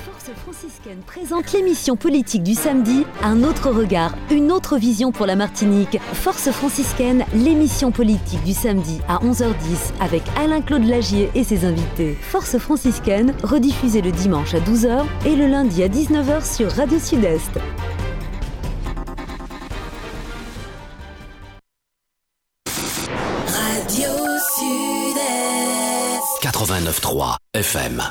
Présente l'émission politique du samedi, un autre regard, une autre vision pour la Martinique. Force franciscaine, l'émission politique du samedi à 11h10 avec Alain-Claude Lagier et ses invités. Force franciscaine, rediffusée le dimanche à 12h et le lundi à 19h sur Radio Sud-Est. Radio Sud-Est 89.3 FM